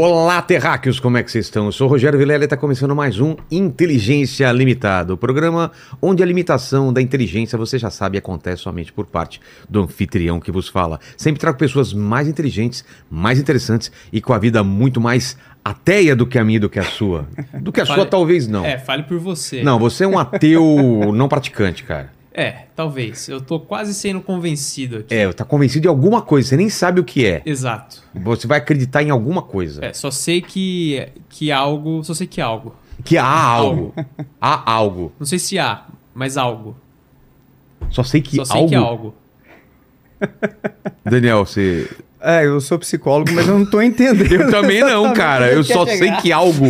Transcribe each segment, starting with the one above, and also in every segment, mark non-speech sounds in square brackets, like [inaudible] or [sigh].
Olá, terráqueos, como é que vocês estão? Eu sou o Rogério Vilela e está começando mais um Inteligência Limitada, o programa onde a limitação da inteligência, você já sabe, acontece somente por parte do anfitrião que vos fala. Sempre trago pessoas mais inteligentes, mais interessantes e com a vida muito mais ateia do que a minha do que a sua. Do que a Fale- sua, talvez não. É, fale por você. Não, você é um ateu não praticante, cara. É, talvez. Eu tô quase sendo convencido aqui. É, tá convencido de alguma coisa, você nem sabe o que é. Exato. Você vai acreditar em alguma coisa. É, só sei que, que algo. Só sei que algo. Que há algo. [laughs] Há algo. Não sei se há, mas algo. Só sei que Só sei algo. que algo. [laughs] Daniel, você. É, eu sou psicólogo, mas eu não tô entendendo. [laughs] Eu também não, cara. Eu só chegar. sei que algo.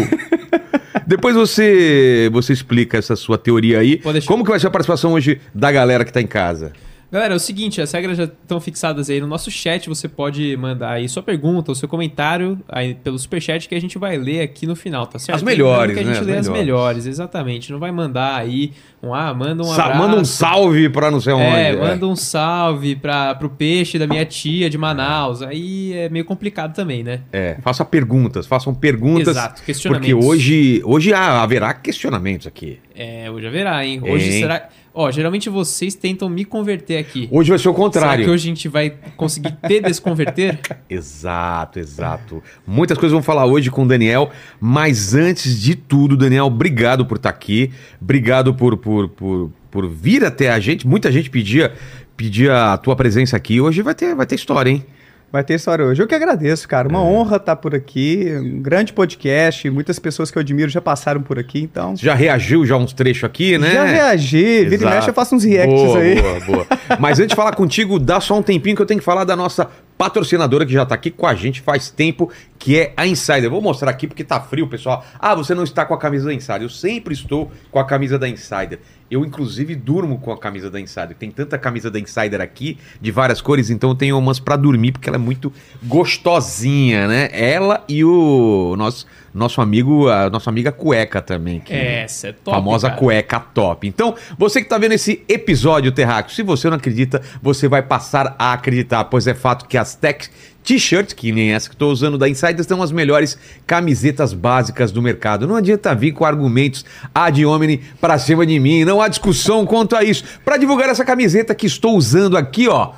Depois você você explica essa sua teoria aí. Como que vai ser a participação hoje da galera que tá em casa? Galera, é o seguinte, as regras já estão fixadas aí no nosso chat. Você pode mandar aí sua pergunta, o seu comentário aí pelo superchat que a gente vai ler aqui no final, tá certo? As melhores, que a gente né? lê As as melhores. melhores, exatamente. Não vai mandar aí um ah, manda um abraço. manda um salve pra não sei onde. É, é. manda um salve pra, pro peixe da minha tia de Manaus. Aí é meio complicado também, né? É, faça perguntas, façam perguntas. Exato, questionamentos. Porque hoje, hoje haverá questionamentos aqui. É, hoje haverá, hein? Hoje Hein? será. Ó, geralmente vocês tentam me converter aqui. Hoje vai ser o Será contrário. que hoje a gente vai conseguir te desconverter? [laughs] Exato, exato. Muitas coisas vamos falar hoje com o Daniel, mas antes de tudo, Daniel, obrigado por estar aqui, obrigado por, por, por, por vir até a gente. Muita gente pedia, pedia a tua presença aqui. Hoje vai ter, vai ter história, hein? Vai ter história hoje. Eu que agradeço, cara. É. Uma honra estar por aqui. Um grande podcast. Muitas pessoas que eu admiro já passaram por aqui, então. Já reagiu já uns trechos aqui, né? Já reagi. Vira e Exato. mexe, eu faço uns reacts boa, aí. Boa, boa. Mas antes de falar contigo, dá só um tempinho que eu tenho que falar da nossa patrocinadora que já tá aqui com a gente faz tempo, que é a Insider. Vou mostrar aqui porque tá frio, pessoal. Ah, você não está com a camisa da Insider. Eu sempre estou com a camisa da Insider. Eu, inclusive, durmo com a camisa da Insider. Tem tanta camisa da Insider aqui, de várias cores, então eu tenho umas pra dormir, porque ela é muito gostosinha, né? Ela e o nosso, nosso amigo, a nossa amiga cueca também. Que Essa é top. famosa cara. cueca top. Então, você que tá vendo esse episódio, Terráqueo, se você não acredita, você vai passar a acreditar, pois é fato que as Tech T-shirts, que nem essa que estou usando da Insider, são as melhores camisetas básicas do mercado. Não adianta vir com argumentos ad hominem pra cima de mim, não há discussão quanto a isso. Para divulgar essa camiseta que estou usando aqui, ó,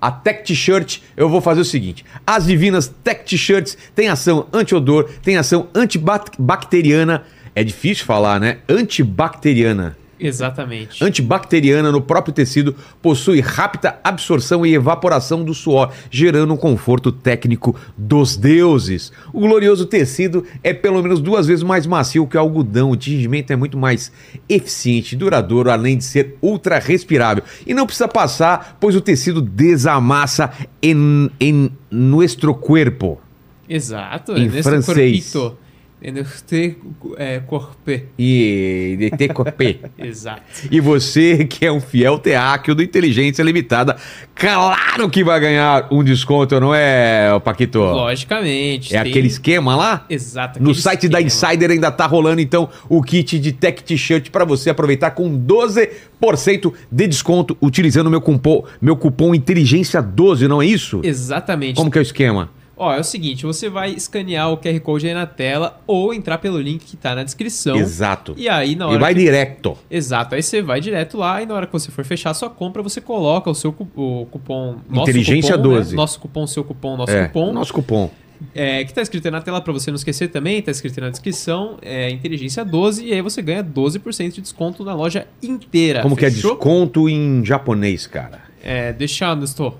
a Tech T-Shirt, eu vou fazer o seguinte: as divinas Tech T-Shirts têm ação anti-odor, tem ação antibacteriana. É difícil falar, né? Antibacteriana. Exatamente. Antibacteriana no próprio tecido, possui rápida absorção e evaporação do suor, gerando um conforto técnico dos deuses. O glorioso tecido é pelo menos duas vezes mais macio que o algodão. O tingimento é muito mais eficiente e duradouro, além de ser ultra respirável. E não precisa passar, pois o tecido desamassa em, em nuestro cuerpo. Exato. Em é francês. corpito. É nesse é, corpe. E de tecopé. [laughs] Exato. E você que é um fiel terráqueo do Inteligência Limitada, claro que vai ganhar um desconto, não é, Paquito? Logicamente. É tem- aquele esquema lá? Exato. No site da esquema. Insider ainda tá rolando então o kit de Tech T-shirt para você aproveitar com 12% de desconto utilizando meu cupom, meu cupom Inteligência 12, não é isso? Exatamente. Como que é o esquema? Ó, é o seguinte, você vai escanear o QR Code aí na tela ou entrar pelo link que tá na descrição. Exato. E aí, na E hora vai que- direto. Exato, aí você vai direto lá e na hora que você for fechar a sua compra, você coloca o seu cu- o cupom. Inteligência cupom, né? 12. Nosso cupom, seu cupom, nosso é, cupom. nosso cupom. É, que tá escrito aí na tela pra você não esquecer também, tá escrito aí na descrição, é Inteligência 12, e aí você ganha 12% de desconto na loja inteira. Como que é fechou? desconto em japonês, cara? É, deixando, estou.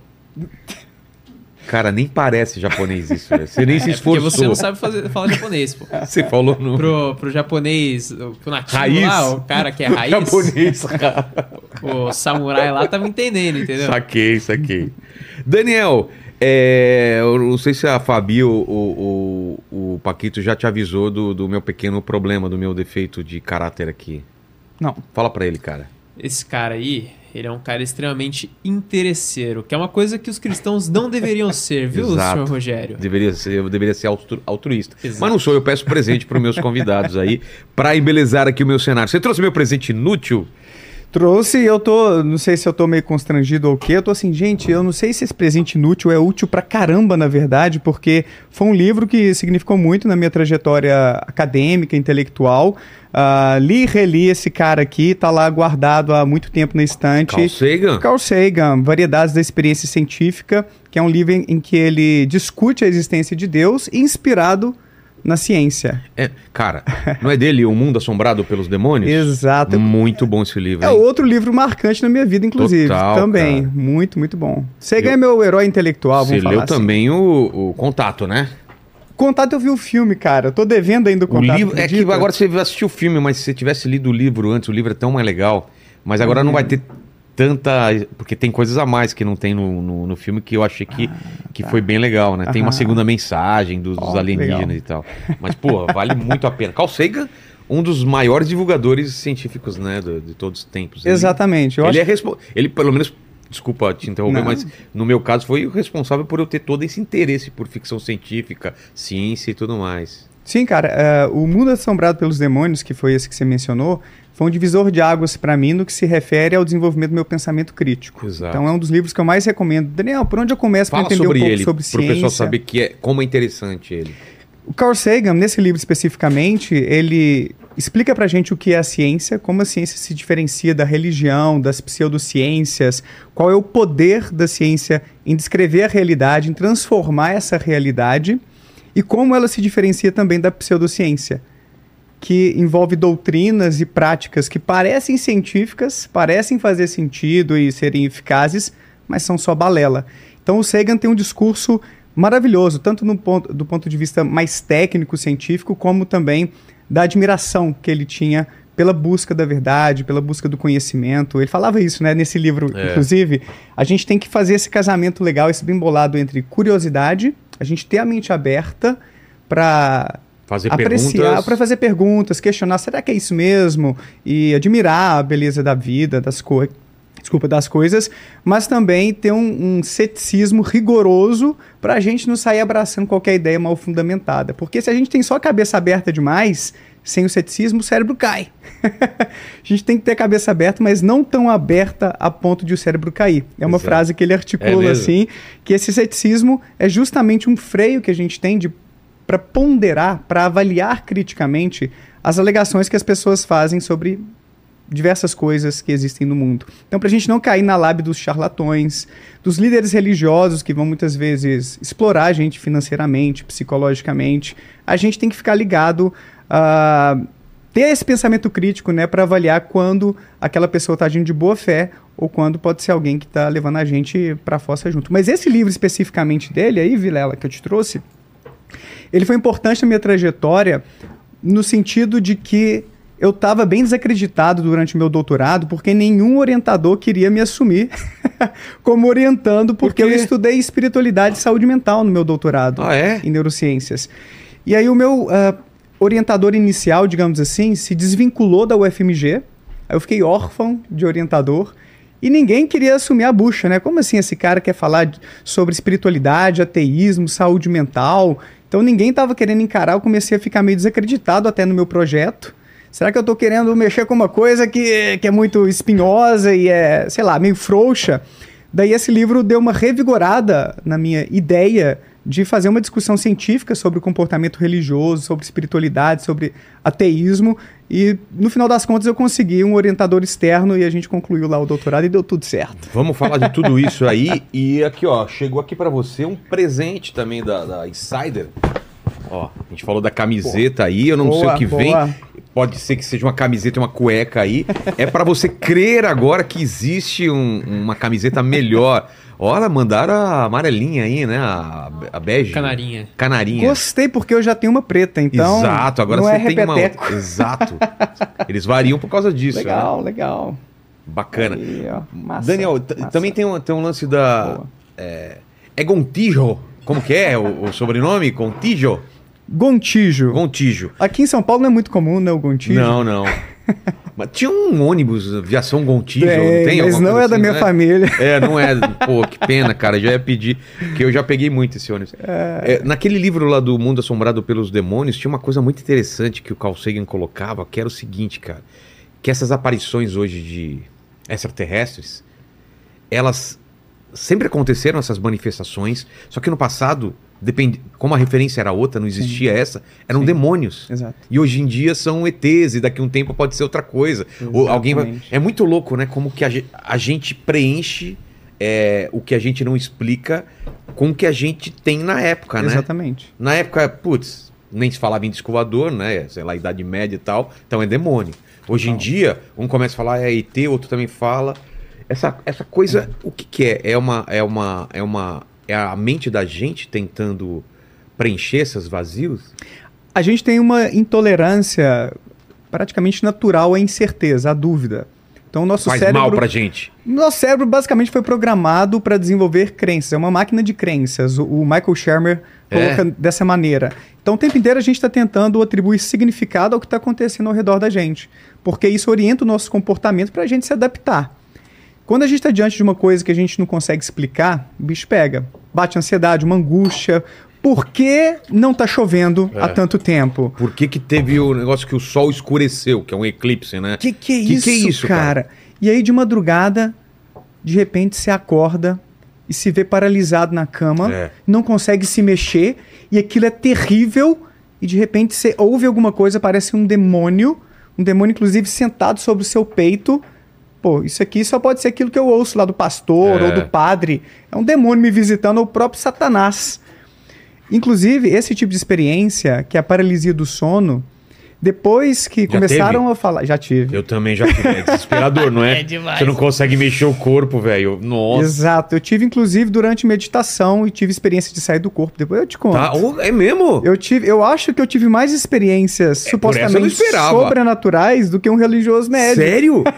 Cara, nem parece japonês isso, velho. Você nem se É porque esforçou. você não sabe fazer, falar japonês, pô. [laughs] Você falou no Pro, pro japonês, pro nativo Raiz. lá, o cara que é [laughs] raiz, japonês, cara. o samurai lá tá me entendendo, entendeu? Saquei, saquei. Daniel, é, eu não sei se a Fabi ou o, o, o Paquito já te avisou do, do meu pequeno problema, do meu defeito de caráter aqui. Não. Fala pra ele, cara. Esse cara aí, ele é um cara extremamente interesseiro, que é uma coisa que os cristãos não deveriam ser, viu, Exato. senhor Rogério? Deveria ser, eu deveria ser altru- altruísta. Exato. Mas não sou, eu peço presente para meus convidados aí, pra embelezar aqui o meu cenário. Você trouxe meu presente inútil? Trouxe, eu tô, não sei se eu tô meio constrangido ou o quê, eu tô assim, gente, eu não sei se esse presente inútil é útil pra caramba, na verdade, porque foi um livro que significou muito na minha trajetória acadêmica, intelectual. Uh, li e reli esse cara aqui, tá lá guardado há muito tempo na estante. Carl Sagan? Carl Sagan, Variedades da Experiência Científica, que é um livro em, em que ele discute a existência de Deus, inspirado na ciência. É, cara, não é dele O Mundo Assombrado pelos Demônios? Exato. Muito bom esse livro. É hein? outro livro marcante na minha vida, inclusive. Total, também. cara. Muito, muito bom. Sagan Eu- é meu herói intelectual, Você vamos falar leu assim. também o, o Contato, né? Contato eu vi o filme, cara. Eu tô devendo ainda o O contato. livro, é que agora você assistiu o filme, mas se você tivesse lido o livro antes, o livro é tão mais legal. Mas agora não vai ter tanta. Porque tem coisas a mais que não tem no, no, no filme que eu achei que, que foi bem legal, né? Tem uma Ah, tá. Segunda mensagem dos, dos alienígenas legal. e tal. Mas, pô, vale muito a pena. Carl Sagan, um dos maiores divulgadores científicos, né? do- de todos os tempos. Ele- Exatamente. Eu ele acho é respo... Ele, pelo menos. Desculpa te interromper, Não. mas no meu caso foi o responsável por eu ter todo esse interesse por ficção científica, ciência e tudo mais. Sim, cara, é, o Mundo Assombrado pelos Demônios, que foi esse que você mencionou, foi um divisor de águas pra mim no que se refere ao desenvolvimento do meu pensamento crítico. Exato. Então é um dos livros que eu mais recomendo. Daniel, por onde eu começo para entender sobre um pouco ele, sobre para o ciência? pessoal saber que é, como é interessante ele. O Carl Sagan, nesse livro especificamente, ele explica pra gente o que é a ciência, como a ciência se diferencia da religião, das pseudociências, qual é o poder da ciência em descrever a realidade, em transformar essa realidade e como ela se diferencia também da pseudociência, que envolve doutrinas e práticas que parecem científicas, parecem fazer sentido e serem eficazes, mas são só balela. Então o Sagan tem um discurso maravilhoso, tanto no ponto, do ponto de vista mais técnico, científico, como também da admiração que ele tinha pela busca da verdade, pela busca do conhecimento. Ele falava isso, né, nesse livro, É. inclusive. A gente tem que fazer esse casamento legal, esse bem bolado entre curiosidade, a gente ter a mente aberta para Fazer apreciar, perguntas. para fazer perguntas, questionar, será que é isso mesmo? E admirar a beleza da vida, das coisas. Desculpa, das coisas, mas também ter um, um ceticismo rigoroso para a gente não sair abraçando qualquer ideia mal fundamentada. Porque se a gente tem só a cabeça aberta demais, sem o ceticismo, o cérebro cai. [laughs] a gente tem que ter a cabeça aberta, mas não tão aberta a ponto de o cérebro cair. É uma Exato. frase que ele É articula mesmo? assim, que esse ceticismo é justamente um freio que a gente tem de para ponderar, para avaliar criticamente as alegações que as pessoas fazem sobre diversas coisas que existem no mundo. Então, para a gente não cair na lábia dos charlatões, dos líderes religiosos que vão muitas vezes explorar a gente financeiramente, psicologicamente, a gente tem que ficar ligado a ter esse pensamento crítico, né, para avaliar quando aquela pessoa está agindo de boa fé ou quando pode ser alguém que está levando a gente para a fossa junto. Mas esse livro especificamente dele aí, Vilela, que eu te trouxe, ele foi importante na minha trajetória no sentido de que eu estava bem desacreditado durante o meu doutorado porque nenhum orientador queria me assumir [laughs] como orientando porque Por eu estudei espiritualidade e saúde mental no meu doutorado Ah, é? em neurociências. E aí o meu ah, orientador inicial, digamos assim, se desvinculou da UFMG. Aí eu fiquei órfão de orientador. E ninguém queria assumir a bucha, né? Como assim esse cara quer falar sobre espiritualidade, ateísmo, saúde mental? Então ninguém estava querendo encarar. Eu comecei a ficar meio desacreditado até no meu projeto. Será que eu estou querendo mexer com uma coisa que, que é muito espinhosa e é, sei lá, meio frouxa? Daí esse livro deu uma revigorada na minha ideia de fazer uma discussão científica sobre o comportamento religioso, sobre espiritualidade, sobre ateísmo. E no final das contas eu consegui um orientador externo e a gente concluiu lá o doutorado e deu tudo certo. Vamos falar de tudo isso aí. [laughs] E aqui, ó, chegou aqui pra você um presente também da, da Insider. Ó, a gente falou da camiseta aí, eu não sei Boa, o que boa. vem. Pode ser que seja uma camiseta e uma cueca aí. É pra você crer agora que existe um- uma camiseta melhor. Olha, mandaram a amarelinha aí, né? A, a bege. Canarinha. Canarinha. Gostei porque eu já tenho uma preta, então Exato, agora não você é tem uma. repeteco. outra. Exato. Eles variam por causa disso. né? Legal, legal. Bacana. Aí, ó, massa, Daniel, massa. também tem um, tem um lance da. Boa. É, é Gontijo. Como que é o, o sobrenome? Gontijo? Gontijo. Gontijo. Aqui em São Paulo não é muito comum, né, o Gontijo? Não, não. [laughs] Mas tinha um ônibus, aviação Gontijo, Tem, não tem? mas não é da assim, minha né? família. É, não é. [laughs] Pô, que pena, cara. Já ia pedir. Que eu já peguei muito esse ônibus. É, naquele livro lá do Mundo Assombrado pelos Demônios, tinha uma coisa muito interessante que o Carl Sagan colocava, que era o seguinte, cara. Que essas aparições hoje de extraterrestres, elas sempre aconteceram essas manifestações, só que no passado, depende, como a referência era outra, não existia essa, eram Sim. demônios. Exato. E hoje em dia são ETs, e daqui a um tempo pode ser outra coisa. Ou alguém vai... É muito louco, né? Como que a, ge- a gente preenche é, o que a gente não explica com o que a gente tem na época, né? Exatamente. Na época, putz, nem se falava em disco voador, né? Sei lá, Idade Média e tal. Então é demônio. Hoje em Não. dia, um começa a falar é ET, outro também fala. Essa, essa coisa, o que, que é? É uma, é uma, é uma, é a mente da gente tentando preencher esses vazios? A gente tem uma intolerância praticamente natural à incerteza, à dúvida. Então, o nosso Faz cérebro. mal pra gente. Nosso cérebro basicamente foi programado para desenvolver crenças. É uma máquina de crenças. O, o Michael Shermer É. coloca dessa maneira. Então, o tempo inteiro a gente está tentando atribuir significado ao que está acontecendo ao redor da gente. Porque isso orienta o nosso comportamento para a gente se adaptar. Quando a gente está diante de uma coisa que a gente não consegue explicar, o bicho pega. Bate ansiedade, uma angústia. Por que não está chovendo É. há tanto tempo? Por que, que teve o negócio que o sol escureceu, que é um eclipse, né? Que que é Que isso, que é isso, cara? E aí, de madrugada, de repente, você acorda e se vê paralisado na cama, É. não consegue se mexer, e aquilo é terrível, e de repente você ouve alguma coisa, parece um demônio, um demônio, inclusive, sentado sobre o seu peito. Pô, isso aqui só pode ser aquilo que eu ouço lá do pastor É. ou do padre. É um demônio me visitando, ou o próprio Satanás. Inclusive, esse tipo de experiência, que é a paralisia do sono, depois que começaram a falar. Já tive. Eu também já tive. É desesperador, não [laughs] é? É demais. Você não consegue mexer o corpo, velho. Nossa. Exato. Eu tive, inclusive, durante meditação e tive experiência de sair do corpo. Depois eu te conto. Tá? É mesmo? Eu, tive, eu acho que eu tive mais experiências É, supostamente sobrenaturais do que um religioso médico. Sério? [laughs]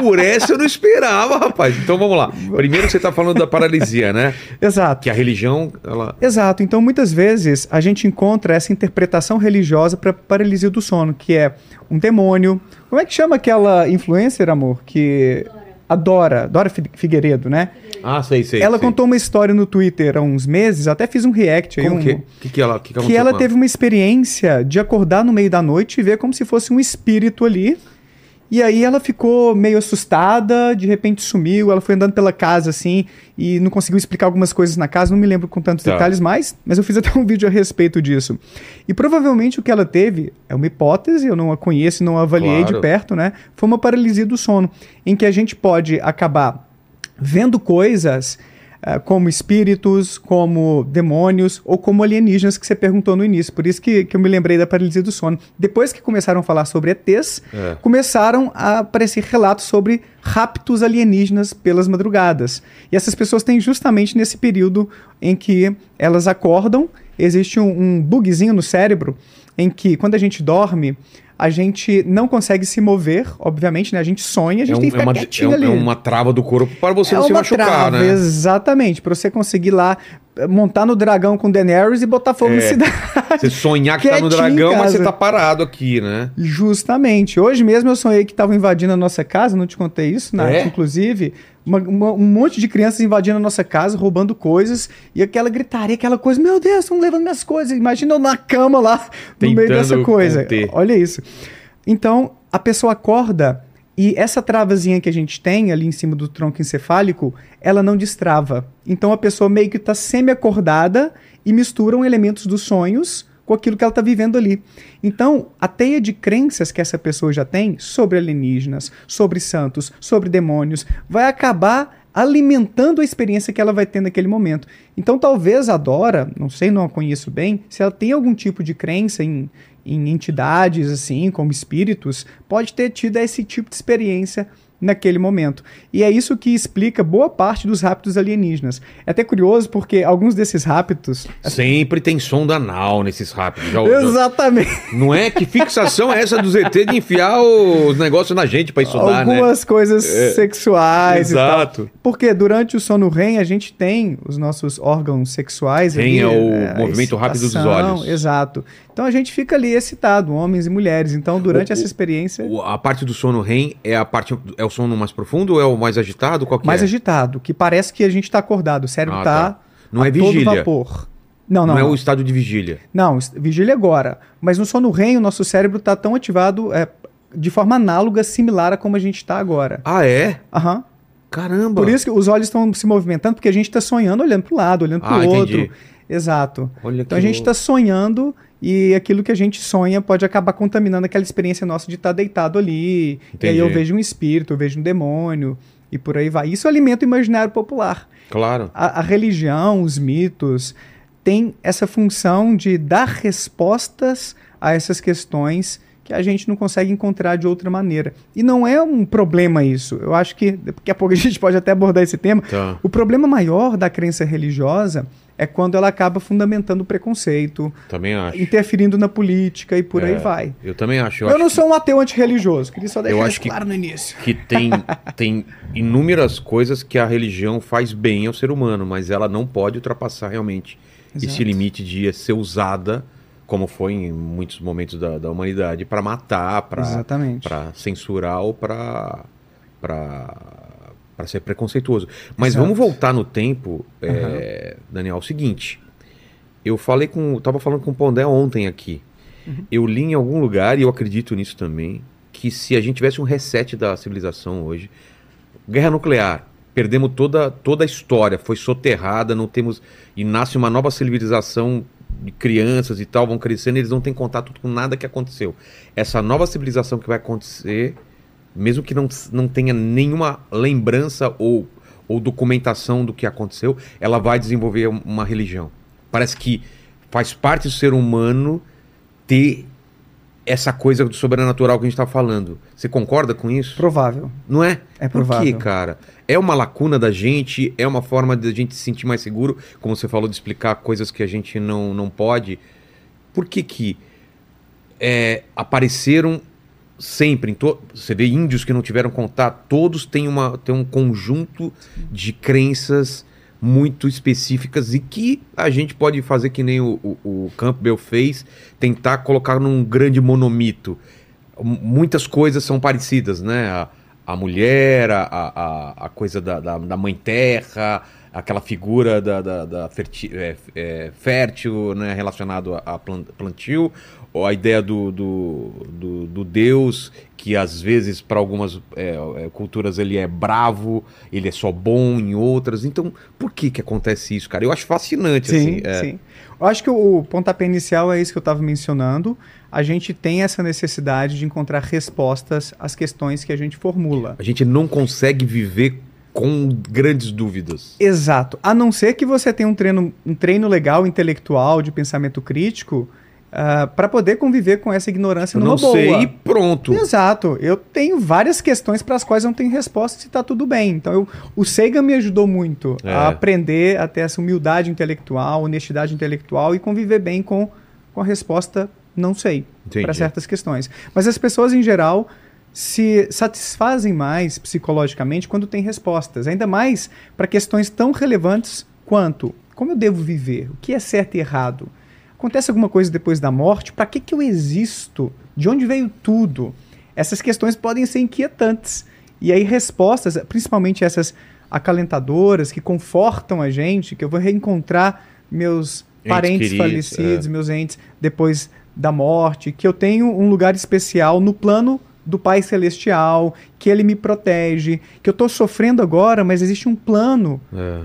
Por essa eu não esperava, rapaz. Então vamos lá. Primeiro você tá falando da paralisia, né? Exato. Que a religião, ela. Exato. Então, muitas vezes, a gente encontra essa interpretação religiosa para paralisia do sono, que é um demônio. Como é que chama aquela influencer, amor? Que. Adora. Dora Fi- Figueiredo, né? Ah, sei, sei. ela sei. contou uma história no Twitter há uns meses, até fiz um react aí. Como um, que, que, que ela, que, que ela teve uma experiência de acordar no meio da noite e ver como se fosse um espírito ali. E aí ela ficou meio assustada, de repente sumiu, ela foi andando pela casa assim e não conseguiu explicar algumas coisas na casa, não me lembro com tantos Tá. detalhes mais, mas eu fiz até um [laughs] vídeo a respeito disso. E provavelmente o que ela teve é uma hipótese, eu não a conheço, não a avaliei Claro. de perto, né? Foi uma paralisia do sono, em que a gente pode acabar vendo coisas como espíritos, como demônios ou como alienígenas que você perguntou no início. Por isso que, que eu me lembrei da paralisia do sono. Depois que começaram a falar sobre ETs, É. começaram a aparecer relatos sobre raptos alienígenas pelas madrugadas. E essas pessoas têm justamente nesse período em que elas acordam, existe um, um bugzinho no cérebro em que quando a gente dorme, a gente não consegue se mover, obviamente, né? A gente sonha, a gente É, um- tem que é ficar uma, é, quietinho um- ali. é uma trava do corpo para você É não se uma machucar, trava, né? Exatamente, pra você conseguir lá eh, montar no dragão com Daenerys e botar fogo É. na cidade. [laughs] Você sonhar que tá no dragão, mas você tá parado aqui, né? Justamente. Hoje mesmo eu sonhei que estavam invadindo a nossa casa, não te contei isso, Nath, É? inclusive. Uma- uma- um monte de crianças invadindo a nossa casa, roubando coisas, e aquela gritaria, aquela coisa, meu Deus, estão levando minhas coisas. Imagina eu na cama lá, no meio Tentando dessa coisa. conter. Olha isso. Então, a pessoa acorda e essa travazinha que a gente tem ali em cima do tronco encefálico, ela não destrava. Então a pessoa meio que está semi-acordada e misturam elementos dos sonhos com aquilo que ela está vivendo ali. Então, a teia de crenças que essa pessoa já tem sobre alienígenas, sobre santos, sobre demônios, vai acabar alimentando a experiência que ela vai ter naquele momento. Então, talvez a Dora, não sei, não a conheço bem, se ela tem algum tipo de crença em, em entidades, assim, como espíritos, pode ter tido esse tipo de experiência naquele momento. E é isso que explica boa parte dos raptos alienígenas. É até curioso porque alguns desses raptos. Sempre tem som anal nesses rápidos. Já, Exatamente. não é? Que fixação é essa dos ET de enfiar os negócios na gente pra estudar, né? Algumas coisas sexuais e tal. Exato. Porque durante o sono REM a gente tem os nossos órgãos sexuais. REM ali, é o a movimento rápido dos olhos. Exato. Então a gente fica ali excitado, homens e mulheres. Então durante O- essa o- experiência. O- A parte do sono REM é a parte é o sono mais profundo ou é o mais agitado? Qual que mais é? agitado, que parece que a gente está acordado. O cérebro Ah, está tá. Não é todo vigília. vapor. Não, Não, não. é o estado de vigília. Não, vigília agora. Mas no sono REM, o nosso cérebro está tão ativado, é, de forma análoga, similar a como a gente está agora. Ah, é? Aham. Caramba. Por isso que os olhos estão se movimentando, porque a gente está sonhando olhando para o lado, olhando para Ah, o entendi. outro. Exato. Olha Então a gente está sonhando e aquilo que a gente sonha pode acabar contaminando aquela experiência nossa de estar deitado ali. E Entendi. aí eu vejo um espírito, eu vejo um demônio e por aí vai. Isso alimenta o imaginário popular. Claro. A, a religião, os mitos, têm essa função de dar respostas a essas questões que a gente não consegue encontrar de outra maneira. E não é um problema isso. Eu acho que daqui a pouco a gente pode até abordar esse tema. Tá. O problema maior da crença religiosa é quando ela acaba fundamentando o preconceito, Também acho. interferindo na política e por É, aí vai. Eu também acho. Eu, acho não que- sou um ateu antirreligioso, queria só deixar Eu isso acho que- claro no início. que tem, [laughs] tem inúmeras coisas que a religião faz bem ao ser humano, mas ela não pode ultrapassar realmente esse Exato. limite de ser usada, como foi em muitos momentos da, da humanidade, para matar, para censurar ou para para ser preconceituoso. Mas Exato. vamos voltar no tempo, é, Daniel, é o seguinte. Eu falei com, eu tava falando com o Pondé ontem aqui. Uhum. Eu li em algum lugar e eu acredito nisso também, que se a gente tivesse um reset da civilização hoje, guerra nuclear, perdemos toda toda a história, foi soterrada, não temos e nasce uma nova civilização de crianças e tal, vão crescendo, e eles não têm contato com nada que aconteceu. Essa nova civilização que vai acontecer, mesmo que não, não tenha nenhuma lembrança ou, ou documentação do que aconteceu, ela vai desenvolver uma religião. Parece que faz parte do ser humano ter essa coisa do sobrenatural que a gente está falando. Você concorda com isso? Provável. Não é? É Por quê, provável. cara? É uma lacuna da gente, é uma forma de a gente se sentir mais seguro, como você falou, de explicar coisas que a gente não, não pode. Por que que é, apareceram sempre, em to... você vê índios que não tiveram contato, todos têm, uma, têm um conjunto de crenças muito específicas e que a gente pode fazer que nem o, o, o Campbell fez, tentar colocar num grande monomito. Muitas coisas são parecidas, né? A, a mulher, a, a, a coisa da, da, da mãe terra, aquela figura da, da, da é, é, fértil né? relacionado a, a plan- plantio, ou a ideia do, do, do, do Deus, que às vezes para algumas é, é, culturas ele é bravo, ele é só bom em outras. Então, por que que acontece isso, cara? Eu acho fascinante, Sim, assim. é. sim. Eu acho que o pontapé inicial é isso que eu estava mencionando. A gente tem essa necessidade de encontrar respostas às questões que a gente formula. A gente não consegue viver com grandes dúvidas. Exato. A não ser que você tenha um treino, um treino legal, intelectual, de pensamento crítico, para poder conviver com essa ignorância Eu numa não boa. sei e pronto. Exato. Eu tenho várias questões para as quais eu não tenho resposta se está tudo bem. Então, eu- o Seiga me ajudou muito É. a aprender a ter essa humildade intelectual, honestidade intelectual e conviver bem com, com a resposta não sei para certas questões. Mas as pessoas, em geral, se satisfazem mais psicologicamente quando têm respostas. Ainda mais para questões tão relevantes quanto como eu devo viver, o que é certo e errado. Acontece alguma coisa depois da morte? Para que, que eu existo? De onde veio tudo? Essas questões podem ser inquietantes. E aí, respostas, principalmente essas acalentadoras, que confortam a gente, que eu vou reencontrar meus Entes parentes queridos, falecidos, é. meus entes depois da morte, que eu tenho um lugar especial no plano do Pai Celestial, que ele me protege, que eu estou sofrendo agora, mas existe um plano É.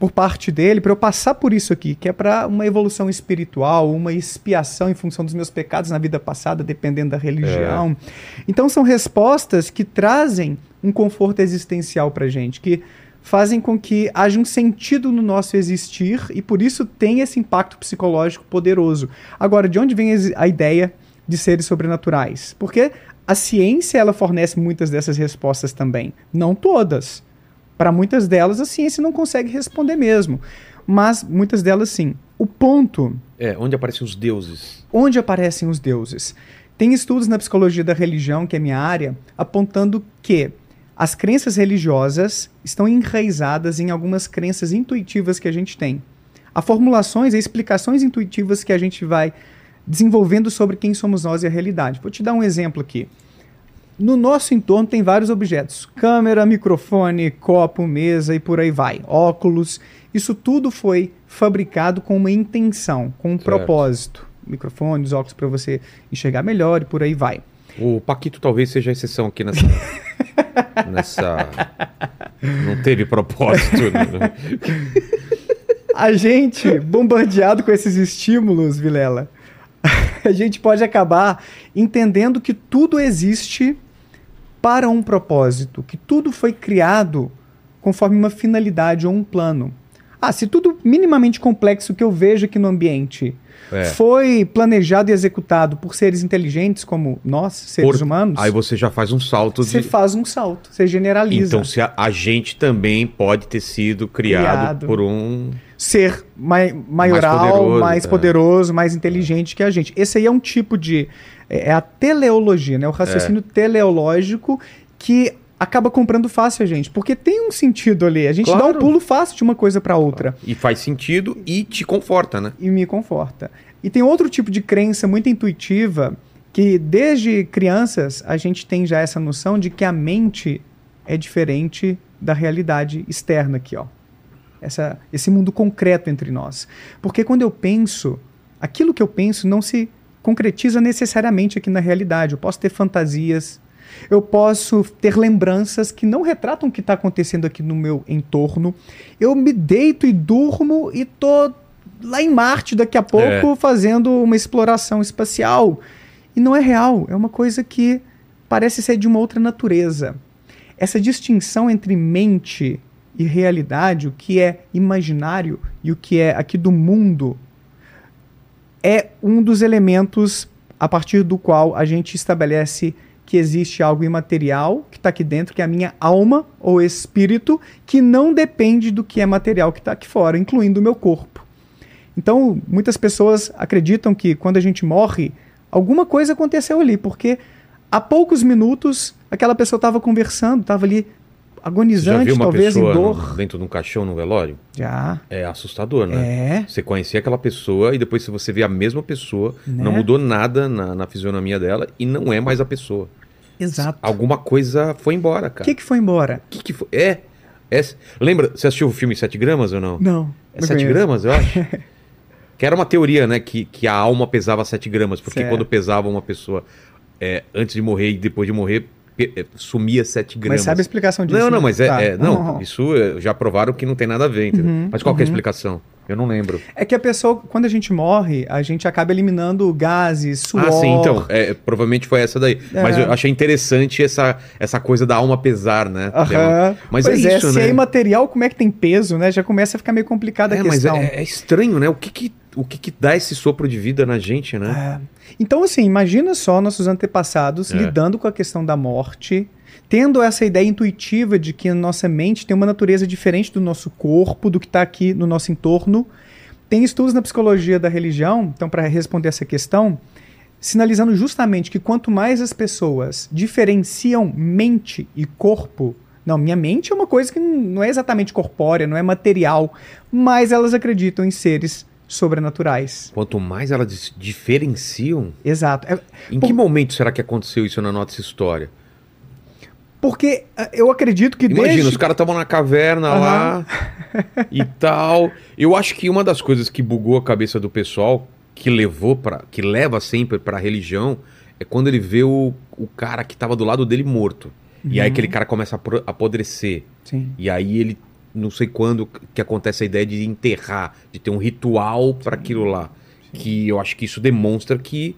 por parte dele para eu passar por isso aqui, que é para uma evolução espiritual, uma expiação em função dos meus pecados na vida passada, dependendo da religião. Então são respostas que trazem um conforto existencial para gente, que fazem com que haja um sentido no nosso existir e por isso tem esse impacto psicológico poderoso. Agora, de onde vem a ideia de seres sobrenaturais? Porque a ciência ela fornece muitas dessas respostas também, não todas. Para muitas delas, a ciência não consegue responder mesmo. Mas muitas delas sim. O ponto É, onde aparecem os deuses. onde aparecem os deuses. Tem estudos na psicologia da religião, que é minha área, apontando que as crenças religiosas estão enraizadas em algumas crenças intuitivas que a gente tem. Há formulações e explicações intuitivas que a gente vai desenvolvendo sobre quem somos nós e a realidade. Vou te dar um exemplo aqui. No nosso entorno tem vários objetos: câmera, microfone, copo, mesa e por aí vai. Óculos. Isso tudo foi fabricado com uma intenção, com um Certo. propósito. Microfone, os óculos para você enxergar melhor e por aí vai. O Paquito talvez seja a exceção aqui nessa. [laughs] nessa. Não teve propósito. Né? A gente, bombardeado com esses estímulos, Vilela, [laughs] a gente pode acabar entendendo que tudo existe para um propósito, que tudo foi criado conforme uma finalidade ou um plano. Ah, se tudo minimamente complexo que eu vejo aqui no ambiente É. foi planejado e executado por seres inteligentes como nós, seres Por- humanos, Aí você já faz um salto você de. faz um salto, você generaliza. Então, se a, a gente também pode ter sido criado, Criado. por um. ser mai maioral, mais poderoso, poderoso, é. mais inteligente que a gente. Esse aí é um tipo de. É é a teleologia, né? O raciocínio É. teleológico que acaba comprando fácil a gente. Porque tem um sentido ali. A gente dá Claro. um pulo fácil de uma coisa para outra. E faz sentido e te conforta, né? E me conforta. E tem outro tipo de crença muito intuitiva que desde crianças a gente tem já essa noção de que a mente é diferente da realidade externa aqui, ó. Essa, esse mundo concreto entre nós. Porque quando eu penso, aquilo que eu penso não se concretiza necessariamente aqui na realidade. Eu posso ter fantasias, eu posso ter lembranças que não retratam o que está acontecendo aqui no meu entorno. Eu me deito e durmo e tô lá em Marte daqui a pouco fazendo uma exploração espacial. E não é real, é uma coisa que parece ser de uma outra natureza. Essa distinção entre mente e realidade, o que é imaginário e o que é aqui do mundo, é um dos elementos a partir do qual a gente estabelece que existe algo imaterial que está aqui dentro, que é a minha alma ou espírito, que não depende do que é material que está aqui fora, incluindo o meu corpo. Então, muitas pessoas acreditam que quando a gente morre, alguma coisa aconteceu ali, porque há poucos minutos aquela pessoa estava conversando, estava ali agonizante, talvez em dor. dentro de um caixão no velório? Já. É assustador, né? É. Você conhecer aquela pessoa e depois você vê a mesma pessoa, Né? não mudou nada na, na fisionomia dela e não é mais a pessoa. Exato. Alguma coisa foi embora, O cara. que, que foi embora? que, que foi? É, é. Lembra, você assistiu o filme 7 gramas ou não? Não. É não 7 conheço. gramas, eu acho. [laughs] que era uma teoria, né? Que, que a alma pesava 7 gramas. Porque Certo. quando pesava uma pessoa é, antes de morrer e depois de morrer, sumia 7 gramas. Mas sabe a explicação disso? Não, não, né? mas é. Tá. é- não, Uhum. isso é, já provaram que não tem nada a ver, entendeu? Uhum, Mas qual que é a uhum. explicação? Eu não lembro. É que a pessoa, quando a gente morre, a gente acaba eliminando gases, suor. Ah, sim, então. é, provavelmente foi essa daí. É. Mas eu achei interessante essa, essa coisa da alma pesar, né? Aham. Mas pois é isso, se né? é imaterial, como é que tem peso, né? Já começa a ficar meio complicada a É, mas questão. é, é estranho, né? O que que, o que que dá esse sopro de vida na gente, né? É. Então, assim, imagina só nossos antepassados É. lidando com a questão da morte, tendo essa ideia intuitiva de que a nossa mente tem uma natureza diferente do nosso corpo, do que está aqui no nosso entorno. Tem estudos na psicologia da religião, então, para responder essa questão, sinalizando justamente que quanto mais as pessoas diferenciam mente e corpo, não, minha mente é uma coisa que não é exatamente corpórea, não é material, mas elas acreditam em seres sobrenaturais. Quanto mais elas diferenciam, Exato. É- em Por- que momento será que aconteceu isso na nossa história? Porque ah, eu acredito que Imagina, desde... os caras estavam na caverna lá [laughs] e tal. Eu acho que uma das coisas que bugou a cabeça do pessoal, que levou para, que leva sempre pra religião, é quando ele vê o, o cara que tava do lado dele morto. E aí Uhum. aquele cara começa a apodrecer. Sim. E aí ele, não sei quando que acontece a ideia de enterrar, de ter um ritual para aquilo lá. Que eu acho que isso demonstra que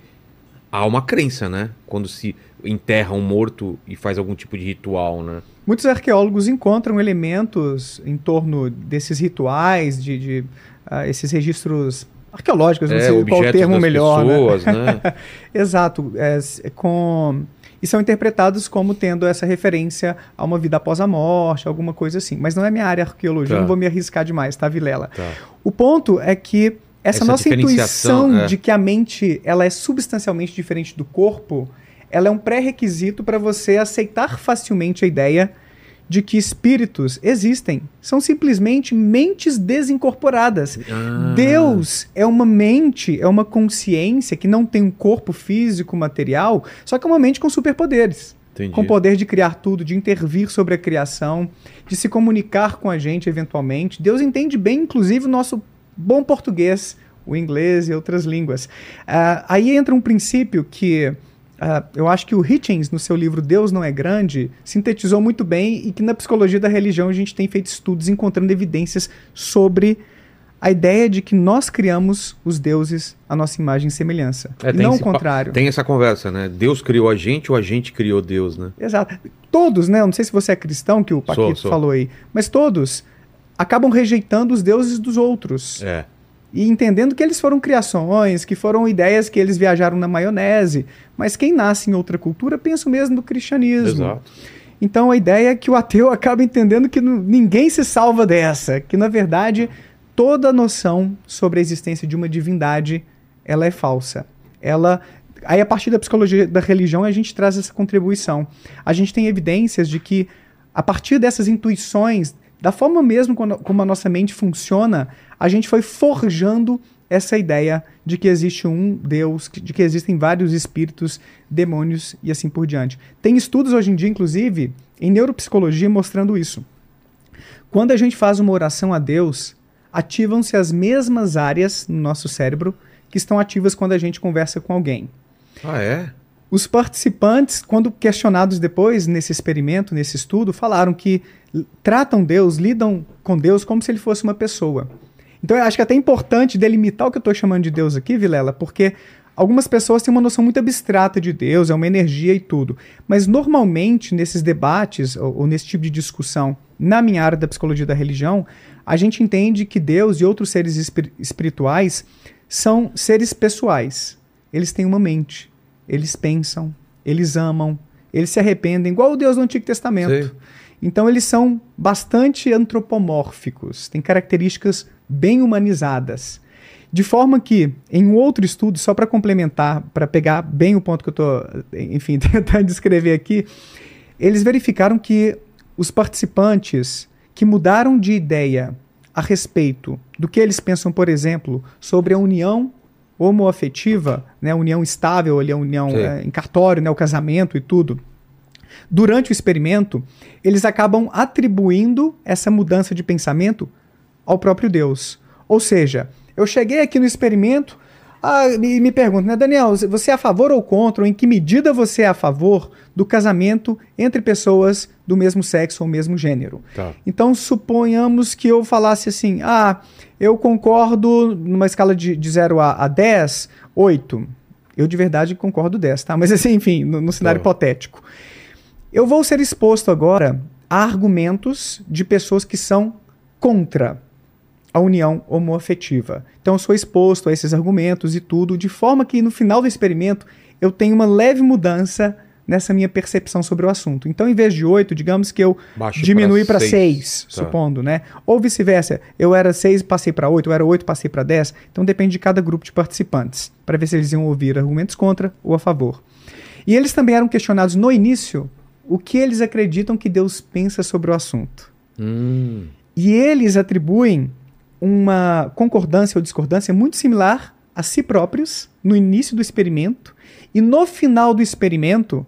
há uma crença, né? Quando se enterra um morto e faz algum tipo de ritual, né? Muitos arqueólogos encontram elementos em torno desses rituais, de, de, ah, esses registros arqueológicos, não É, sei qual o termo melhor. né? pessoas, né? [laughs] Exato. é, com... E são interpretados como tendo essa referência a uma vida após a morte, alguma coisa assim. Mas não é minha área arqueologia, Tá. não vou me arriscar demais, tá, Vilela? Tá. O ponto é que essa, Essa nossa intuição é. de que a mente ela é substancialmente diferente do corpo, ela é um pré-requisito para você aceitar facilmente a ideia de que espíritos existem. São simplesmente mentes desincorporadas. Ah, Deus é uma mente, é uma consciência que não tem um corpo físico, material, só que é uma mente com superpoderes entendi. com o poder de criar tudo, de intervir sobre a criação, de se comunicar com a gente eventualmente. Deus entende bem, inclusive, o nosso bom português, o inglês e outras línguas. Ah, aí entra um princípio que ah, eu acho que o Hitchens, no seu livro Deus Não É Grande, sintetizou muito bem e que na psicologia da religião a gente tem feito estudos encontrando evidências sobre a ideia de que nós criamos os deuses à nossa imagem e semelhança. É, e não o contrário. Tem essa conversa, né? Deus criou a gente ou a gente criou Deus, né? Exato. Todos, né? Eu não sei se você é cristão, que o Paquito sou. falou aí, mas todos acabam rejeitando os deuses dos outros. É. E entendendo que eles foram criações, que foram ideias que eles viajaram na maionese. Mas quem nasce em outra cultura pensa mesmo do cristianismo. Exato. Então a ideia é que o ateu acaba entendendo que ninguém se salva dessa, que na verdade toda noção sobre a existência de uma divindade ela é falsa. Ela aí a partir da psicologia da religião a gente traz essa contribuição. A gente tem evidências de que a partir dessas intuições, da forma mesmo como a nossa mente funciona, a gente foi forjando essa ideia de que existe um Deus, de que existem vários espíritos, demônios e assim por diante. Tem estudos hoje em dia, inclusive, em neuropsicologia mostrando isso. Quando a gente faz uma oração a Deus, ativam-se as mesmas áreas no nosso cérebro que estão ativas quando a gente conversa com alguém. Ah, é? Os participantes, quando questionados depois nesse experimento, nesse estudo, falaram que tratam Deus, lidam com Deus como se ele fosse uma pessoa. Então eu acho que é até importante delimitar o que eu estou chamando de Deus aqui, Vilela, porque algumas pessoas têm uma noção muito abstrata de Deus, é uma energia e tudo. Mas normalmente nesses debates ou, ou nesse tipo de discussão, na minha área da psicologia da religião, a gente entende que Deus e outros seres espir- espirituais são seres pessoais. Eles têm uma mente, eles pensam, eles amam, eles se arrependem, igual o Deus do Antigo Testamento. Sei. Então eles são bastante antropomórficos, têm características bem humanizadas. De forma que, em um outro estudo, só para complementar, para pegar bem o ponto que eu estou, enfim, [laughs] tentando descrever aqui, eles verificaram que os participantes que mudaram de ideia a respeito do que eles pensam, por exemplo, sobre a união homoafetiva, né, a união estável, ali, a união eh, em cartório, né, o casamento e tudo, durante o experimento, eles acabam atribuindo essa mudança de pensamento ao próprio Deus. Ou seja, eu cheguei aqui no experimento ah, e me pergunto, né, Daniel, você é a favor ou contra, ou em que medida você é a favor do casamento entre pessoas do mesmo sexo ou mesmo gênero? Tá. Então, suponhamos que eu falasse assim: ah, eu concordo numa escala de, de 0 a, a 10, 8. Eu de verdade concordo 10, tá? Mas assim, enfim, no, no cenário Tá. hipotético. Eu vou ser exposto agora a argumentos de pessoas que são contra a união homoafetiva. Então eu sou exposto a esses argumentos e tudo, de forma que no final do experimento eu tenho uma leve mudança nessa minha percepção sobre o assunto. Então, em vez de 8, digamos que eu Baixo diminui para seis. 6, Tá. supondo, né? Ou vice-versa, eu era 6 passei para 8, eu era 8 passei para 10. Então depende de cada grupo de participantes, para ver se eles iam ouvir argumentos contra ou a favor. E eles também eram questionados no início o que eles acreditam que Deus pensa sobre o assunto. Hum. E eles atribuem uma concordância ou discordância muito similar a si próprios no início do experimento e no final do experimento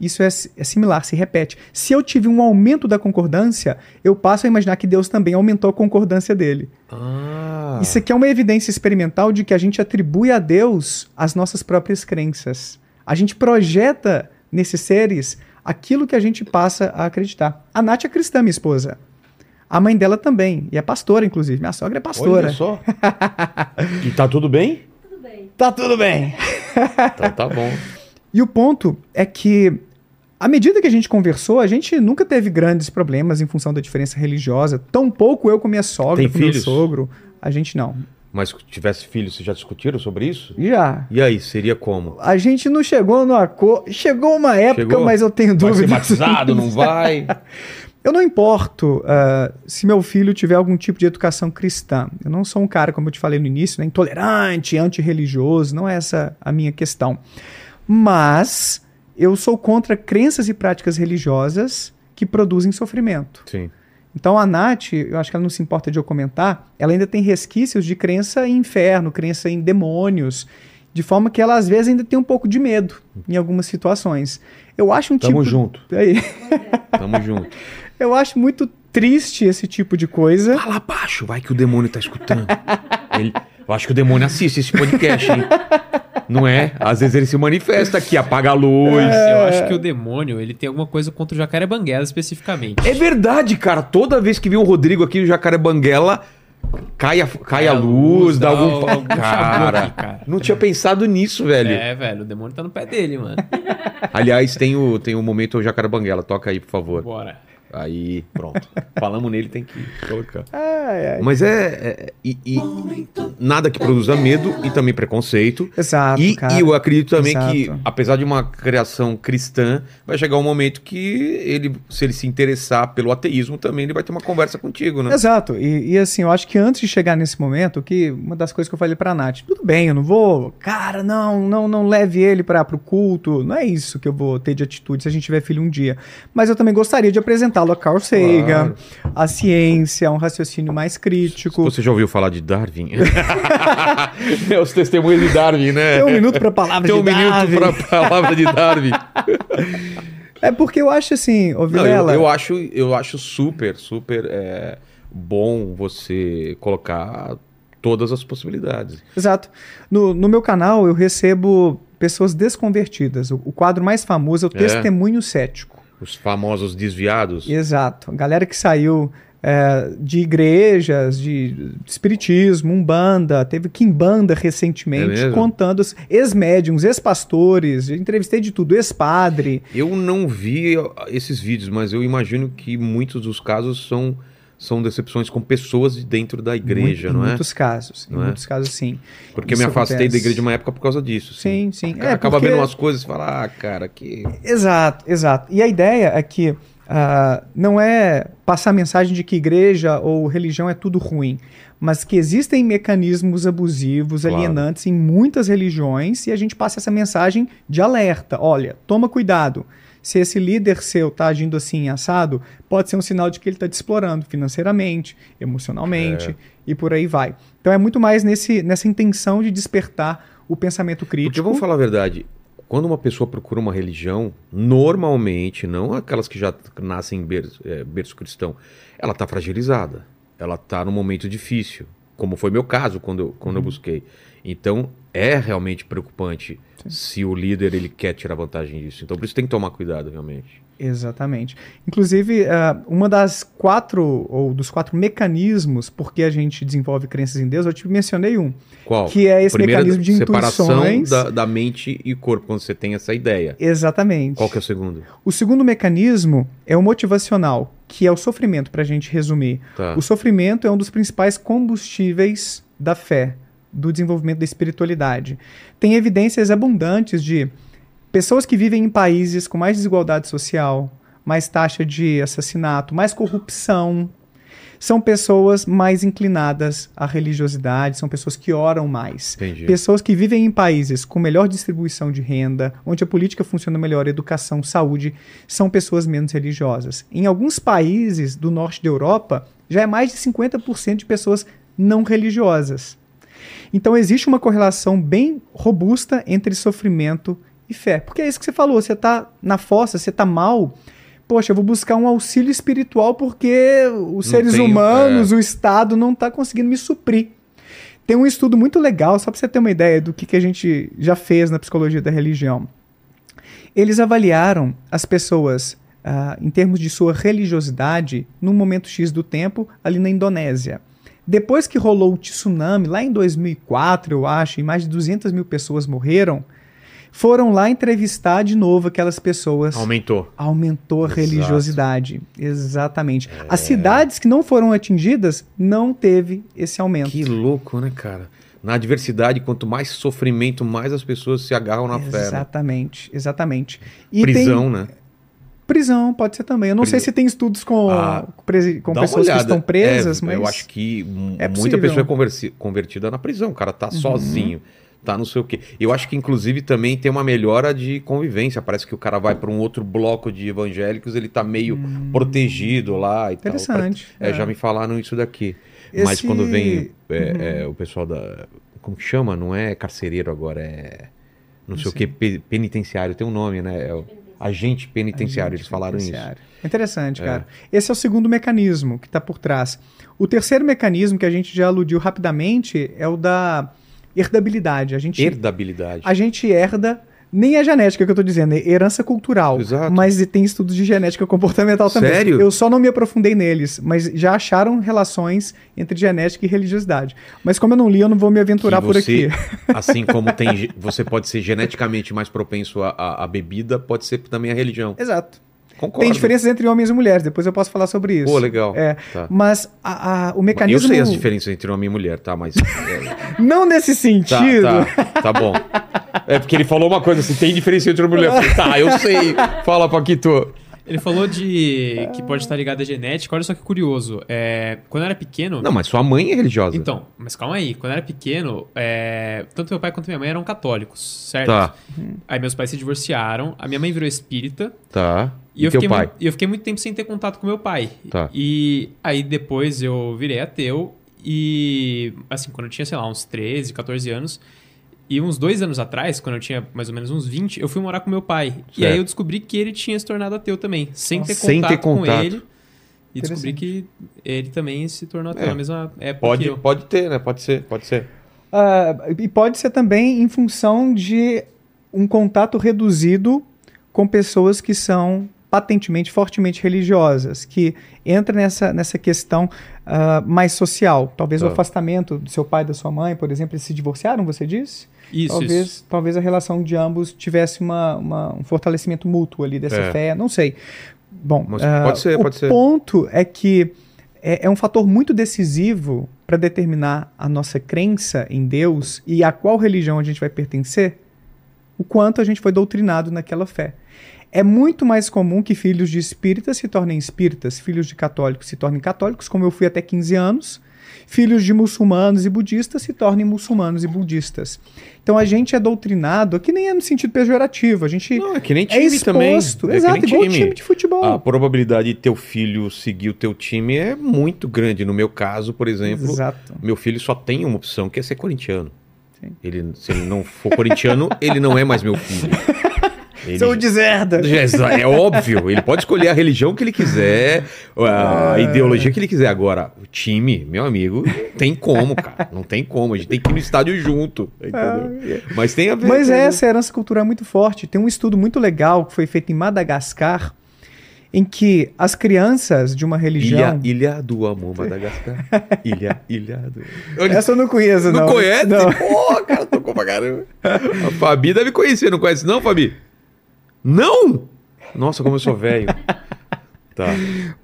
isso é, é similar, se repete. Se eu tive um aumento da concordância, eu passo a imaginar que Deus também aumentou a concordância dele. Ah. Isso aqui é uma evidência experimental de que a gente atribui a Deus as nossas próprias crenças. A gente projeta nesses seres aquilo que a gente passa a acreditar. A Nath é cristã, minha esposa. A mãe dela também. E é pastora, inclusive. Minha sogra é pastora. Olha só. [laughs] e tá tudo bem? Tudo bem. Tá tudo bem. Então tá bom. E o ponto é que, à medida que a gente conversou, a gente nunca teve grandes problemas em função da diferença religiosa. Tampouco eu com minha sogra, Tem com meu filhos? sogro. A gente não. Mas se tivesse filho, vocês já discutiram sobre isso? Já. E aí, seria como? A gente não chegou no acordo. Chegou uma época, Chegou? mas eu tenho Vai ser dúvidas. batizado, não vai? [laughs] Eu não importo ah, se meu filho tiver algum tipo de educação cristã. Eu não sou um cara, como eu te falei no início, né, intolerante, antirreligioso. Não é essa a minha questão. Mas eu sou contra crenças e práticas religiosas que produzem sofrimento. Sim. Então a Nath, eu acho que ela não se importa de eu comentar, ela ainda tem resquícios de crença em inferno, crença em demônios, de forma que ela às vezes ainda tem um pouco de medo em algumas situações. Eu acho um Tamo tipo junto. Aí. Tamo junto. [laughs] Eu acho muito triste esse tipo de coisa. Fala baixo, vai que o demônio tá escutando. Ele- eu acho que o demônio assiste esse podcast, hein? Não é? Às vezes ele se manifesta aqui, apaga a luz. Eu acho que o demônio, ele tem alguma coisa contra o jacaré banguela especificamente. É verdade, cara. Toda vez que vem o Rodrigo aqui no Jacaré Banguela, cai a, cai a luz, dá algum. algum chabu cara, aqui, cara. não tinha pensado nisso, velho. É, velho, o demônio tá no pé dele, mano. Aliás, tem o, tem o momento Jacaré Banguela. Toca aí, por favor. Bora. Aí, pronto. [laughs] Falamos nele, tem que colocar. Ai, ai. Mas é. é- e, e nada que produza medo e também preconceito. Exato, E, e eu acredito também que, Exato. apesar de uma criação cristã, vai chegar um momento que ele, se ele se interessar pelo ateísmo, também ele vai ter uma conversa contigo, né? Exato. E, assim, eu acho que antes de chegar nesse momento, que uma das coisas que eu falei pra Nath, tudo bem, eu não vou, cara, não, não, não leve ele para pro culto. Não é isso que eu vou ter de atitude se a gente tiver filho um dia. Mas eu também gostaria de apresentá-lo a Carl Sagan, a ciência, um raciocínio mais crítico. Você já ouviu falar de Darwin? [laughs] é os testemunhos de Darwin, né? Tem um minuto pra palavra Tem um [laughs] palavra de Darwin. É porque eu acho assim, ô Não, eu, eu acho, eu acho super, super é, bom você colocar todas as possibilidades. Exato. No, no meu canal eu recebo pessoas desconvertidas. O, o quadro mais famoso é o É. Testemunho Cético. Os famosos desviados. Exato. A galera que saiu é, de igrejas, de espiritismo, umbanda, teve Kimbanda É recentemente, mesmo? contando ex-médiums, ex-pastores, entrevistei de tudo, ex-padre. Eu não vi esses vídeos, mas eu imagino que muitos dos casos são, são decepções com pessoas de dentro da igreja, Muito- não Em é? muitos casos, em Não é? muitos casos sim. Porque eu Isso me afastei da acontece. igreja uma época por causa disso. Sim, sim. Cara É, acaba porque- vendo umas coisas e fala, ah, cara, que. Exato, exato. E a ideia é que ah, não é passar a mensagem de que igreja ou religião é tudo ruim, mas que existem mecanismos abusivos, Claro. alienantes em muitas religiões e a gente passa essa mensagem de alerta. Olha, toma cuidado. Se esse líder seu está agindo assim assado, pode ser um sinal de que ele está te explorando financeiramente, emocionalmente É. e por aí vai. Então é muito mais nesse, nessa intenção de despertar o pensamento Porque crítico. vamos falar a verdade. Quando uma pessoa procura uma religião, normalmente, não aquelas que já nascem em berço, é, berço cristão, ela está fragilizada. Ela está num momento difícil, como foi meu caso quando eu, quando eu Uhum. busquei. Então, é realmente preocupante se o líder ele quer tirar vantagem disso. Então, por isso tem que tomar cuidado, realmente. Exatamente. Inclusive, ah, uma das quatro, ou dos quatro mecanismos por que a gente desenvolve crenças em Deus, eu te mencionei um, Qual? que é esse Primeiro, mecanismo de separação intuições. da, da mente e corpo, quando você tem essa ideia. Exatamente. Qual que é o segundo? O segundo mecanismo é o motivacional, que é o sofrimento, para a gente resumir. Tá. O sofrimento é um dos principais combustíveis da fé, do desenvolvimento da espiritualidade. Tem evidências abundantes de pessoas que vivem em países com mais desigualdade social, mais taxa de assassinato, mais corrupção. São pessoas mais inclinadas à religiosidade, são pessoas que oram mais. Entendi. Pessoas que vivem em países com melhor distribuição de renda, onde a política funciona melhor, educação, saúde, são pessoas menos religiosas. Em alguns países do norte da Europa, já é mais de 50% de pessoas não religiosas. Então existe uma correlação bem robusta entre sofrimento e fé. Porque é isso que você falou, você está na fossa, você está mal. Poxa, eu vou buscar um auxílio espiritual porque os Não seres tenho, humanos, é. o Estado não está conseguindo me suprir. Tem um estudo muito legal, só para você ter uma ideia do que, que a gente já fez na psicologia da religião. Eles avaliaram as pessoas ah, em termos de sua religiosidade num momento X do tempo ali na Indonésia. Depois que rolou o tsunami, lá em 2004, eu acho, e mais de 200 mil pessoas morreram, foram lá entrevistar de novo aquelas pessoas. Aumentou. Aumentou a Exato. religiosidade. Exatamente. As cidades que não foram atingidas não teve esse aumento. Que louco, né, cara? Na adversidade, quanto mais sofrimento, mais as pessoas se agarram na fé. né? Exatamente, exatamente. E Prisão, tem- né? Prisão, pode ser também. Eu não sei se tem estudos com, Ah, com pessoas que estão presas, É, mas. Eu acho que é muita. Uhum. pessoa é convertida na prisão. O cara tá sozinho, tá não sei o quê. Eu acho que, inclusive, também tem uma melhora de convivência. Parece que o cara vai para um outro bloco de evangélicos, ele tá meio protegido lá e Hum. Interessante. tal. É, já me falaram isso daqui. Mas Esse- quando vem é, Uhum. é, o pessoal da. Como que chama? Não é carcereiro agora, é. Não sei o sei. que, pe- penitenciário, tem um nome, né? É o agente penitenciário, eles falaram isso. Penitenciário. Interessante, cara. Esse é o segundo mecanismo que está por trás. O terceiro mecanismo que a gente já aludiu rapidamente é o da herdabilidade. A gente, Herdabilidade. a gente herda. Nem a genética que eu tô dizendo, é herança cultural. Exato. Mas tem estudos de genética comportamental também. Sério? Eu só não me aprofundei neles, mas já acharam relações entre genética e religiosidade. Mas como eu não li, eu não vou me aventurar Que por você, aqui. [laughs] Assim como tem, você pode ser geneticamente mais propenso à bebida, pode ser também a religião. Exato. Concordo. Tem diferenças entre homens e mulheres, depois eu posso falar sobre isso. Pô, legal. É, Tá. Mas a- a- o Eu mecanismo. sei as diferenças entre homem e mulher, tá? Mas. [laughs] Não nesse tá, sentido. tá, tá bom. É porque ele falou uma coisa assim: tem diferença entre homem e mulher. Eu falei, tá, eu sei. Fala, Paquito. Ele falou de que pode estar ligado à genética. Olha só que curioso. É, quando eu era pequeno. Não, mas sua mãe é religiosa. Então, mas calma aí. Quando eu era pequeno, é, tanto meu pai quanto minha mãe eram católicos, certo? Tá, Aí meus pais se divorciaram. A minha mãe virou espírita. tá. E, E, eu fiquei, pai? mu- e eu fiquei muito tempo sem ter contato com meu pai. Tá. E aí depois eu virei ateu. E assim, quando eu tinha, sei lá, uns 13, 14 anos. E uns dois anos atrás, quando eu tinha mais ou menos uns 20, eu fui morar com meu pai. E Certo. aí eu descobri que ele tinha se tornado ateu também. Sem ter Sem contato, ter contato. com ele. E descobri que ele também se tornou ateu É. na mesma época que Pode, eu. pode ter, né? Pode ser, pode ser. Ah, e pode ser também em função de um contato reduzido com pessoas que são patentemente, fortemente religiosas, que entra nessa, nessa questão ah, mais social. Talvez o Tá. afastamento do seu pai e da sua mãe, por exemplo, eles se divorciaram, você disse? Isso, talvez, isso. talvez a relação de ambos tivesse uma, uma- um fortalecimento mútuo ali dessa É. fé, não sei. Bom, Mas ah, pode ser, o pode ser. ponto é que é, é um fator muito decisivo para determinar a nossa crença em Deus e a qual religião a gente vai pertencer, o quanto a gente foi doutrinado naquela fé. É muito mais comum que filhos de espíritas se tornem espíritas, filhos de católicos se tornem católicos, como eu fui até 15 anos, filhos de muçulmanos e budistas se tornem muçulmanos e budistas. Então a gente é doutrinado, que nem é no sentido pejorativo, a gente Não, é que nem é time também. exposto, É que exato, nem time. time de futebol. A probabilidade de teu filho seguir o teu time é muito grande. No meu caso, por exemplo, Exato. meu filho só tem uma opção, que é ser corintiano. Sim. Ele, se ele não for corintiano, ele não é mais meu filho. [laughs] Ele- Sou deserda. É, é óbvio, ele pode escolher a religião que ele quiser, a ideologia que ele quiser. Agora, o time, meu amigo, não tem como, cara. Não tem como. A gente tem que ir no estádio junto. Entendeu? Mas tem a ver. Mas com- essa herança cultural é muito forte. Tem um estudo muito legal que foi feito em Madagascar, em que as crianças de uma Ilha, religião. ilha do Amor, Madagascar. [laughs] Ilha, ilha do. Essa eu não conheço, não. Não, conhece? Não. Pô, cara, tocou pra caramba. A Fabi deve conhecer, não conhece, não, Fabi? Não! Nossa, como eu sou velho. [laughs] Tá.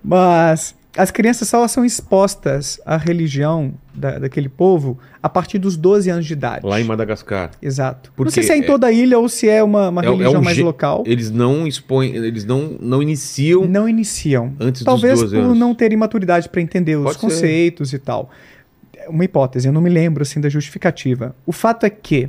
Mas as crianças só são expostas à religião da- daquele povo a partir dos 12 anos de idade. Lá em Madagascar. Exato. Porque não sei se é em é- toda a ilha ou se é uma, uma É- é religião um mais je- local. Eles não expõem, eles não, não iniciam Não iniciam. antes Talvez dos 12 por anos. não terem maturidade para entender os Pode ser. conceitos e tal. É Uma hipótese, eu não me lembro assim da justificativa. O fato é que,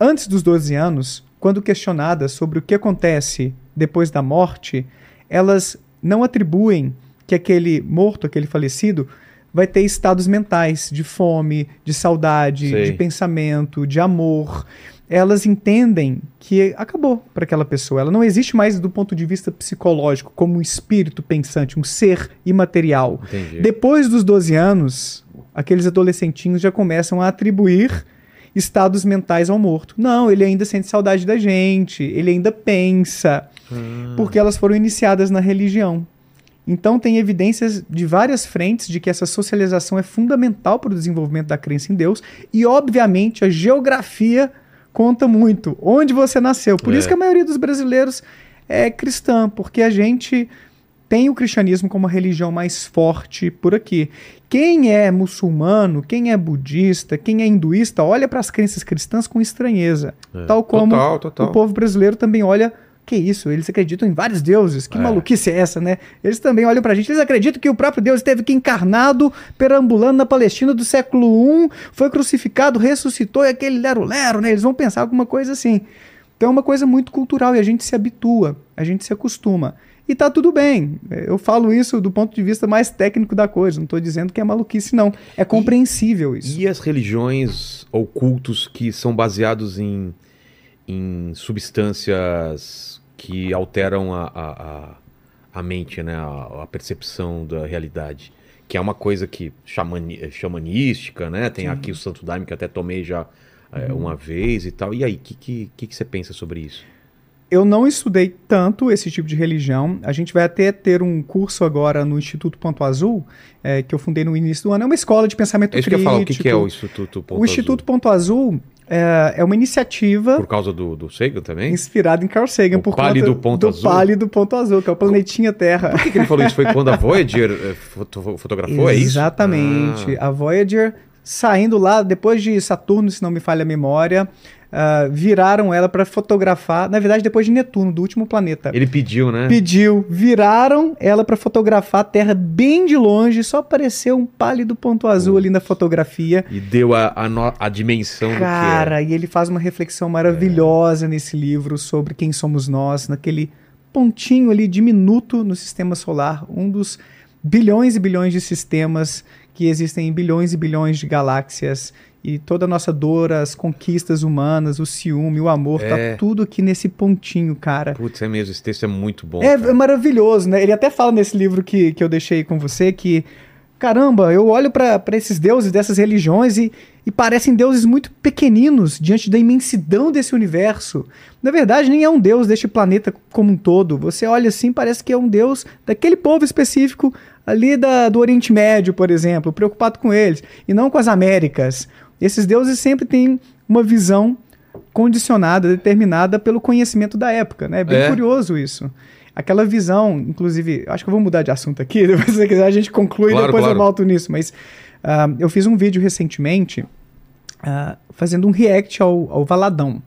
antes dos 12 anos, quando questionadas sobre o que acontece depois da morte, elas não atribuem que aquele morto, aquele falecido, vai ter estados mentais de fome, de saudade, Sei. de pensamento, de amor. Elas entendem que acabou para aquela pessoa. Ela não existe mais do ponto de vista psicológico, como um espírito pensante, um ser imaterial. Entendi. Depois dos 12 anos, aqueles adolescentinhos já começam a atribuir estados mentais ao morto. Não, ele ainda sente saudade da gente, ele ainda pensa, Ah. porque elas foram iniciadas na religião. Então tem evidências de várias frentes de que essa socialização é fundamental para o desenvolvimento da crença em Deus e obviamente a geografia conta muito. Onde você nasceu? Por É. isso que a maioria dos brasileiros é cristã, porque a gente tem o cristianismo como a religião mais forte por aqui. Quem é muçulmano, quem é budista, quem é hinduísta, olha para as crenças cristãs com estranheza. É. Tal como Total, total. o povo brasileiro também olha. Que isso? Eles acreditam em vários deuses. Que É. maluquice é essa, né? Eles também olham pra gente. Eles acreditam que o próprio Deus esteve aqui encarnado, perambulando na Palestina do século I, foi crucificado, ressuscitou e aquele lero-lero, né? Eles vão pensar alguma coisa assim. Então é uma coisa muito cultural e a gente se habitua, a gente se acostuma. E tá tudo bem. Eu falo isso do ponto de vista mais técnico da coisa. Não tô dizendo que é maluquice, não. É compreensível isso. E as religiões ou cultos que são baseados em, em substâncias que alteram a, a, a, a mente, né? A, a percepção da realidade. Que é uma coisa que xamani, é xamanística, né? Tem aqui o Santo Daime que até tomei já é, uma vez e tal. E aí, o que, que, que, que você pensa sobre isso? Eu não estudei tanto esse tipo de religião. A gente vai até ter um curso agora no Instituto Ponto Azul, é, que eu fundei no início do ano. É uma escola de pensamento É isso que eu falar, o que, que é o Instituto Ponto o Instituto Ponto Azul é, é uma iniciativa Por causa do, do Sagan também? inspirada em Carl Sagan. O por pálido ponto do azul? pálido ponto azul, que é o planetinha Terra. Por que, que ele falou isso? Foi quando a [laughs] Voyager eh, foto- fotografou, é isso? Exatamente. Ah, A Voyager saindo lá depois de Saturno, se não me falha a memória, ah, viraram ela para fotografar. Na verdade, depois de Netuno, do último planeta. ele pediu, né? Pediu, viraram ela para fotografar a Terra bem de longe, só apareceu um pálido ponto azul ali na fotografia. E deu a, a, no- a dimensão do que é. Cara, e ele faz uma reflexão maravilhosa nesse livro sobre quem somos nós, naquele pontinho ali diminuto no sistema solar, um dos bilhões e bilhões de sistemas que existem em bilhões e bilhões de galáxias. E toda a nossa dor, as conquistas humanas, o ciúme, o amor, É. tá tudo aqui nesse pontinho, cara. Putz, é mesmo, esse texto é muito bom. É, é maravilhoso, né? Ele até fala nesse livro que, que eu deixei com você que, caramba, eu olho para esses deuses dessas religiões e, e parecem deuses muito pequeninos diante da imensidão desse universo. Na verdade, nem é um deus deste planeta como um todo. Você olha assim, parece que é um deus daquele povo específico ali da, do Oriente Médio, por exemplo, preocupado com eles, e não com as Américas. Esses deuses sempre têm uma visão condicionada, determinada pelo conhecimento da época, né? É bem É. curioso isso. Aquela visão, inclusive, acho que eu vou mudar de assunto aqui, [laughs] depois se você quiser a gente conclui e Claro, depois claro. eu volto nisso, mas ah, eu fiz um vídeo recentemente ah, fazendo um react ao, ao Valadão.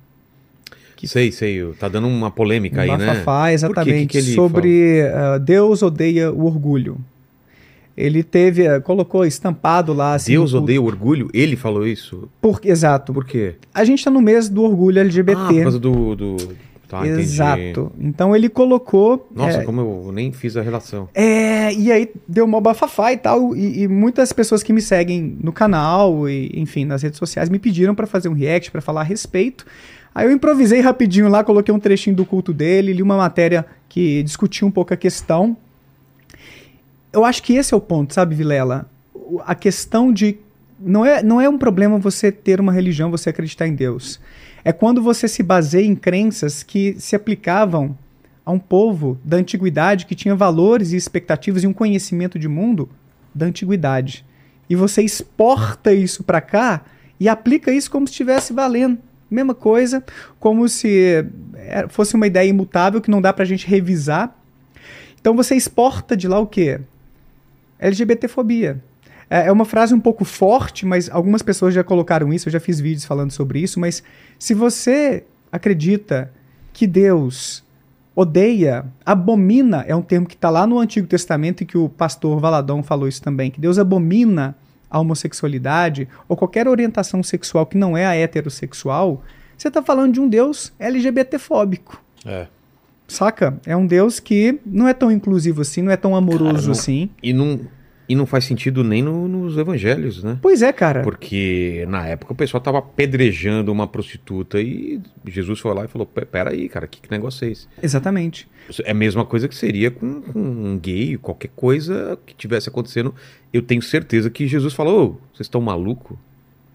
Sei, sei. Tá dando uma polêmica aí, um né? bafafá, quê? exatamente, Que que sobre ah, Deus odeia o orgulho. Ele teve, ah, colocou estampado lá assim. Deus odeia o orgulho? Ele falou isso? Por, exato. Por quê? A gente tá no mês do orgulho LGBT. Ah, por causa do... do... Tá, entendi. Exato. Então ele colocou. Nossa, é, como eu nem fiz a relação. É, e aí deu uma bafafá e tal, e, e muitas pessoas que me seguem no canal e, enfim, nas redes sociais me pediram pra fazer um react, pra falar a respeito. Aí eu improvisei rapidinho lá, coloquei um trechinho do culto dele, li uma matéria que discutia um pouco a questão. Eu acho que esse é o ponto, sabe, Vilela? A questão de não é, não é um problema você ter uma religião, você acreditar em Deus. É quando você se baseia em crenças que se aplicavam a um povo da antiguidade que tinha valores e expectativas e um conhecimento de mundo da antiguidade. E você exporta isso para cá e aplica isso como se estivesse valendo. Mesma coisa, como se é, fosse uma ideia imutável que não dá pra gente revisar. Então você exporta de lá o quê? LGBTfobia. É é uma frase um pouco forte, mas algumas pessoas já colocaram isso, eu já fiz vídeos falando sobre isso, mas se você acredita que Deus odeia, abomina, é um termo que está lá no Antigo Testamento e que o pastor Valadão falou isso também, que Deus abomina a homossexualidade ou qualquer orientação sexual que não é a heterossexual, você está falando de um Deus LGBTfóbico. É. Saca? É um Deus que não é tão inclusivo assim, não é tão amoroso Cara, não- assim. E não, e não faz sentido nem no- nos evangelhos, né? Pois é, cara. Porque na época o pessoal tava apedrejando uma prostituta e Jesus foi lá e falou: "Pe- Peraí, cara, que, que negócio é esse? Exatamente. É a mesma coisa que seria com, com um gay, qualquer coisa que tivesse acontecendo. Eu tenho certeza que Jesus falou: "Ô, vocês estão maluco?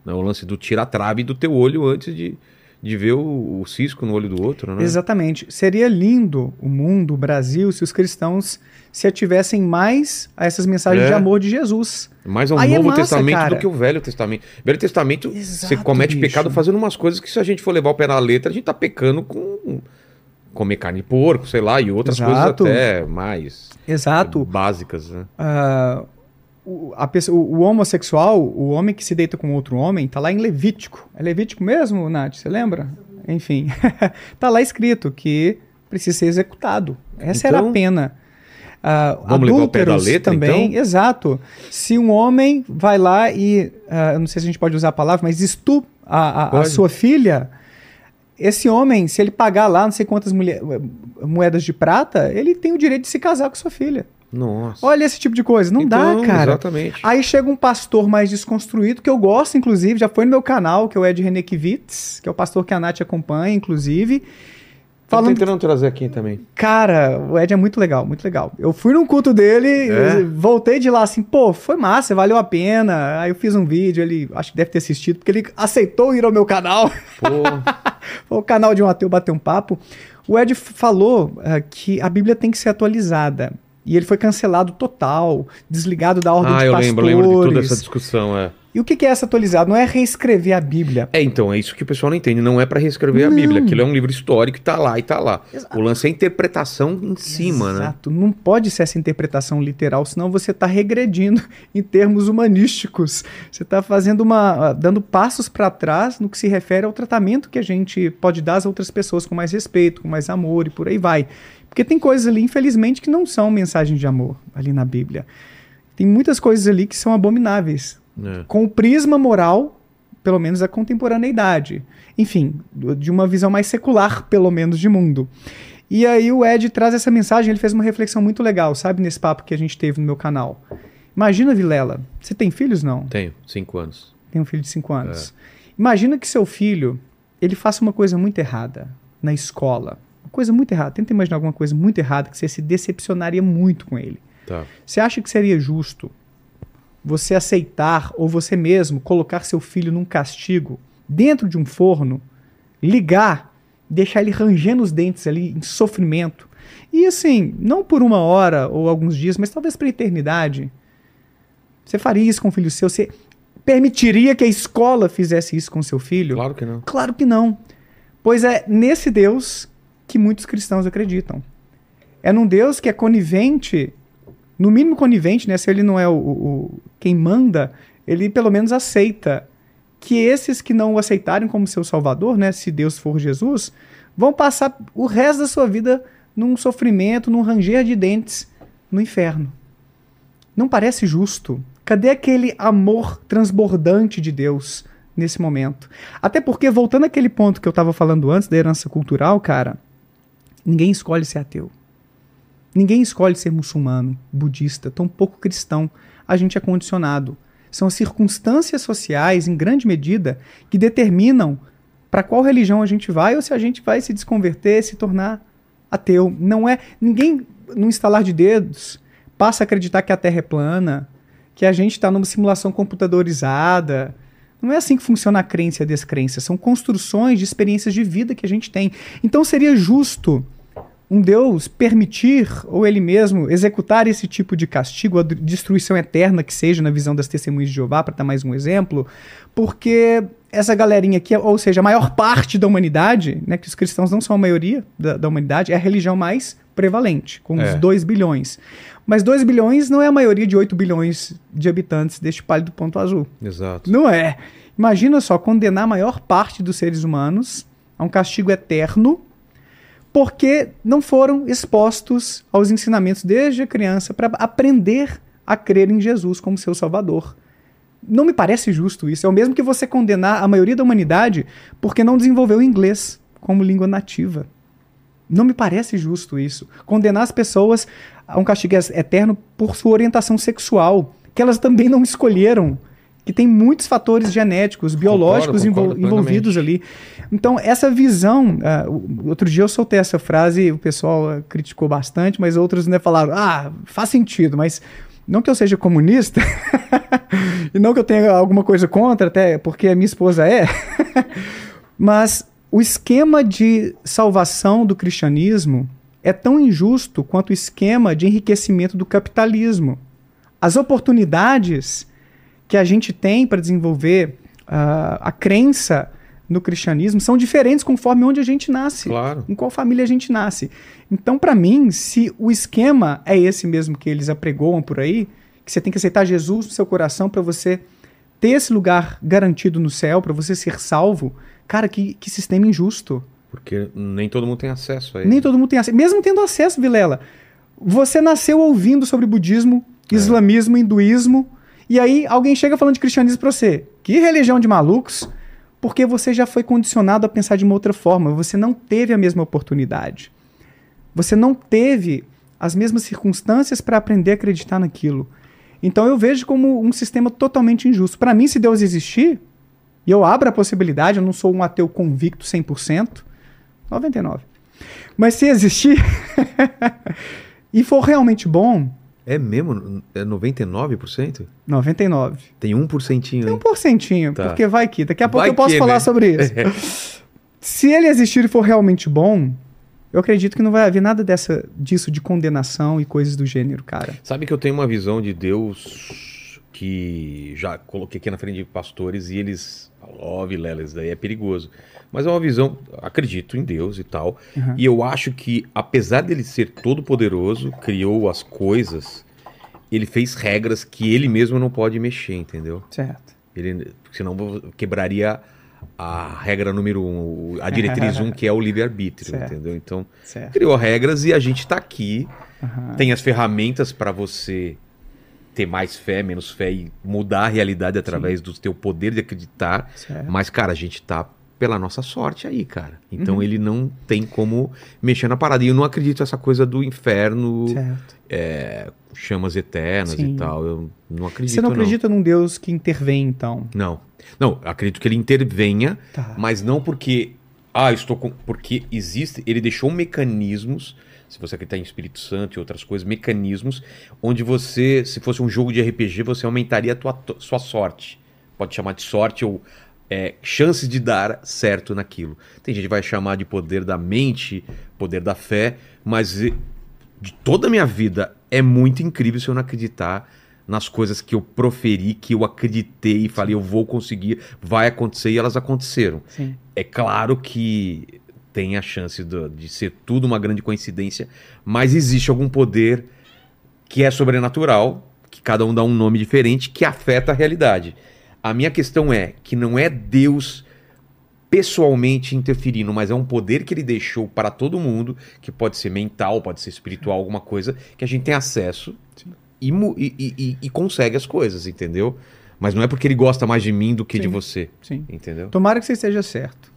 Não, o lance do tira a trave do teu olho antes de, de ver o, o cisco no olho do outro, né? Exatamente. Seria lindo o mundo, o Brasil, se os cristãos se ativessem mais a essas mensagens É. de amor de Jesus. Mais ao Aí é Novo massa, Testamento cara. do que o Velho Testamento. Velho Testamento, você Exato, comete bicho. pecado fazendo umas coisas que se a gente for levar o pé na letra, a gente tá pecando com comer carne de porco, sei lá, e outras Exato. coisas até mais Exato. básicas, né? Ah, o, a pessoa- o- o homossexual, o homem que se deita com outro homem, tá lá em Levítico. É Levítico mesmo, Nath? Você lembra? Enfim. [laughs] tá lá escrito que precisa ser executado. Essa era a Então, pena. Ah, vamos levar o pé da adúlteros letra, também, então? exato. Se um homem vai lá e, eu não sei se a gente pode usar a palavra, mas estupra a, a- a sua filha, esse homem, se ele pagar lá não sei quantas mulher- moedas de prata, ele tem o direito de se casar com sua filha. Nossa. Olha esse tipo de coisa. Não Então, dá, cara. Exatamente. Aí chega um pastor mais desconstruído, que eu gosto, inclusive, já foi no meu canal, que é o Ed Renekiewicz, que é o pastor que a Nath acompanha, inclusive. Falando- tentando trazer aqui também. Cara, o Ed é muito legal, muito legal. Eu fui num culto dele, É? voltei de lá assim, pô, foi massa, valeu a pena. Aí eu fiz um vídeo, ele acho que deve ter assistido, porque ele aceitou ir ao meu canal. Pô, [laughs] Foi o canal de um ateu bater um papo. O Ed falou ah, que a Bíblia tem que ser atualizada. E ele foi cancelado total, desligado da ordem ah, de eu pastores. lembro, lembro de toda essa discussão, é. E o que é essa atualizada? Não é reescrever a Bíblia. É, então, é isso que o pessoal não entende. Não é pra reescrever a Não. Bíblia. Aquilo é um livro histórico que tá lá e tá lá. Exato. O lance é a interpretação em cima, né? Exato. Não pode ser essa interpretação literal, senão você está regredindo [laughs] em termos humanísticos. Você está fazendo uma. ah, dando passos para trás no que se refere ao tratamento que a gente pode dar às outras pessoas com mais respeito, com mais amor e por aí vai. Porque tem coisas ali, infelizmente, que não são mensagens de amor ali na Bíblia. Tem muitas coisas ali que são abomináveis É. com o prisma moral, pelo menos da contemporaneidade. Enfim, de uma visão mais secular, pelo menos, de mundo. E aí o Ed traz essa mensagem, ele fez uma reflexão muito legal, sabe, nesse papo que a gente teve no meu canal. Imagina, Vilela, você tem filhos, não? Tenho, cinco anos. Tem um filho de 5 anos. Imagina que seu filho, ele faça uma coisa muito errada na escola. Coisa muito errada. Tenta imaginar alguma coisa muito errada que você se decepcionaria muito com ele. Tá. Você acha que seria justo você aceitar ou você mesmo colocar seu filho num castigo dentro de um forno, ligar, deixar ele rangendo os dentes ali em sofrimento? E assim, não por uma hora ou alguns dias, mas talvez para eternidade. Você faria isso com o filho seu? Você permitiria que a escola fizesse isso com seu filho? Claro que não. Claro que não. Pois é nesse Deus que muitos cristãos acreditam. É num Deus que é conivente, no mínimo conivente, né? Se ele não é o, o- quem manda, ele pelo menos aceita que esses que não o aceitarem como seu salvador, né? Se Deus for Jesus, vão passar o resto da sua vida num sofrimento, num ranger de dentes no inferno. Não parece justo. Cadê aquele amor transbordante de Deus nesse momento? Até porque, voltando àquele ponto que eu estava falando antes da herança cultural, cara, ninguém escolhe ser ateu. Ninguém escolhe ser muçulmano, budista, tampouco cristão. A gente é condicionado. São as circunstâncias sociais, em grande medida, que determinam para qual religião a gente vai ou se a gente vai se desconverter, se tornar ateu. Não é. Ninguém, num instalar de dedos, passa a acreditar que a Terra é plana, que a gente está numa simulação computadorizada. Não é assim que funciona a crença e a descrença. São construções de experiências de vida que a gente tem. Então seria justo um Deus permitir, ou ele mesmo, executar esse tipo de castigo, a destruição eterna que seja na visão das testemunhas de Jeová, para dar mais um exemplo, porque essa galerinha aqui, ou seja, a maior parte da humanidade, né, que os cristãos não são a maioria da, da humanidade, é a religião mais prevalente, com É. uns 2 bilhões. Mas 2 bilhões não é a maioria de 8 bilhões de habitantes deste pálido ponto azul. Exato. Não é. Imagina só condenar a maior parte dos seres humanos a um castigo eterno porque não foram expostos aos ensinamentos desde a criança para aprender a crer em Jesus como seu Salvador. Não me parece justo isso. É o mesmo que você condenar a maioria da humanidade porque não desenvolveu o inglês como língua nativa. Não me parece justo isso. Condenar as pessoas a um castigo eterno por sua orientação sexual, que elas também não escolheram, que tem muitos fatores genéticos, biológicos envol- concordo envolvidos ali. Então, essa visão. o- outro dia eu soltei essa frase, o pessoal ah, criticou bastante, mas outros né, falaram: ah, faz sentido, mas. Não que eu seja comunista, [laughs] e não que eu tenha alguma coisa contra, até porque a minha esposa é, [laughs] mas o esquema de salvação do cristianismo é tão injusto quanto o esquema de enriquecimento do capitalismo. As oportunidades que a gente tem para desenvolver ah, a crença no cristianismo são diferentes conforme onde a gente nasce, Claro. em qual família a gente nasce. Então, para mim, se o esquema é esse mesmo que eles apregoam por aí, que você tem que aceitar Jesus no seu coração para você ter esse lugar garantido no céu, para você ser salvo, cara, que, que sistema injusto. Porque nem todo mundo tem acesso a ele. Nem todo mundo tem acesso. Mesmo tendo acesso, Vilela, você nasceu ouvindo sobre budismo, islamismo, hinduísmo, e aí alguém chega falando de cristianismo pra você. Que religião de malucos? Porque você já foi condicionado a pensar de uma outra forma. Você não teve a mesma oportunidade. Você não teve as mesmas circunstâncias para aprender a acreditar naquilo. Então eu vejo como um sistema totalmente injusto. Para mim, se Deus existir, e eu abro a possibilidade, eu não sou um ateu convicto 100%, 99. Mas se existir [laughs] e for realmente bom, É mesmo? É 99%? 99. Tem 1% Tem um aí. porcentinho, Tá. porque vai que. Daqui a pouco Vai eu posso que, falar né? sobre [laughs] isso. Se ele existir e for realmente bom, eu acredito que não vai haver nada dessa, disso de condenação e coisas do gênero, cara. Sabe que eu tenho uma visão de Deus que já coloquei aqui na frente de pastores e eles falam, ó, Vilela, isso daí é perigoso. Mas é uma visão, acredito em Deus e tal. Uhum. E eu acho que, apesar dele ser todo poderoso, criou as coisas, ele fez regras que ele mesmo não pode mexer, entendeu? Certo. Ele, senão quebraria a regra número um, a diretriz um, que é o livre-arbítrio, entendeu? Então, Certo. criou regras e a gente tá aqui Aham. tem as ferramentas para você ter mais fé, menos fé e mudar a realidade através do teu poder de acreditar. Certo. Mas, cara, a gente tá pela nossa sorte aí, cara. Então Uhum. ele não tem como mexer na parada. E eu não acredito nessa coisa do inferno, é, chamas eternas Sim. e tal. Eu não acredito. Você não acredita num Deus que intervém, então? Não. Não, acredito que ele intervenha, Tá. mas não porque. Ah, estou com. Porque existe. Ele deixou mecanismos. Se você acreditar em Espírito Santo e outras coisas, mecanismos onde você, se fosse um jogo de RPG, você aumentaria a tua, sua sorte. Pode chamar de sorte ou é, chances de dar certo naquilo. Tem gente que vai chamar de poder da mente, poder da fé, mas de toda a minha vida é muito incrível se eu não acreditar nas coisas que eu proferi, que eu acreditei e falei, eu vou conseguir, vai acontecer e elas aconteceram. Sim. É claro que tem a chance do- de ser tudo uma grande coincidência, mas existe algum poder que é sobrenatural, que cada um dá um nome diferente, que afeta a realidade. A minha questão é que não é Deus pessoalmente interferindo, mas é um poder que ele deixou para todo mundo, que pode ser mental, pode ser espiritual, alguma coisa, que a gente tem acesso e, e- e- e- consegue as coisas, entendeu? Mas não é porque ele gosta mais de mim do que de Sim. você, Sim. entendeu? Tomara que você esteja certo.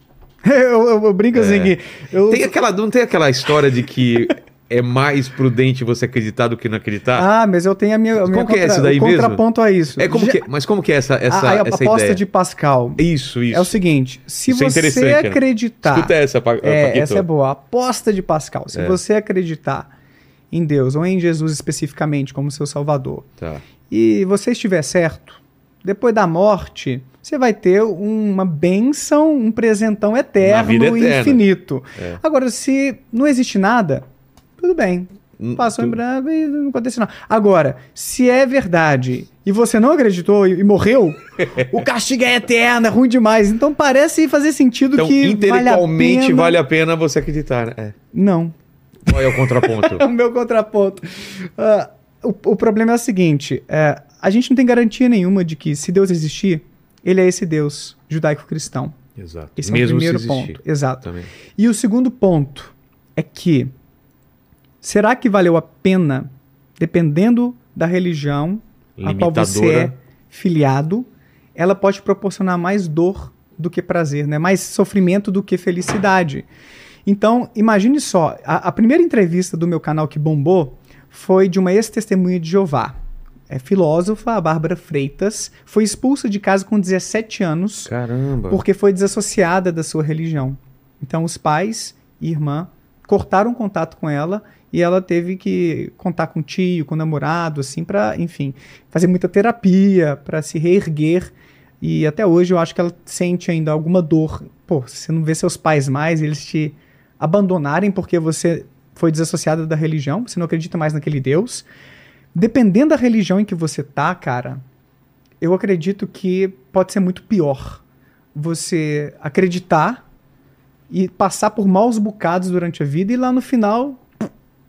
[laughs] eu, eu- eu brinco assim que. Eu, Tem aquela, não tem aquela história de que é mais prudente você acreditar do que não acreditar? Ah, mas eu tenho a minha, a minha Qual que é esse daí o mesmo? contraponto a isso. é como Já- que, mas como que é essa, essa, a, a essa aposta ideia? de Pascal Isso, isso. é o seguinte: se Isso é você né? acreditar. Escuta essa, Pa- É, Paquito. essa é boa. A aposta de Pascal. Se É. você acreditar em Deus ou em Jesus especificamente como seu Salvador Tá. e você estiver certo, depois da morte, você vai ter uma benção, um presentão eterno e infinito. É. Agora, se não existe nada, tudo bem. Hum, Passou em tu- branco e não aconteceu nada. Agora, se é verdade e você não acreditou e, e morreu, [laughs] o castigo é eterno, é ruim demais. Então parece fazer sentido Então, que intelectualmente vale a, pena... vale a pena você acreditar, né? É. Não. Qual é o contraponto? [laughs] É o meu contraponto. Ah, o, o problema é o seguinte: é, a gente não tem garantia nenhuma de que, se Deus existir, ele é esse Deus judaico-cristão. Exato. Esse Mesmo é o primeiro ponto. Exato. Também. E o segundo ponto é que será que valeu a pena, dependendo da religião a qual você é filiado, ela pode proporcionar mais dor do que prazer, né? mais sofrimento do que felicidade. Então, imagine só, a, a primeira entrevista do meu canal que bombou foi de uma ex-testemunha de Jeová. É filósofa, a Bárbara Freitas, foi expulsa de casa com 17 anos Caramba. porque foi desassociada da sua religião. Então os pais e irmã cortaram contato com ela e ela teve que contar com o tio, com o namorado, assim, para, enfim, fazer muita terapia, para se reerguer. E até hoje eu acho que ela sente ainda alguma dor. Pô, você não vê seus pais mais, eles te abandonarem porque você foi desassociada da religião, você não acredita mais naquele Deus. Dependendo da religião em que você tá, cara, eu acredito que pode ser muito pior você acreditar e passar por maus bocados durante a vida e lá no final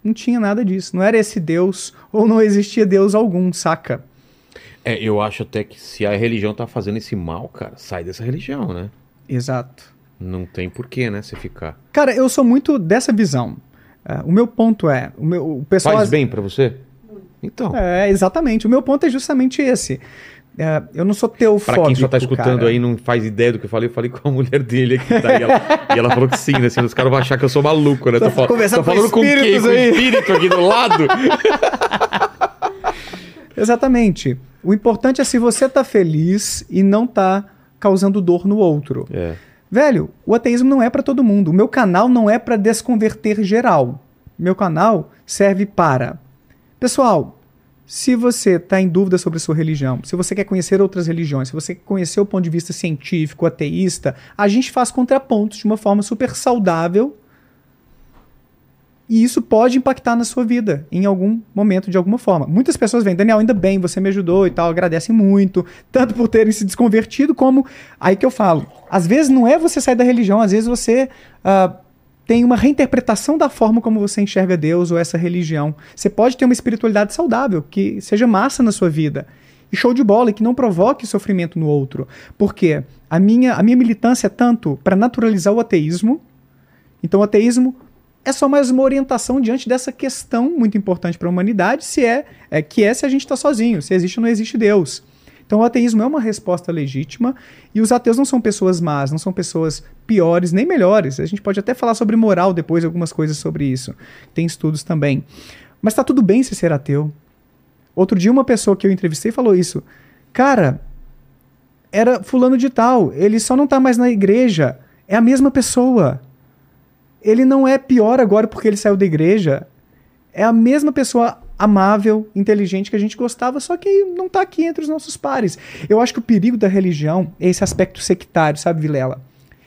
não tinha nada disso. Não era esse Deus ou não existia Deus algum, saca? É, eu acho até que se a religião tá fazendo esse mal, cara, sai dessa religião, né? Exato. Não tem porquê, né, você ficar. Cara, eu sou muito dessa visão. É, o meu ponto é, o, meu, o pessoal Faz bem pra você? Então, É, exatamente. O meu ponto é justamente esse. É, eu não sou teofóbico, pra quem só tá escutando cara. aí e não faz ideia do que eu falei, eu falei com a mulher dele aqui, tá? E ela, [laughs] e ela falou que sim, né? Senão os caras vão achar que eu sou maluco, né? Tô, fal- tô com falando com quem? Com o espírito aqui do lado? [laughs] Exatamente. O importante é se você tá feliz e não tá causando dor no outro. É. Velho, o ateísmo não é para todo mundo. O meu canal não é para desconverter geral. Meu canal serve para. Pessoal, se você está em dúvida sobre a sua religião, se você quer conhecer outras religiões, se você quer conhecer o ponto de vista científico, ateísta, a gente faz contrapontos de uma forma super saudável e isso pode impactar na sua vida em algum momento, de alguma forma. Muitas pessoas vêm, Daniel, ainda bem, você me ajudou e tal, agradecem muito, tanto por terem se desconvertido, como. Aí que eu falo. Às vezes não é você sair da religião, às vezes você uh, tem uma reinterpretação da forma como você enxerga Deus ou essa religião. Você pode ter uma espiritualidade saudável, que seja massa na sua vida. E show de bola, e que não provoque sofrimento no outro. Porque a minha, a minha militância é tanto para naturalizar o ateísmo. Então, o ateísmo é só mais uma orientação diante dessa questão muito importante para a humanidade, se é, é que é se a gente está sozinho, se existe ou não existe Deus. Então o ateísmo é uma resposta legítima e os ateus não são pessoas más, não são pessoas piores nem melhores. A gente pode até falar sobre moral depois, algumas coisas sobre isso. Tem estudos também. Mas está tudo bem se ser ateu. Outro dia uma pessoa que eu entrevistei falou isso. Cara, era fulano de tal, ele só não está mais na igreja, é a mesma pessoa ele não é pior agora porque ele saiu da igreja. É a mesma pessoa amável, inteligente que a gente gostava, só que não está aqui entre os nossos pares. Eu acho que o perigo da religião é esse aspecto sectário, sabe, Vilela?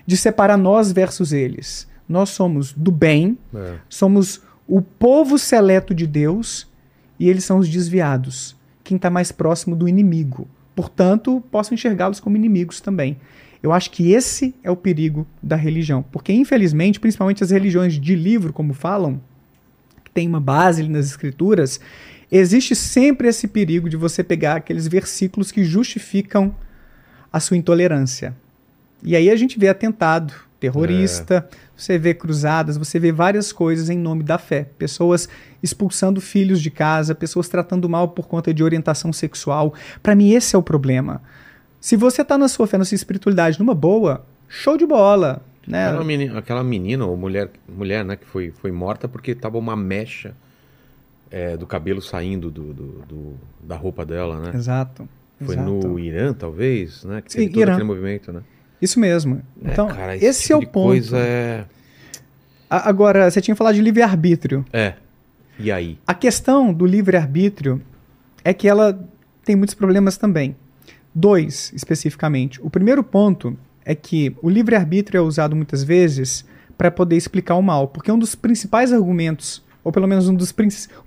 De separar nós versus eles. Nós somos do bem, é. somos o povo seleto de Deus e eles são os desviados, quem está mais próximo do inimigo. Portanto, posso enxergá-los como inimigos também. Eu acho que esse é o perigo da religião. Porque, infelizmente, principalmente as religiões de livro, como falam, tem uma base nas escrituras, existe sempre esse perigo de você pegar aqueles versículos que justificam a sua intolerância. E aí a gente vê atentado, terrorista, é. você vê cruzadas, você vê várias coisas em nome da fé. Pessoas expulsando filhos de casa, pessoas tratando mal por conta de orientação sexual. Para mim, esse é o problema. Se você tá na sua fé, na sua espiritualidade, numa boa, show de bola. Né? Aquela menina, aquela menina ou mulher, mulher né, que foi, foi morta porque tava uma mecha é, do cabelo saindo do, do, do, da roupa dela, né? Exato. Foi exato. no Irã, talvez, né? Que Sim, teve todo Irã. aquele movimento, né? Isso mesmo. É, então, cara, esse, esse tipo é o ponto. Coisa é... Agora, você tinha falado de livre-arbítrio. É. E aí? A questão do livre-arbítrio é que ela tem muitos problemas também. Dois, especificamente. O primeiro ponto é que o livre-arbítrio é usado muitas vezes para poder explicar o mal, porque um dos principais argumentos, ou pelo menos um dos,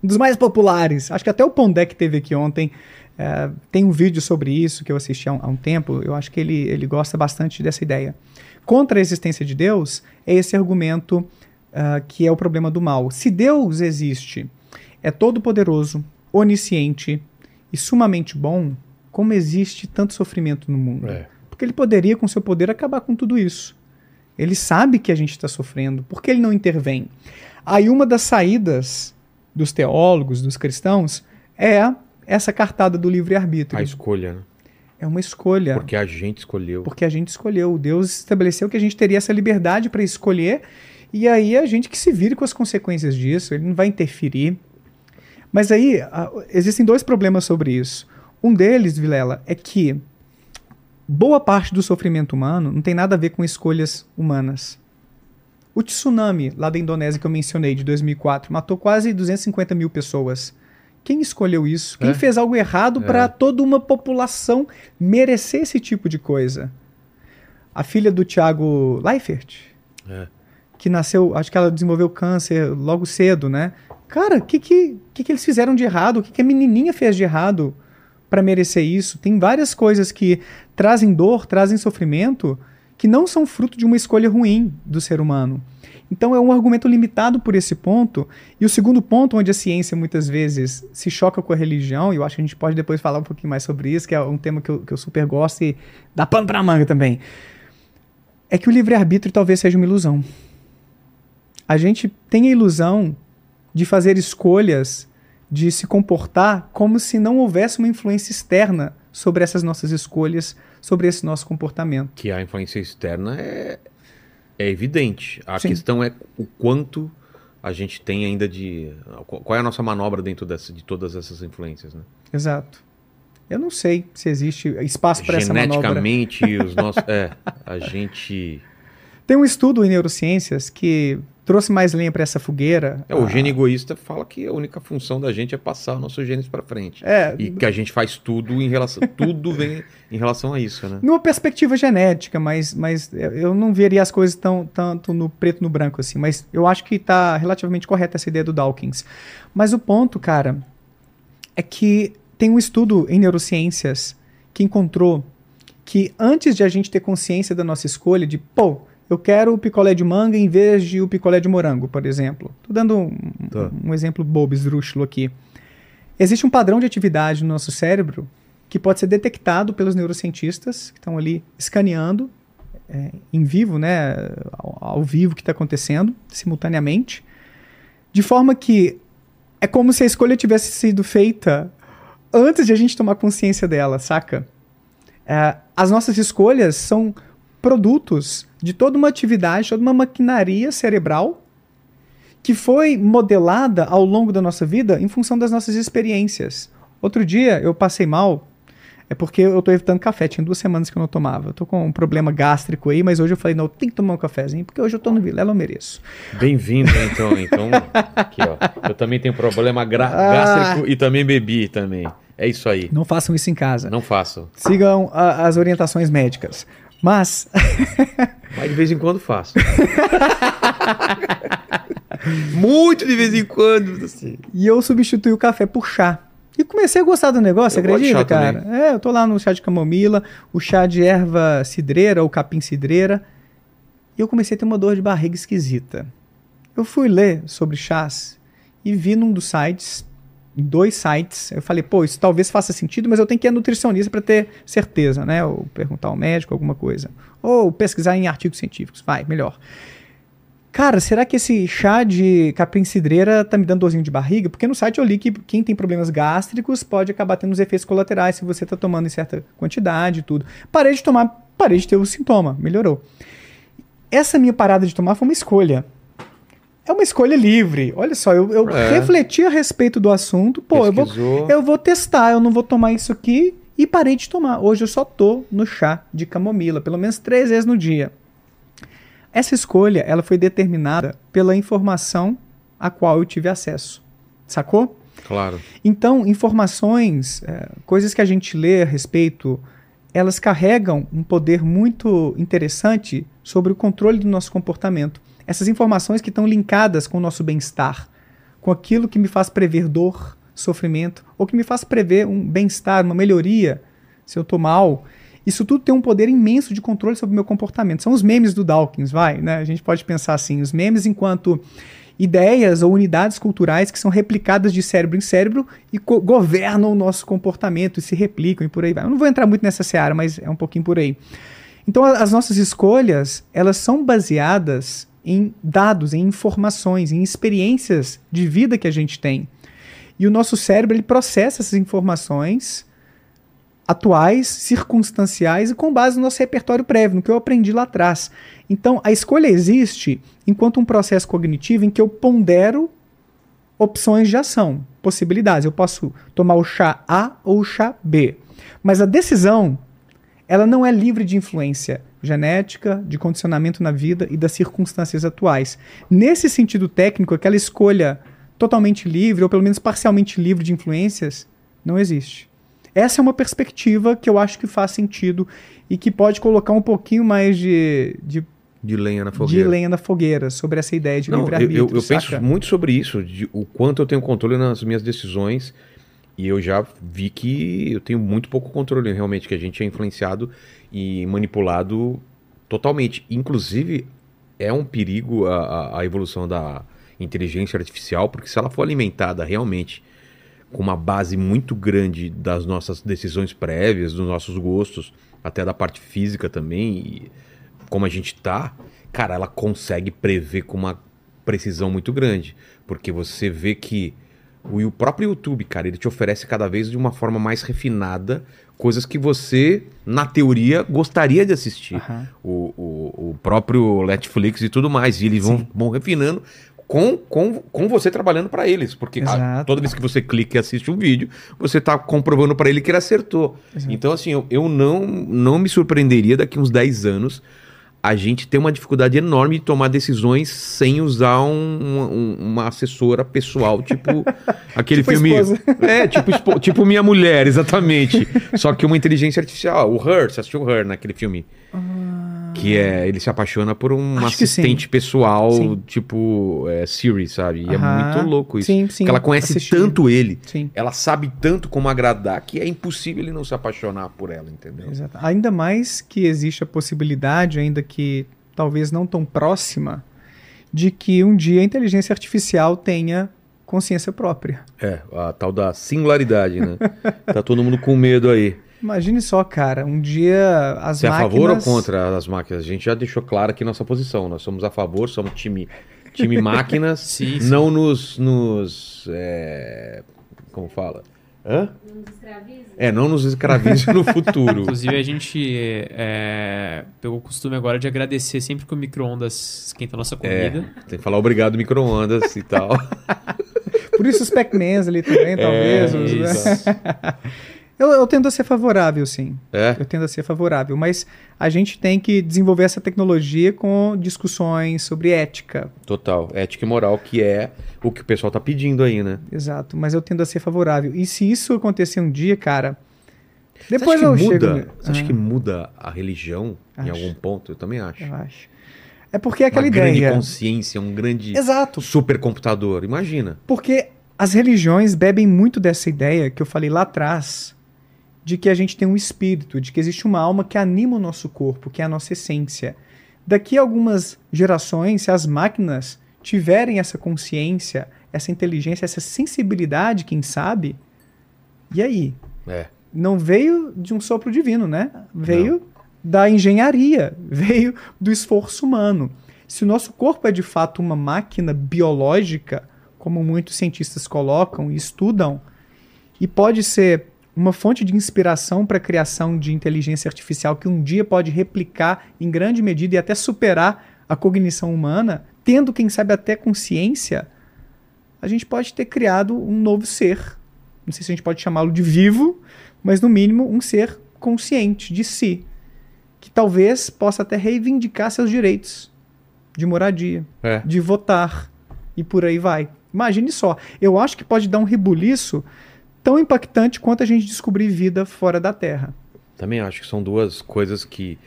um dos mais populares, acho que até o Pondé teve aqui ontem, é, tem um vídeo sobre isso que eu assisti há um, há um tempo, eu acho que ele, ele gosta bastante dessa ideia. Contra a existência de Deus é esse argumento uh, que é o problema do mal. Se Deus existe, é todo-poderoso, onisciente e sumamente bom, como existe tanto sofrimento no mundo. É. Porque ele poderia, com seu poder, acabar com tudo isso. Ele sabe que a gente está sofrendo, por que ele não intervém? Aí uma das saídas dos teólogos, dos cristãos, é essa cartada do livre-arbítrio. A escolha, né? É uma escolha. Porque a gente escolheu. Porque a gente escolheu. Deus estabeleceu que a gente teria essa liberdade para escolher, e aí a gente que se vire com as consequências disso, ele não vai interferir. Mas aí existem dois problemas sobre isso. Um deles, Vilela, é que boa parte do sofrimento humano não tem nada a ver com escolhas humanas. O tsunami lá da Indonésia que eu mencionei, de 2004, matou quase 250 mil pessoas. Quem escolheu isso? Quem é? fez algo errado é. para toda uma população merecer esse tipo de coisa? A filha do Thiago Leifert, é. que nasceu, acho que ela desenvolveu câncer logo cedo, né? Cara, o que, que, que, que eles fizeram de errado? O que, que a menininha fez de errado? Para merecer isso. Tem várias coisas que trazem dor, trazem sofrimento, que não são fruto de uma escolha ruim do ser humano. Então é um argumento limitado por esse ponto. E o segundo ponto, onde a ciência muitas vezes se choca com a religião, e eu acho que a gente pode depois falar um pouquinho mais sobre isso, que é um tema que eu, que eu super gosto e dá pano pra manga também, é que o livre-arbítrio talvez seja uma ilusão. A gente tem a ilusão de fazer escolhas de se comportar como se não houvesse uma influência externa sobre essas nossas escolhas, sobre esse nosso comportamento. Que a influência externa é, é evidente. A Sim. questão é o quanto a gente tem ainda de. Qual é a nossa manobra dentro dessa, de todas essas influências, né? Exato. Eu não sei se existe espaço para essa manobra. Geneticamente, os nossos. É, a gente. Tem um estudo em neurociências que trouxe mais lenha para essa fogueira. É, o Ah, gene egoísta fala que a única função da gente é passar nossos genes pra frente. É, E que a gente faz tudo em relação. tudo vem em relação a isso, né? numa perspectiva genética, mas, mas eu não veria as coisas tão, tanto no preto no branco assim. Mas eu acho que está relativamente correta essa ideia do Dawkins. Mas o ponto, cara, é que tem um estudo em neurociências que encontrou que antes de a gente ter consciência da nossa escolha, de pô, eu quero o picolé de manga em vez de o picolé de morango, por exemplo. Tô dando um, Tá. um exemplo bobo, esdrúxulo aqui. Existe um padrão de atividade no nosso cérebro que pode ser detectado pelos neurocientistas que estão ali escaneando é, em vivo, né, ao, ao vivo o que está acontecendo, simultaneamente, de forma que é como se a escolha tivesse sido feita antes de a gente tomar consciência dela, saca? É, as nossas escolhas são produtos de toda uma atividade, toda uma maquinaria cerebral que foi modelada ao longo da nossa vida em função das nossas experiências. Outro dia eu passei mal, é porque eu tô evitando café, tinha duas semanas que eu não tomava. Eu tô com um problema gástrico aí, mas hoje eu falei, não, tem que tomar um cafezinho, porque hoje eu tô no Vilela, eu mereço. Bem-vindo, então. Então, aqui, ó. Eu também tenho problema Ah. gástrico e também bebi também. É isso aí. Não façam isso em casa. Não faço. Sigam a- as orientações médicas. Mas [laughs] Mas de vez em quando faço. [laughs] Muito de vez em quando. Assim. E eu substituí o café por chá. E comecei a gostar do negócio, Eu acredita, cara? É, eu tô lá no chá de camomila, o chá de erva cidreira ou capim cidreira. E eu comecei a ter uma dor de barriga esquisita. Eu fui ler sobre chás e vi num dos sites, em dois sites, eu falei, pô, isso talvez faça sentido, mas eu tenho que ir a nutricionista para ter certeza, né? Ou perguntar ao médico alguma coisa. Ou pesquisar em artigos científicos, vai, melhor. Cara, será que esse chá de capim cidreira tá me dando dorzinho de barriga? Porque no site eu li que quem tem problemas gástricos pode acabar tendo os efeitos colaterais se você tá tomando em certa quantidade e tudo. Parei de tomar, parei de ter o sintoma, melhorou. Essa minha parada de tomar foi uma escolha. É uma escolha livre. Olha só, eu, eu É. refleti a respeito do assunto. Pô, eu vou, eu vou testar, eu não vou tomar isso aqui e parei de tomar. Hoje eu só tô no chá de camomila, pelo menos três vezes no dia. Essa escolha, ela foi determinada pela informação a qual eu tive acesso. Sacou? Claro. Então, informações, é, coisas que a gente lê a respeito, elas carregam um poder muito interessante sobre o controle do nosso comportamento. Essas informações que estão linkadas com o nosso bem-estar, com aquilo que me faz prever dor, sofrimento, ou que me faz prever um bem-estar, uma melhoria, se eu estou mal. Isso tudo tem um poder imenso de controle sobre o meu comportamento. São os memes do Dawkins, vai, né? A gente pode pensar assim, os memes enquanto ideias ou unidades culturais que são replicadas de cérebro em cérebro e governam o nosso comportamento e se replicam e por aí vai. Eu não vou entrar muito nessa seara, mas é um pouquinho por aí. Então as nossas escolhas, elas são baseadas em dados, em informações, em experiências de vida que a gente tem. E o nosso cérebro ele processa essas informações atuais, circunstanciais e com base no nosso repertório prévio, no que eu aprendi lá atrás. Então, a escolha existe enquanto um processo cognitivo em que eu pondero opções de ação, possibilidades. Eu posso tomar o chá A ou o chá B. Mas a decisão, ela não é livre de influência genética, de condicionamento na vida e das circunstâncias atuais. Nesse sentido técnico, aquela escolha totalmente livre, ou pelo menos parcialmente livre de influências, não existe. Essa é uma perspectiva que eu acho que faz sentido e que pode colocar um pouquinho mais de, de, De lenha na de fogueira. lenha na fogueira sobre essa ideia de Não, eu, livre-arbítrio. eu, eu penso muito sobre isso, de o quanto eu tenho controle nas minhas decisões. E eu já vi que eu tenho muito pouco controle, realmente, que a gente é influenciado e manipulado totalmente. Inclusive, é um perigo a, a- evolução da inteligência artificial, porque se ela for alimentada realmente com uma base muito grande das nossas decisões prévias, dos nossos gostos, até da parte física também, como a gente tá, cara, ela consegue prever com uma precisão muito grande. Porque você vê que o, o próprio YouTube, cara, ele te oferece cada vez de uma forma mais refinada coisas que você, na teoria, gostaria de assistir. Aham. O, o, o próprio Netflix e tudo mais. E eles vão, vão refinando com, com, com você trabalhando para eles. Porque a- toda vez que você clica e assiste um vídeo, você tá comprovando para ele que ele acertou. Exato. Então, assim, eu, eu não, não me surpreenderia daqui uns 10 anos a gente tem uma dificuldade enorme de tomar decisões sem usar um- um- uma assessora pessoal, tipo [laughs] aquele Tipo filme. esposa. [laughs] É, tipo, espo- tipo Minha Mulher, exatamente. Só que uma inteligência artificial. O Her, você assistiu o Her naquele filme? Que é, ele se apaixona por um Acho assistente pessoal, Sim. tipo é, Siri, sabe? E é muito louco isso. Sim, sim, Porque ela conhece assisti. tanto ele, Sim. ela sabe tanto como agradar, que é impossível ele não se apaixonar por ela, entendeu? Exato. Ainda mais que existe a possibilidade, ainda que talvez não tão próxima, de que um dia a inteligência artificial tenha consciência própria. É, a tal da singularidade, né? [laughs] tá todo mundo com medo aí. Imagine só, cara, um dia as Você é a máquinas... favor ou contra as máquinas? A gente já deixou claro aqui nossa posição. Nós somos a favor, somos time, time [laughs] máquinas. Sim, sim. Não nos. nos é, como fala? Hã? É, não nos escravize no [laughs] futuro. Inclusive, a gente é, pegou o costume agora de agradecer sempre que o micro-ondas esquenta a nossa É, comida. tem que falar obrigado micro-ondas e tal. [laughs] Por isso os Pac-Mans ali também, talvez. É, os- isso. Eu, eu tendo a ser favorável, sim. É? Eu tendo a ser favorável. Mas a gente tem que desenvolver essa tecnologia com discussões sobre ética. Total. Ética e moral, que é o que o pessoal tá pedindo aí, né? Exato. Mas eu tendo a ser favorável. E se isso acontecer um dia, cara. Você Depois acha eu que muda, chego. Você acha Ah, que muda a religião em Acho. algum ponto? Eu também acho. Eu acho. É porque é aquela Uma grande ideia. consciência, um grande Exato. supercomputador. Imagina. Porque as religiões bebem muito dessa ideia que eu falei lá atrás, de que a gente tem um espírito, de que existe uma alma que anima o nosso corpo, que é a nossa essência. Daqui a algumas gerações, se as máquinas tiverem essa consciência, essa inteligência, essa sensibilidade, quem sabe, e aí? É. Não veio de um sopro divino, né? Veio da engenharia, [laughs] veio do esforço humano. Se o nosso corpo é de fato uma máquina biológica, como muitos cientistas colocam e estudam, e pode ser uma fonte de inspiração para a criação de inteligência artificial que um dia pode replicar em grande medida e até superar a cognição humana, tendo, quem sabe, até consciência, a gente pode ter criado um novo ser. Não sei se a gente pode chamá-lo de vivo, mas no mínimo um ser consciente de si, que talvez possa até reivindicar seus direitos de moradia, É. de votar e por aí vai. Imagine só, eu acho que pode dar um rebuliço tão impactante quanto a gente descobrir vida fora da Terra. Também acho que são duas coisas que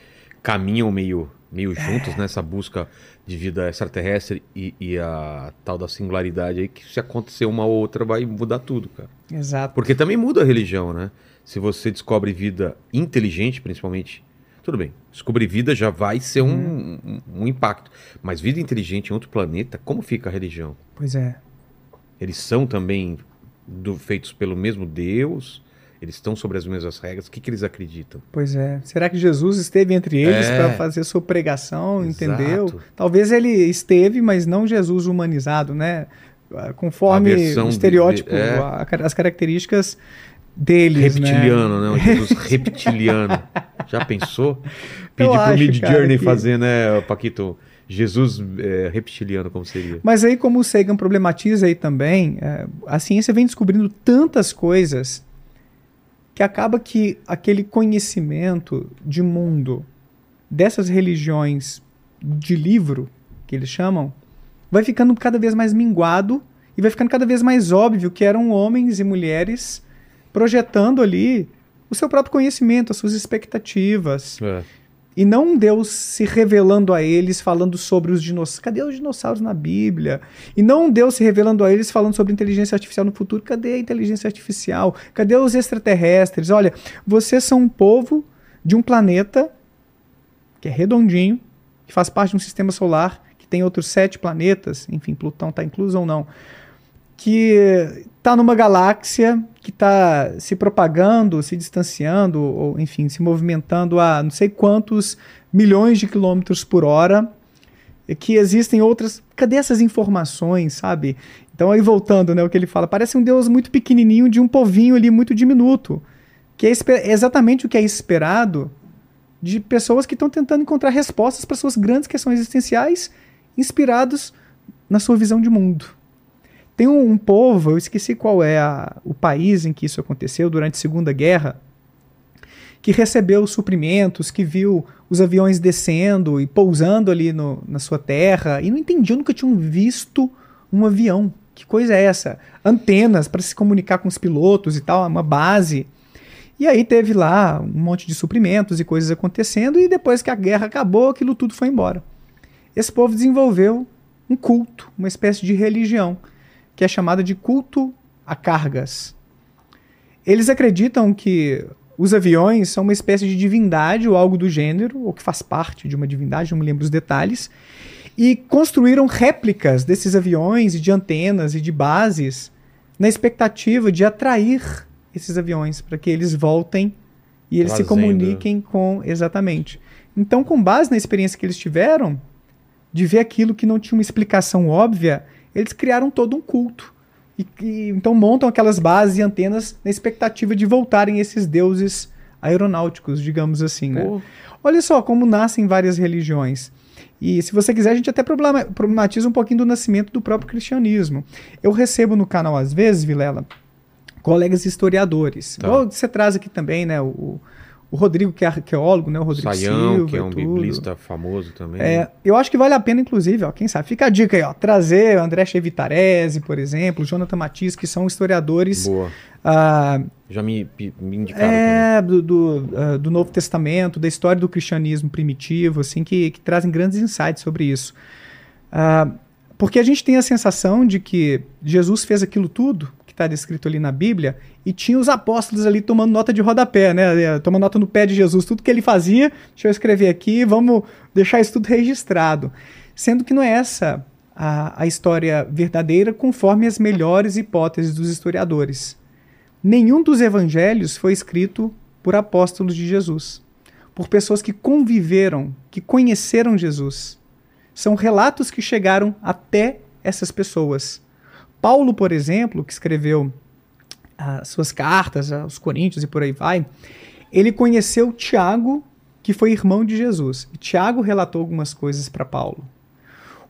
caminham meio, meio juntos nessa busca de vida extraterrestre e, e a tal da singularidade aí, que se acontecer uma ou outra vai mudar tudo, cara. Exato. Porque também muda a religião, né? Se você descobre vida inteligente, principalmente, tudo bem, descobrir vida já vai ser um, um, um impacto. Mas vida inteligente em outro planeta, como fica a religião? Pois é. Eles são também do- feitos pelo mesmo Deus? Eles estão sobre as mesmas regras? O que, que eles acreditam? Pois é. Será que Jesus esteve entre eles É. para fazer sua pregação, entendeu? Exato. Talvez ele esteve, mas não Jesus humanizado, né? Ah, Conforme o estereótipo, de- é. a- as características deles, Reptiliano, né? né? Um Jesus [laughs] reptiliano. Já pensou? Pedir pro acho, Mid Journey que- fazer, né, Paquito? Jesus é, reptiliano, como seria? Mas aí, como o Sagan problematiza aí também, é, a ciência vem descobrindo tantas coisas que acaba que aquele conhecimento de mundo dessas religiões de livro, que eles chamam, vai ficando cada vez mais minguado e vai ficando cada vez mais óbvio que eram homens e mulheres projetando ali o seu próprio conhecimento, as suas expectativas. É. E não Deus se revelando a eles, falando sobre os dinossauros. Cadê os dinossauros na Bíblia? E não Deus se revelando a eles, falando sobre inteligência artificial no futuro. Cadê a inteligência artificial? Cadê os extraterrestres? Olha, vocês são um povo de um planeta que é redondinho, que faz parte de um sistema solar, que tem outros sete planetas, enfim, Plutão está incluso ou não, que está numa galáxia que está se propagando, se distanciando, ou enfim, se movimentando a não sei quantos milhões de quilômetros por hora, que existem outras. Cadê essas informações, sabe? Então, aí voltando, né, o que ele fala, parece um Deus muito pequenininho de um povinho ali muito diminuto, que é é exatamente o que é esperado de pessoas que estão tentando encontrar respostas para suas grandes questões existenciais, inspirados na sua visão de mundo. Tem um, um povo, eu esqueci qual é a- o país em que isso aconteceu, durante a Segunda Guerra, que recebeu suprimentos, que viu os aviões descendo e pousando ali no, na sua terra e não entendiam, nunca tinham visto um avião. Que coisa é essa? Antenas para se comunicar com os pilotos e tal, uma base. E aí teve lá um monte de suprimentos e coisas acontecendo, e depois que a guerra acabou, aquilo tudo foi embora. Esse povo desenvolveu um culto, uma espécie de religião, que é chamada de culto a cargas. Eles acreditam que os aviões são uma espécie de divindade ou algo do gênero, ou que faz parte de uma divindade, não me lembro os detalhes, e construíram réplicas desses aviões e de antenas e de bases na expectativa de atrair esses aviões para que eles voltem e eles Trazendo. se comuniquem com exatamente. Então, com base na experiência que eles tiveram de ver aquilo que não tinha uma explicação óbvia, eles criaram todo um culto. E, e- então montam aquelas bases e antenas na expectativa de voltarem esses deuses aeronáuticos, digamos assim, né? Olha só como nascem várias religiões. E se você quiser, a gente até problema- problematiza um pouquinho do nascimento do próprio cristianismo. Eu recebo no canal, às vezes, Vilela, colegas historiadores. Tá. Igual você traz aqui também, né? O, o Rodrigo, que é arqueólogo, né? O Rodrigo Saião, Silva que é um tudo. biblista famoso também. É, eu acho que vale a pena, inclusive, ó, quem sabe, fica a dica aí, ó, trazer André Chevitarese, por exemplo, Jonathan Matias, que são historiadores Boa. ah, Já me, me indicaram também. é, do, do, ah, do Novo Testamento, da história do cristianismo primitivo, assim, que, que trazem grandes insights sobre isso. Ah, porque a gente tem a sensação de que Jesus fez aquilo tudo está descrito ali na Bíblia e tinha os apóstolos ali tomando nota de rodapé, né? eh, Tomando nota no pé de Jesus, tudo que ele fazia, deixa eu escrever aqui, vamos deixar isso tudo registrado. Sendo que não é essa a, a história verdadeira conforme as melhores hipóteses dos historiadores. Nenhum dos evangelhos foi escrito por apóstolos de Jesus, por pessoas que conviveram, que conheceram Jesus. São relatos que chegaram até essas pessoas. Paulo, por exemplo, que escreveu as suas cartas aos Coríntios e por aí vai, ele conheceu Tiago, que foi irmão de Jesus. E Tiago relatou algumas coisas para Paulo.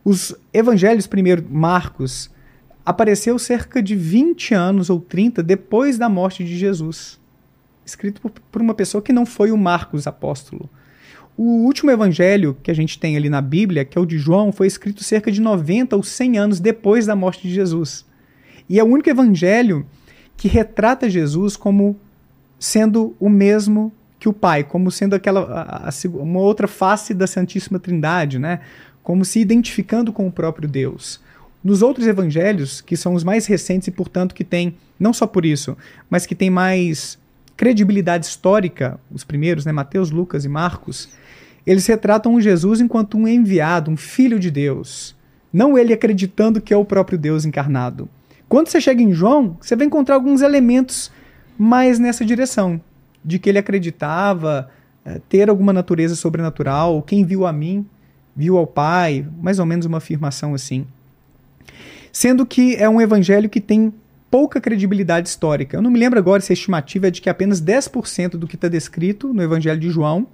Os evangelhos, primeiro, Marcos, apareceu cerca de 20 anos ou 30 depois da morte de Jesus. Escrito por, por uma pessoa que não foi o Marcos apóstolo. O último evangelho que a gente tem ali na Bíblia, que é o de João, foi escrito cerca de 90 ou 100 anos depois da morte de Jesus. E é o único evangelho que retrata Jesus como sendo o mesmo que o Pai, como sendo aquela a- a- uma outra face da Santíssima Trindade, né? Como se identificando com o próprio Deus. Nos outros evangelhos, que são os mais recentes e, portanto, que têm, não só por isso, mas que têm mais credibilidade histórica, os primeiros, né, Mateus, Lucas e Marcos, eles retratam Jesus enquanto um enviado, um filho de Deus. Não ele acreditando que é o próprio Deus encarnado. Quando você chega em João, você vai encontrar alguns elementos mais nessa direção, de que ele acreditava eh, ter alguma natureza sobrenatural, quem viu a mim, viu ao Pai, mais ou menos uma afirmação assim. Sendo que é um evangelho que tem pouca credibilidade histórica. Eu não me lembro agora se a estimativa é de que apenas 10% do que está descrito no evangelho de João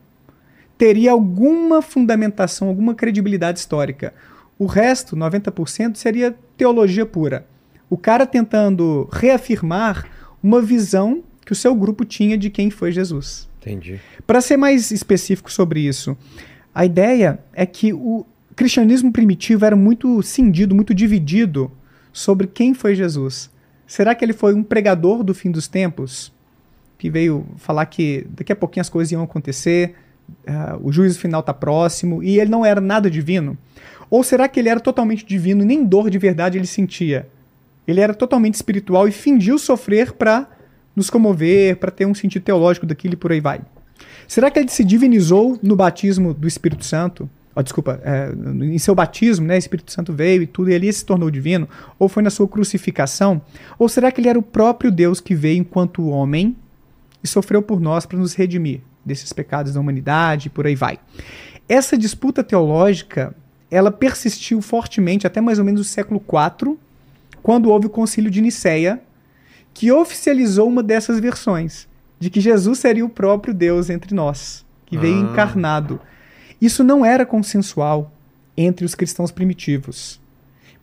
teria alguma fundamentação, alguma credibilidade histórica. O resto, 90%, seria teologia pura. O cara tentando reafirmar uma visão que o seu grupo tinha de quem foi Jesus. Entendi. Para ser mais específico sobre isso, a ideia é que o cristianismo primitivo era muito cindido, muito dividido sobre quem foi Jesus. Será que ele foi um pregador do fim dos tempos? Que veio falar que daqui a pouquinho as coisas iam acontecer, ah, o juízo final está próximo, e ele não era nada divino? Ou será que ele era totalmente divino e nem dor de verdade ele sentia? Ele era totalmente espiritual e fingiu sofrer para nos comover, para ter um sentido teológico daquilo e por aí vai. Será que ele se divinizou no batismo do Espírito Santo? Oh, desculpa, é, em seu batismo, né, Espírito Santo veio e tudo, e ali se tornou divino? Ou foi na sua crucificação? Ou será que ele era o próprio Deus que veio enquanto homem e sofreu por nós para nos redimir desses pecados da humanidade e por aí vai? Essa disputa teológica, ela persistiu fortemente até mais ou menos o século IV, quando houve o concílio de Nicéia, que oficializou uma dessas versões, de que Jesus seria o próprio Deus entre nós, que veio Ah. encarnado. Isso não era consensual entre os cristãos primitivos.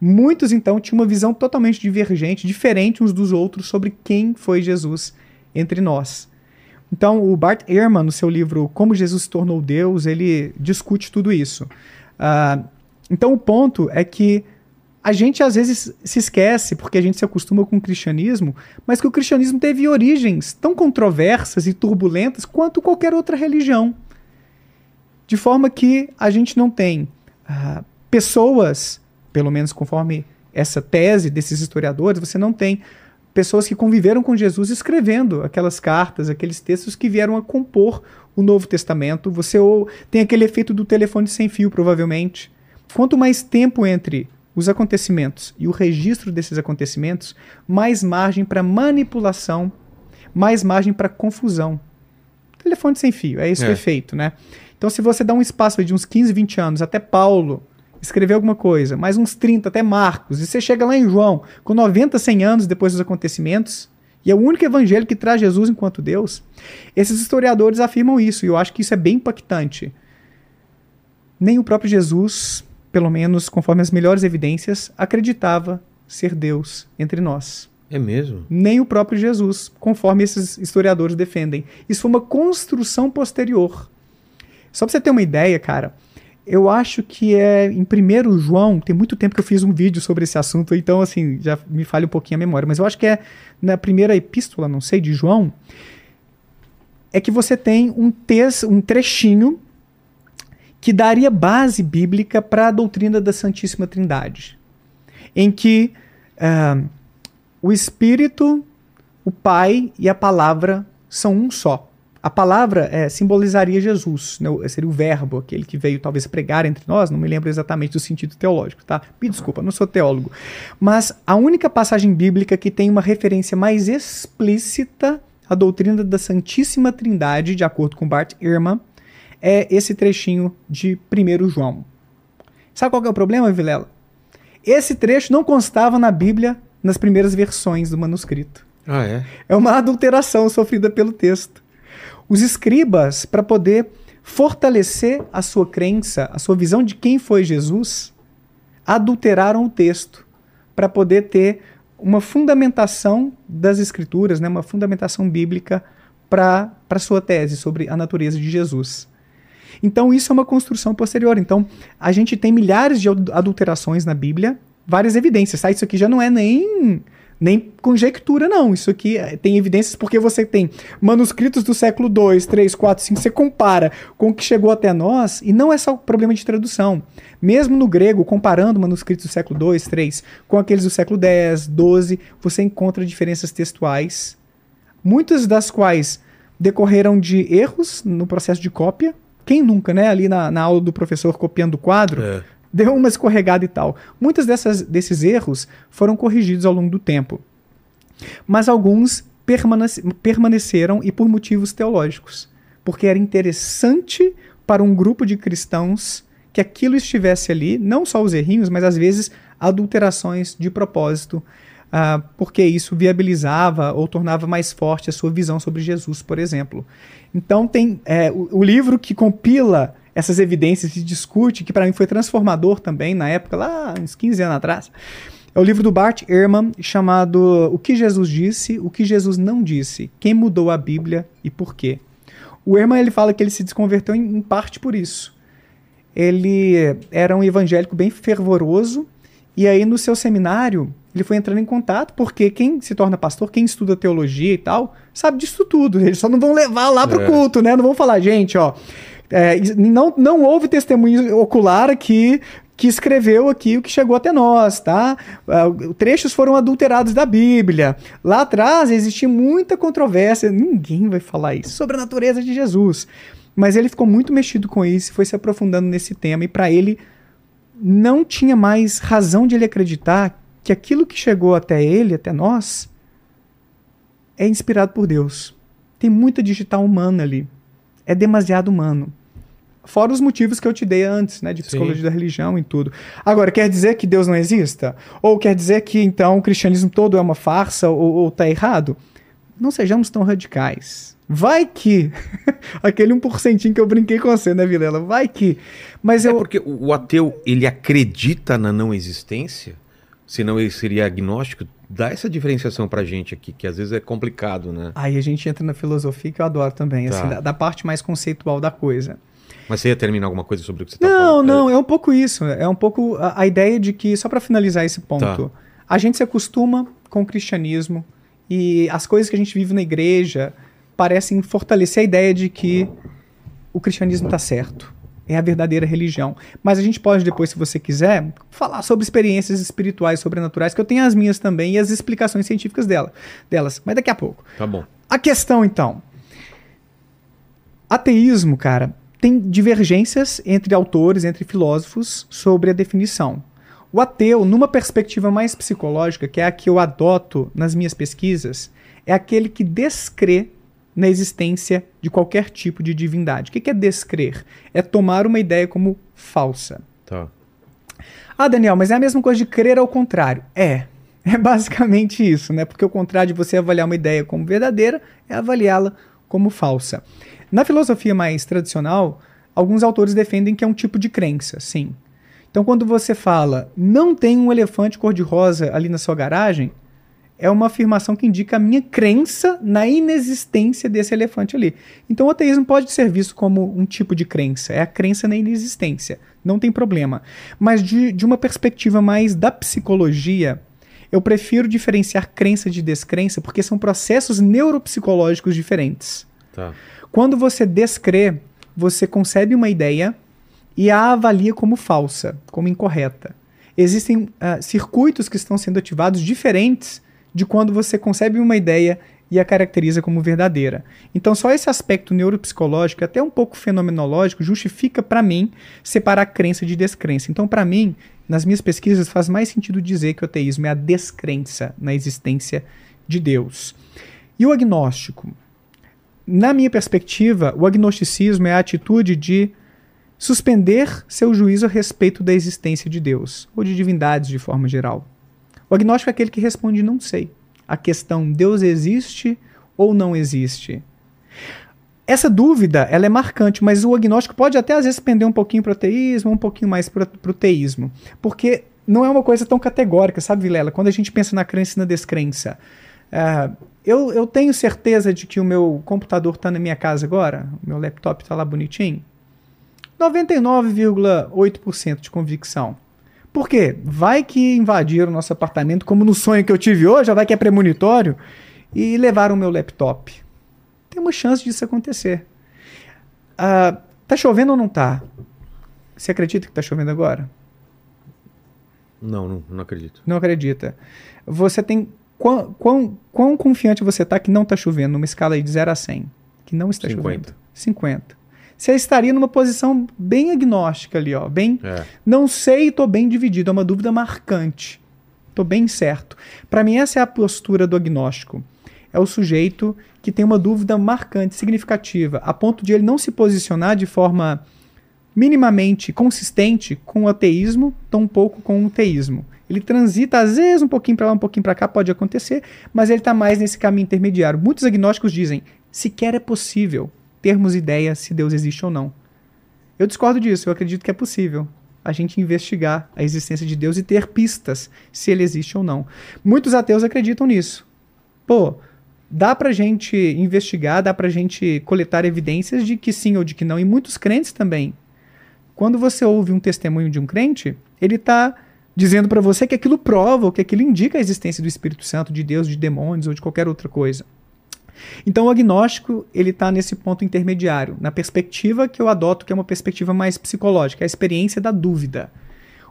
Muitos, então, tinham uma visão totalmente divergente, diferente uns dos outros sobre quem foi Jesus entre nós. Então, o Bart Ehrman, no seu livro Como Jesus se Tornou Deus, ele discute tudo isso. Uh, então, o ponto é que a gente às vezes se esquece, porque a gente se acostuma com o cristianismo, mas que o cristianismo teve origens tão controversas e turbulentas quanto qualquer outra religião. De forma que a gente não tem uh, pessoas, pelo menos conforme essa tese desses historiadores, você não tem pessoas que conviveram com Jesus escrevendo aquelas cartas, aqueles textos que vieram a compor o Novo Testamento. Você ou, tem aquele efeito do telefone sem fio, provavelmente. Quanto mais tempo entre os acontecimentos e o registro desses acontecimentos, mais margem para manipulação, mais margem para confusão. Telefone sem fio, é esse é. o efeito, né? Então, se você dá um espaço de uns 15, 20 anos até Paulo escrever alguma coisa, mais uns 30 até Marcos, e você chega lá em João, com 90, 100 anos depois dos acontecimentos, e é o único evangelho que traz Jesus enquanto Deus, esses historiadores afirmam isso, e eu acho que isso é bem impactante. Nem o próprio Jesus, pelo menos conforme as melhores evidências, acreditava ser Deus entre nós. É mesmo? Nem o próprio Jesus, conforme esses historiadores defendem. Isso foi uma construção posterior. Só pra você ter uma ideia, cara, eu acho que é em 1 João, tem muito tempo que eu fiz um vídeo sobre esse assunto, então assim, já me falha um pouquinho a memória, mas eu acho que é na primeira epístola, não sei, de João, é que você tem um, texto, um trechinho que daria base bíblica para a doutrina da Santíssima Trindade, em que uh, o Espírito, o Pai e a Palavra são um só. A palavra é, simbolizaria Jesus, né? seria o verbo, aquele que veio talvez pregar entre nós, não me lembro exatamente do sentido teológico, tá? Me desculpa, não sou teólogo. Mas a única passagem bíblica que tem uma referência mais explícita à doutrina da Santíssima Trindade, de acordo com Bart Ehrman, é esse trechinho de 1 João. Sabe qual é o problema, Vilela? Esse trecho não constava na Bíblia nas primeiras versões do manuscrito. Ah, é? É uma adulteração sofrida pelo texto. Os escribas, para poder fortalecer a sua crença, a sua visão de quem foi Jesus, adulteraram o texto para poder ter uma fundamentação das escrituras, né, uma fundamentação bíblica para a sua tese sobre a natureza de Jesus. Então, isso é uma construção posterior. Então, a gente tem milhares de adulterações na Bíblia, várias evidências. Tá? Isso aqui já não é nem nem conjectura, não. Isso aqui é, tem evidências porque você tem manuscritos do século 2, 3, 4, 5, você compara com o que chegou até nós, e não é só problema de tradução. Mesmo no grego, comparando manuscritos do século 2, 3 com aqueles do século 10, 12, você encontra diferenças textuais, muitas das quais decorreram de erros no processo de cópia. Quem nunca, né? Ali na, na aula do professor copiando o quadro, é deu uma escorregada e tal. Muitos dessas, desses erros foram corrigidos ao longo do tempo. Mas alguns permanece, permaneceram e por motivos teológicos. Porque era interessante para um grupo de cristãos que aquilo estivesse ali, não só os errinhos, mas às vezes adulterações de propósito, uh, porque isso viabilizava ou tornava mais forte a sua visão sobre Jesus, por exemplo. Então tem é, o, o livro que compila essas evidências e discute, que para mim foi transformador também na época, lá uns 15 anos atrás. É o livro do Bart Ehrman chamado O que Jesus disse, o que Jesus não disse, quem mudou a Bíblia e por quê. O Ehrman ele fala que ele se desconverteu em, em parte por isso. Ele era um evangélico bem fervoroso e aí no seu seminário ele foi entrando em contato, porque quem se torna pastor, quem estuda teologia e tal, sabe disso tudo. Eles só não vão levar lá pro é. culto, né? Não vão falar, gente, ó, é, não, não houve testemunho ocular aqui que escreveu aqui o que chegou até nós, tá? Uh, trechos foram adulterados da Bíblia. Lá atrás existia muita controvérsia, ninguém vai falar isso sobre a natureza de Jesus. Mas ele ficou muito mexido com isso, foi se aprofundando nesse tema e para ele não tinha mais razão de ele acreditar que aquilo que chegou até ele, até nós, é inspirado por Deus. Tem muita digital humana ali. É demasiado humano. Fora os motivos que eu te dei antes, né? De psicologia Sim. da religião e tudo. Agora, quer dizer que Deus não exista? Ou quer dizer que então o cristianismo todo é uma farsa ou, ou tá errado? Não sejamos tão radicais. Vai que. [laughs] Aquele 1% que eu brinquei com você, né, Vilela? Vai que. Mas é eu. porque o ateu, ele acredita na não existência? Senão ele seria agnóstico. Dá essa diferenciação pra gente aqui, que às vezes é complicado, né? Aí a gente entra na filosofia que eu adoro também, Tá. assim, da, da parte mais conceitual da coisa. Mas você ia terminar alguma coisa sobre o que você tá Não, falando? não, é um pouco isso. É um pouco a, a ideia de que, só para finalizar esse ponto, Tá. a gente se acostuma com o cristianismo e as coisas que a gente vive na igreja parecem fortalecer a ideia de que o cristianismo está certo. É a verdadeira religião. Mas a gente pode depois, se você quiser, falar sobre experiências espirituais, sobrenaturais, que eu tenho as minhas também e as explicações científicas dela, delas. Mas daqui a pouco. Tá bom. A questão, então. Ateísmo, cara, tem divergências entre autores, entre filósofos, sobre a definição. O ateu, numa perspectiva mais psicológica, que é a que eu adoto nas minhas pesquisas, é aquele que descrê na existência de qualquer tipo de divindade. O que é descrer? É tomar uma ideia como falsa. Tá. Ah, Daniel, mas é a mesma coisa de crer ao contrário. É. É basicamente isso, né? Porque o contrário de você avaliar uma ideia como verdadeira é avaliá-la como falsa. Na filosofia mais tradicional, alguns autores defendem que é um tipo de crença, sim. Então, quando você fala, não tem um elefante cor-de-rosa ali na sua garagem, é uma afirmação que indica a minha crença na inexistência desse elefante ali. Então, o ateísmo pode ser visto como um tipo de crença, é a crença na inexistência, não tem problema. Mas, de, de uma perspectiva mais da psicologia, eu prefiro diferenciar crença de descrença porque são processos neuropsicológicos diferentes. Tá. Quando você descrê, você concebe uma ideia e a avalia como falsa, como incorreta. Existem ah, circuitos que estão sendo ativados diferentes de quando você concebe uma ideia e a caracteriza como verdadeira. Então, só esse aspecto neuropsicológico, até um pouco fenomenológico, justifica para mim separar crença de descrença. Então, para mim, nas minhas pesquisas, faz mais sentido dizer que o ateísmo é a descrença na existência de Deus. E o agnóstico? Na minha perspectiva, o agnosticismo é a atitude de suspender seu juízo a respeito da existência de Deus, ou de divindades de forma geral. O agnóstico é aquele que responde não sei. A questão Deus existe ou não existe. Essa dúvida ela é marcante, mas o agnóstico pode até às vezes pender um pouquinho para o teísmo, um pouquinho mais para o teísmo. Porque não é uma coisa tão categórica, sabe, Vilela? Quando a gente pensa na crença e na descrença. Ah, eu, eu tenho certeza de que o meu computador está na minha casa agora, o meu laptop está lá bonitinho. 99,8% de convicção. Por quê? Vai que invadiram o nosso apartamento, como no sonho que eu tive hoje, vai que é premonitório, e levaram o meu laptop. Tem uma chance disso acontecer. Ah, tá chovendo ou não tá? Você acredita que tá chovendo agora? Não, não, não acredito. Não acredita. Você tem. Quão, quão, quão confiante você tá que não tá chovendo numa escala de 0 a 100? Que não está 50. chovendo. 50. Você estaria numa posição bem agnóstica ali, ó. Bem. É. Não sei e tô bem dividido. É uma dúvida marcante. Tô bem certo. Para mim, essa é a postura do agnóstico. É o sujeito que tem uma dúvida marcante, significativa, a ponto de ele não se posicionar de forma minimamente consistente com o ateísmo, tampouco com o teísmo. Ele transita, às vezes, um pouquinho para lá, um pouquinho para cá, pode acontecer, mas ele está mais nesse caminho intermediário. Muitos agnósticos dizem: sequer é possível termos ideia se Deus existe ou não. Eu discordo disso, eu acredito que é possível a gente investigar a existência de Deus e ter pistas se ele existe ou não. Muitos ateus acreditam nisso. Pô, dá pra gente investigar, dá pra gente coletar evidências de que sim ou de que não, e muitos crentes também. Quando você ouve um testemunho de um crente, ele está dizendo para você que aquilo prova, ou que aquilo indica a existência do Espírito Santo, de Deus, de demônios ou de qualquer outra coisa. Então o agnóstico ele está nesse ponto intermediário, na perspectiva que eu adoto, que é uma perspectiva mais psicológica, a experiência da dúvida.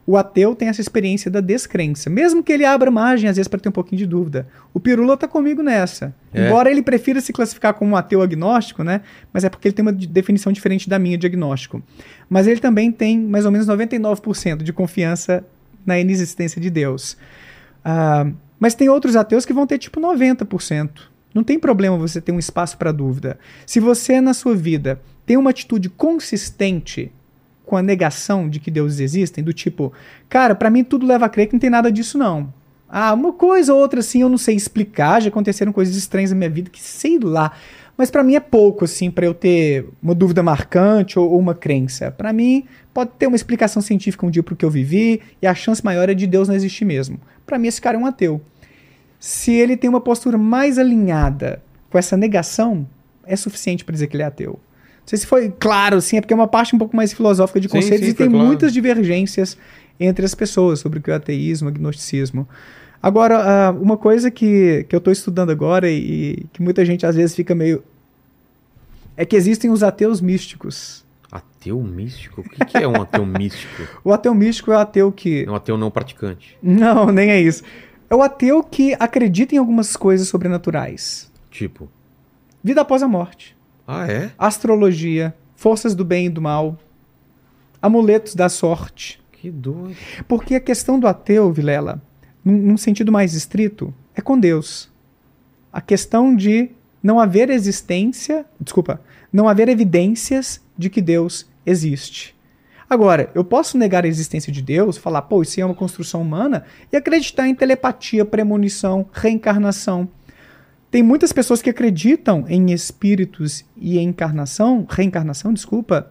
O ateu tem essa experiência da descrença, mesmo que ele abra margem às vezes para ter um pouquinho de dúvida. O Pirula está comigo nessa. É. Embora ele prefira se classificar como um ateu agnóstico, né? Mas é porque ele tem uma de- definição diferente da minha de agnóstico. Mas ele também tem mais ou menos 99% de confiança na inexistência de Deus. Ah, mas tem outros ateus que vão ter tipo 90%. Não tem problema você ter um espaço para dúvida. Se você na sua vida tem uma atitude consistente com a negação de que deuses existem, do tipo, cara, para mim tudo leva a crer que não tem nada disso não. Ah, uma coisa ou outra assim, eu não sei explicar, já aconteceram coisas estranhas na minha vida que sei lá. Mas para mim é pouco assim para eu ter uma dúvida marcante ou, ou uma crença. Para mim pode ter uma explicação científica um dia pro que eu vivi e a chance maior é de Deus não existir mesmo. Para mim esse cara é um ateu. Se ele tem uma postura mais alinhada com essa negação, é suficiente para dizer que ele é ateu. Não sei se foi claro, assim, é porque é uma parte um pouco mais filosófica de Sim, conceitos sim, e tem claro. muitas divergências entre as pessoas sobre o que é o ateísmo, o agnosticismo. Agora, ah, uma coisa que, que eu estou estudando agora e, e que muita gente às vezes fica meio. é que existem os ateus místicos. Ateu místico? O que, que é um ateu [laughs] místico? O ateu místico é o ateu que. É um ateu não praticante. Não, nem é isso. É o ateu que acredita em algumas coisas sobrenaturais. Tipo. Vida após a morte. Ah, é? astrologia, forças do bem e do mal, amuletos da sorte. Que doido. Porque a questão do ateu, Vilela, num, num sentido mais estrito, é com Deus. A questão de não haver existência, desculpa, não haver evidências de que Deus existe. Agora, eu posso negar a existência de Deus, falar, pô, isso é uma construção humana, e acreditar em telepatia, premonição, reencarnação. Tem muitas pessoas que acreditam em espíritos e encarnação, reencarnação, desculpa,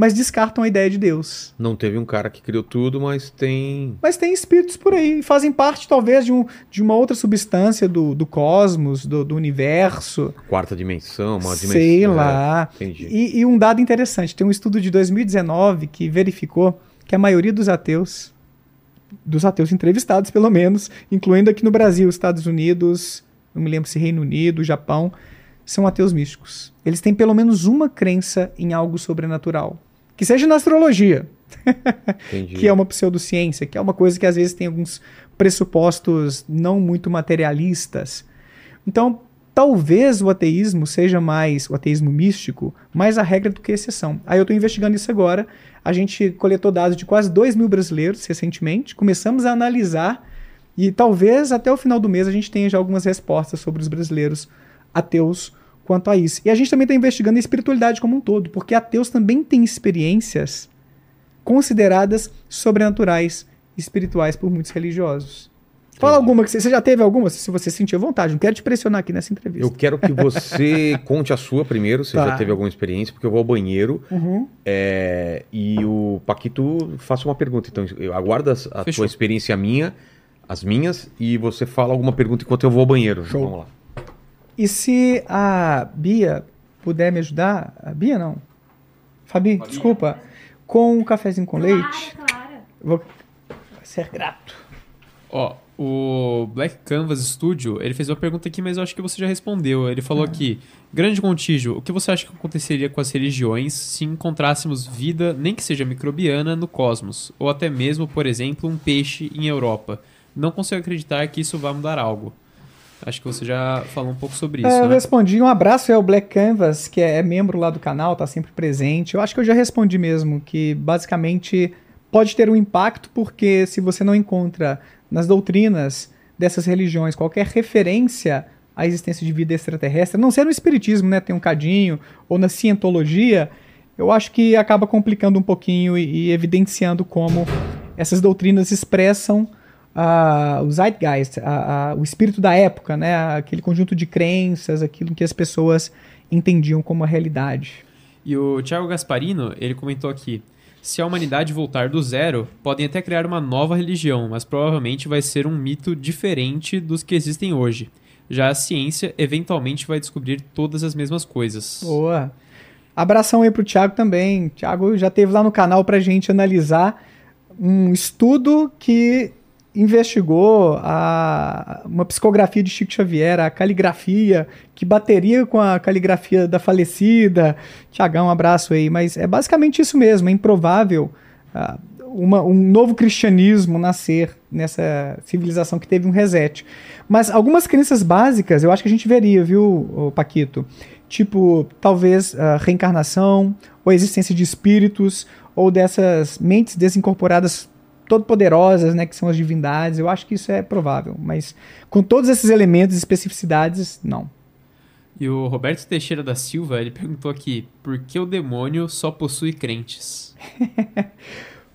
mas descartam a ideia de Deus. Não teve um cara que criou tudo, mas tem. Mas tem espíritos por aí, fazem parte talvez de, um, de uma outra substância do, do cosmos, do, do universo, Quarta dimensão, uma dimensão. sei É, lá. entendi. E, e um dado interessante, tem um estudo de 2019 que verificou que a maioria dos ateus, dos ateus entrevistados pelo menos, incluindo aqui no Brasil, Estados Unidos, não me lembro se Reino Unido, Japão, são ateus místicos. Eles têm pelo menos uma crença em algo sobrenatural. Que seja na astrologia, que é uma pseudociência, que é uma coisa que às vezes tem alguns pressupostos não muito materialistas. Então, talvez o ateísmo seja mais, o ateísmo místico, mais a regra do que a exceção. Aí eu estou investigando isso agora. A gente coletou dados de quase 2 mil brasileiros recentemente, começamos a analisar e talvez até o final do mês a gente tenha já algumas respostas sobre os brasileiros ateus quanto a isso. E a gente também está investigando a espiritualidade como um todo, porque ateus também têm experiências consideradas sobrenaturais e espirituais por muitos religiosos. Fala alguma que você, você já teve alguma, se você sentir vontade. Não quero te pressionar aqui nessa entrevista. Eu quero que você [laughs] conte a sua primeiro, se Tá. já teve alguma experiência, porque eu vou ao banheiro Uhum. é, e o Paquito faça uma pergunta. Então, eu aguardo a Fechou. tua experiência minha, as minhas, e você fala alguma pergunta enquanto eu vou ao banheiro. Show. Vamos lá. E se a Bia puder me ajudar, a Bia não. Fabi, desculpa, com um cafezinho com leite, Clara, Clara. vou ser grato. Ó, o Black Canvas Studio, ele fez uma pergunta aqui, mas eu acho que você já respondeu. Ele falou aqui, grande contígio, o que você acha que aconteceria com as religiões se encontrássemos vida, nem que seja microbiana, no cosmos? Ou até mesmo, por exemplo, um peixe em Europa? Não consigo acreditar que isso vá mudar algo. Acho que você já falou um pouco sobre isso, É, eu né? respondi. Um abraço ao Black Canvas, que é membro lá do canal, tá sempre presente. Eu acho que eu já respondi mesmo, que basicamente pode ter um impacto, porque se você não encontra nas doutrinas dessas religiões qualquer referência à existência de vida extraterrestre, a não ser no espiritismo, né? Tem um cadinho, ou na cientologia, eu acho que acaba complicando um pouquinho e, e evidenciando como essas doutrinas expressam ah, o zeitgeist, a- a- o espírito da época, né? aquele conjunto de crenças, aquilo que as pessoas entendiam como a realidade. E o Thiago Gasparino, ele comentou aqui: se a humanidade voltar do zero, podem até criar uma nova religião, mas provavelmente vai ser um mito diferente dos que existem hoje. Já a ciência eventualmente vai descobrir todas as mesmas coisas. Boa. Abração aí pro Thiago também. Thiago já teve lá no canal pra gente analisar um estudo que investigou a, uma psicografia de Chico Xavier, a caligrafia, que bateria com a caligrafia da falecida. Tiagão, um abraço aí. Mas é basicamente isso mesmo, é improvável ah, uma- um novo cristianismo nascer nessa civilização que teve um reset. Mas algumas crenças básicas eu acho que a gente veria, viu, Paquito? Tipo, talvez a reencarnação, ou a existência de espíritos, ou dessas mentes desincorporadas todo poderosas, né, que são as divindades. Eu acho que isso é provável, mas com todos esses elementos e especificidades, não. E o Roberto Teixeira da Silva, ele perguntou aqui: por que o demônio só possui crentes? [laughs]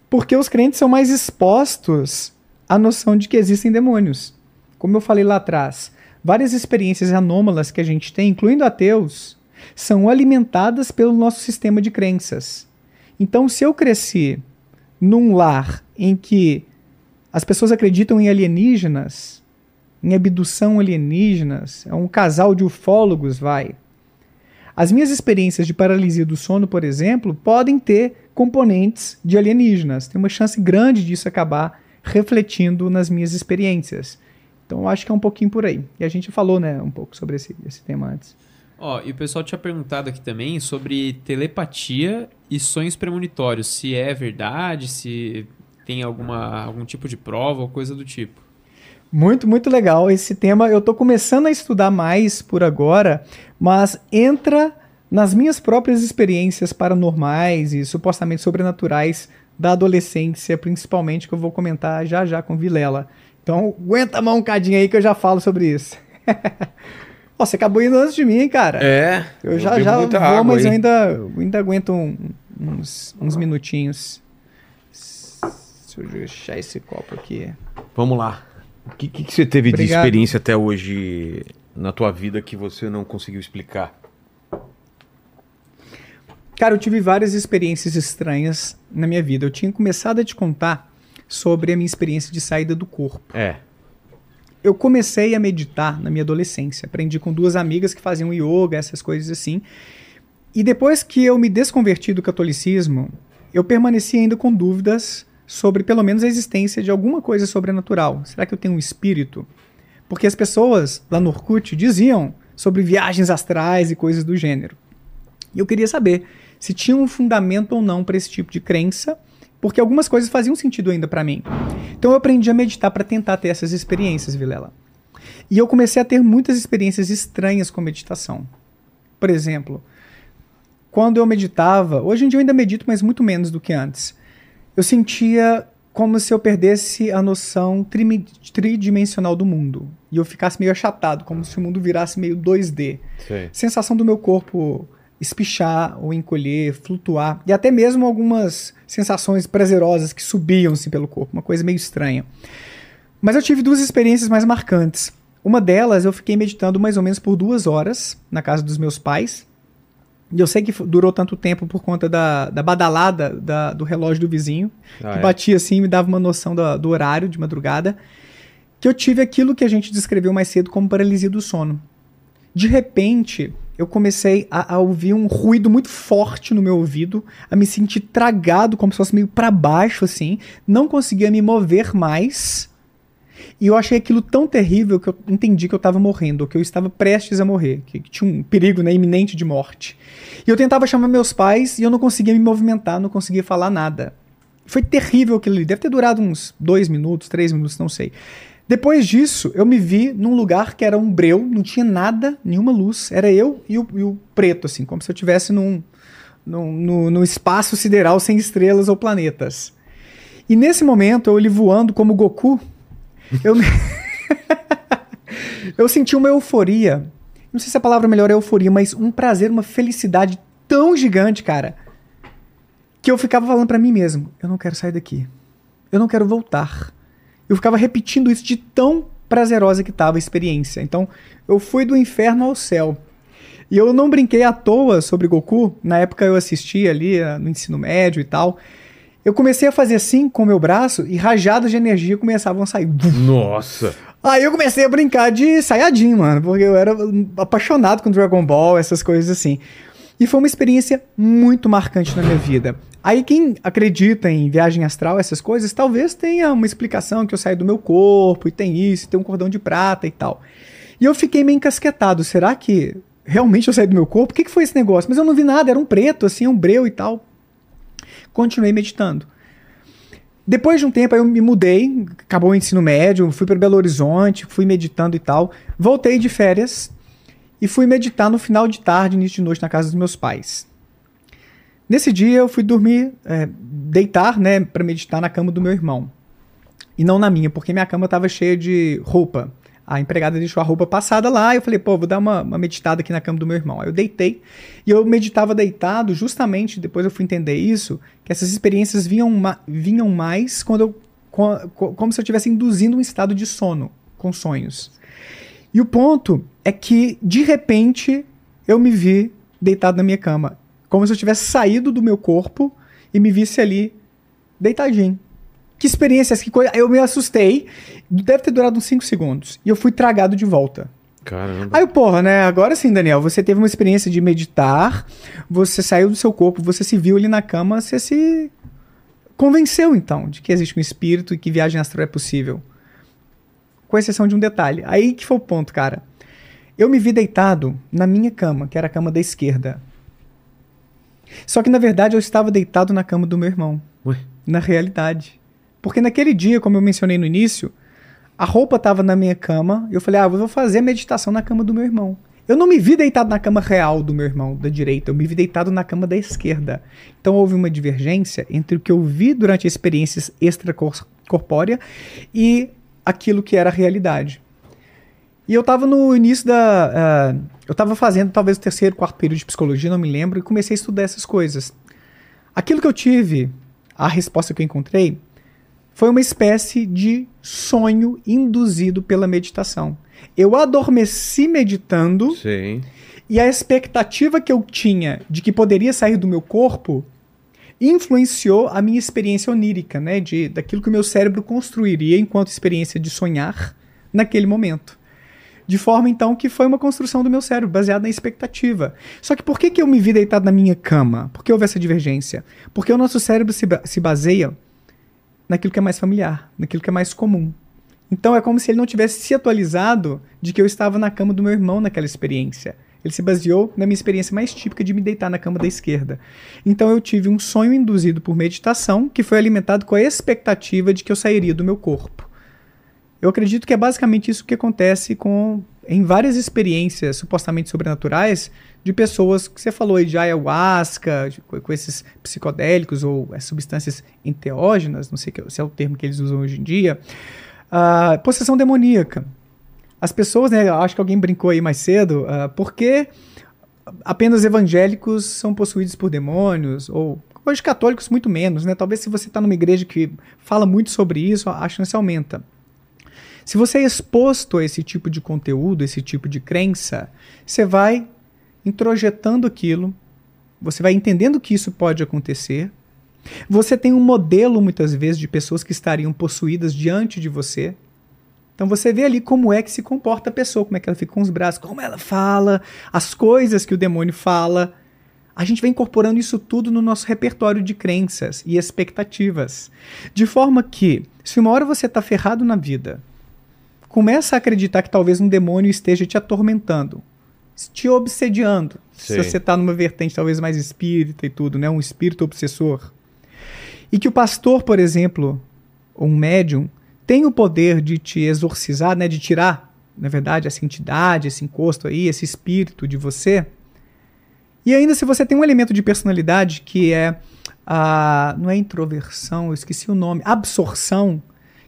Porque os crentes são mais expostos a noção de que existem demônios. Como eu falei lá atrás, várias experiências anômalas que a gente tem, incluindo ateus, são alimentadas pelo nosso sistema de crenças. Então, se eu cresci num lar em que as pessoas acreditam em alienígenas, em abdução alienígenas, é um casal de ufólogos, vai. As minhas experiências de paralisia do sono, por exemplo, podem ter componentes de alienígenas. Tem uma chance grande disso acabar refletindo nas minhas experiências. Então, eu acho que é um pouquinho por aí. E a gente falou, né, um pouco sobre esse, esse tema antes. Ó, e o pessoal tinha perguntado aqui também sobre telepatia e sonhos premonitórios. Se é verdade, se tem alguma, algum tipo de prova ou coisa do tipo. Muito, muito legal esse tema. Eu estou começando a estudar mais por agora, mas entra nas minhas próprias experiências paranormais e supostamente sobrenaturais da adolescência, principalmente, que eu vou comentar já já com Vilela. Então, aguenta a mão um cadinho aí que eu já falo sobre isso. [laughs] Ó, você acabou indo antes de mim, hein, cara. É. Eu já, já vou, mas eu ainda, eu ainda aguento um, uns, uns minutinhos. Deixa eu deixar esse copo aqui. Vamos lá. O que, que, que você teve Obrigado. de experiência até hoje na tua vida que você não conseguiu explicar? Cara, eu tive várias experiências estranhas na minha vida. Eu tinha começado a te contar sobre a minha experiência de saída do corpo. É. Eu comecei a meditar na minha adolescência. Aprendi com duas amigas que faziam yoga, essas coisas assim. E depois que eu me desconverti do catolicismo, eu permaneci ainda com dúvidas sobre pelo menos a existência de alguma coisa sobrenatural. Será que eu tenho um espírito? Porque as pessoas lá no Orkut diziam sobre viagens astrais e coisas do gênero. E eu queria saber se tinha um fundamento ou não para esse tipo de crença, porque algumas coisas faziam sentido ainda para mim. Então eu aprendi a meditar para tentar ter essas experiências, Vilela. E eu comecei a ter muitas experiências estranhas com meditação. Por exemplo, quando eu meditava, hoje em dia eu ainda medito, mas muito menos do que antes. Eu sentia como se eu perdesse a noção tridimensional do mundo. E eu ficasse meio achatado, como se o mundo virasse meio 2D. Sei. Sensação do meu corpo espichar ou encolher, flutuar. E até mesmo algumas sensações prazerosas que subiam-se pelo corpo. Uma coisa meio estranha. Mas eu tive duas experiências mais marcantes. Uma delas, eu fiquei meditando mais ou menos por duas horas na casa dos meus pais. E eu sei que durou tanto tempo por conta da, da badalada da- do relógio do vizinho, Ah, que é. batia assim e me dava uma noção da- do horário de madrugada, que eu tive aquilo que a gente descreveu mais cedo como paralisia do sono. De repente, eu comecei a, a ouvir um ruído muito forte no meu ouvido, a me sentir tragado, como se fosse meio para baixo, assim. Não conseguia me mover mais. E eu achei aquilo tão terrível que eu entendi que eu estava morrendo, que eu estava prestes a morrer, que, que tinha um perigo né, iminente de morte. E eu tentava chamar meus pais e eu não conseguia me movimentar, não conseguia falar nada. Foi terrível aquilo ali. Deve ter durado uns dois minutos, três minutos, não sei. Depois disso, eu me vi num lugar que era um breu, não tinha nada, nenhuma luz. Era eu e o, e o preto, assim, como se eu estivesse num, num, no, no espaço sideral sem estrelas ou planetas. E nesse momento, eu ali voando como Goku, eu, me... [laughs] eu senti uma euforia. Não sei se a palavra melhor é euforia, mas um prazer, uma felicidade tão gigante, cara, que eu ficava falando pra mim mesmo: eu não quero sair daqui. Eu não quero voltar. Eu ficava repetindo isso de tão prazerosa que tava a experiência. Então, eu fui do inferno ao céu. E eu não brinquei à toa sobre Goku. Na época eu assistia ali eh, no ensino médio e tal. Eu comecei a fazer assim com o meu braço e rajadas de energia começavam a sair. Nossa. Aí eu comecei a brincar de Saiyajin, mano, porque eu era apaixonado com Dragon Ball, essas coisas assim. E foi uma experiência muito marcante na minha vida. Aí quem acredita em viagem astral, essas coisas, talvez tenha uma explicação que eu saí do meu corpo e tem isso, e tem um cordão de prata e tal. E eu fiquei meio encasquetado. Será que realmente eu saí do meu corpo? O que, que foi esse negócio? Mas eu não vi nada, era um preto, assim, um breu e tal. Continuei meditando. Depois de um tempo, eu me mudei, acabou o ensino médio, fui para Belo Horizonte, fui meditando e tal. Voltei de férias e fui meditar no final de tarde, início de noite, na casa dos meus pais. Nesse dia, eu fui dormir, é, deitar, né, para meditar na cama do meu irmão. E não na minha, porque minha cama estava cheia de roupa. A empregada deixou a roupa passada lá, eu falei, pô, vou dar uma, uma meditada aqui na cama do meu irmão. Aí eu deitei, e eu meditava deitado, justamente, depois eu fui entender isso, que essas experiências vinham, ma vinham mais quando eu co- co- como se eu estivesse induzindo um estado de sono com sonhos. E o ponto é que, de repente, eu me vi deitado na minha cama. Como se eu tivesse saído do meu corpo e me visse ali deitadinho. Que experiência, que coisa. Eu me assustei. Deve ter durado uns 5 segundos. E eu fui tragado de volta. Caramba. Aí, porra, né? Agora sim, Daniel, você teve uma experiência de meditar, você saiu do seu corpo, você se viu ali na cama, você se convenceu, então, de que existe um espírito e que viagem astral é possível. Com exceção de um detalhe. Aí que foi o ponto, cara. Eu me vi deitado na minha cama, que era a cama da esquerda. Só que, na verdade, eu estava deitado na cama do meu irmão. Ué? Na realidade. Porque naquele dia, como eu mencionei no início, a roupa estava na minha cama. E eu falei, ah, eu vou fazer a meditação na cama do meu irmão. Eu não me vi deitado na cama real do meu irmão, da direita. Eu me vi deitado na cama da esquerda. Então houve uma divergência entre o que eu vi durante a experiência extracorpórea e aquilo que era a realidade. E eu estava no início da. ah, eu estava fazendo talvez o terceiro, quarto período de psicologia, não me lembro, e comecei a estudar essas coisas. Aquilo que eu tive, a resposta que eu encontrei, foi uma espécie de sonho induzido pela meditação. Eu adormeci meditando Sim. e a expectativa que eu tinha de que poderia sair do meu corpo influenciou a minha experiência onírica, né, de daquilo que o meu cérebro construiria enquanto experiência de sonhar naquele momento. De forma então que foi uma construção do meu cérebro baseada na expectativa. Só que por que, que eu me vi deitado na minha cama? Por que houve essa divergência? Porque o nosso cérebro se, se baseia naquilo que é mais familiar, naquilo que é mais comum. Então é como se ele não tivesse se atualizado de que eu estava na cama do meu irmão naquela experiência. Ele se baseou na minha experiência mais típica de me deitar na cama da esquerda. Então eu tive um sonho induzido por meditação que foi alimentado com a expectativa de que eu sairia do meu corpo. Eu acredito que é basicamente isso que acontece com em várias experiências supostamente sobrenaturais de pessoas que você falou aí de ayahuasca, de- com, esses psicodélicos ou as substâncias enteógenas, não sei que- se é o termo que eles usam hoje em dia, ah, possessão demoníaca. As pessoas, né, acho que alguém brincou aí mais cedo, ah, por que apenas evangélicos são possuídos por demônios? Ou hoje católicos muito menos, né? Talvez se você está numa igreja que fala muito sobre isso, a chance aumenta. Se você é exposto a esse tipo de conteúdo, esse tipo de crença, você vai introjetando aquilo, você vai entendendo que isso pode acontecer. Você tem um modelo, muitas vezes, de pessoas que estariam possuídas diante de você. Então você vê ali como é que se comporta a pessoa, como é que ela fica com os braços, como ela fala, as coisas que o demônio fala. A gente vai incorporando isso tudo no nosso repertório de crenças e expectativas. De forma que, se uma hora você está ferrado na vida, começa a acreditar que talvez um demônio esteja te atormentando, te obsediando. Sim. Se você está numa vertente talvez mais espírita e tudo, né? um espírito obsessor. E que o pastor, por exemplo, ou um médium, tem o poder de te exorcizar, né? de tirar, na verdade, essa entidade, esse encosto aí, esse espírito de você. E ainda se você tem um elemento de personalidade que é a. não é introversão, eu esqueci o nome, absorção,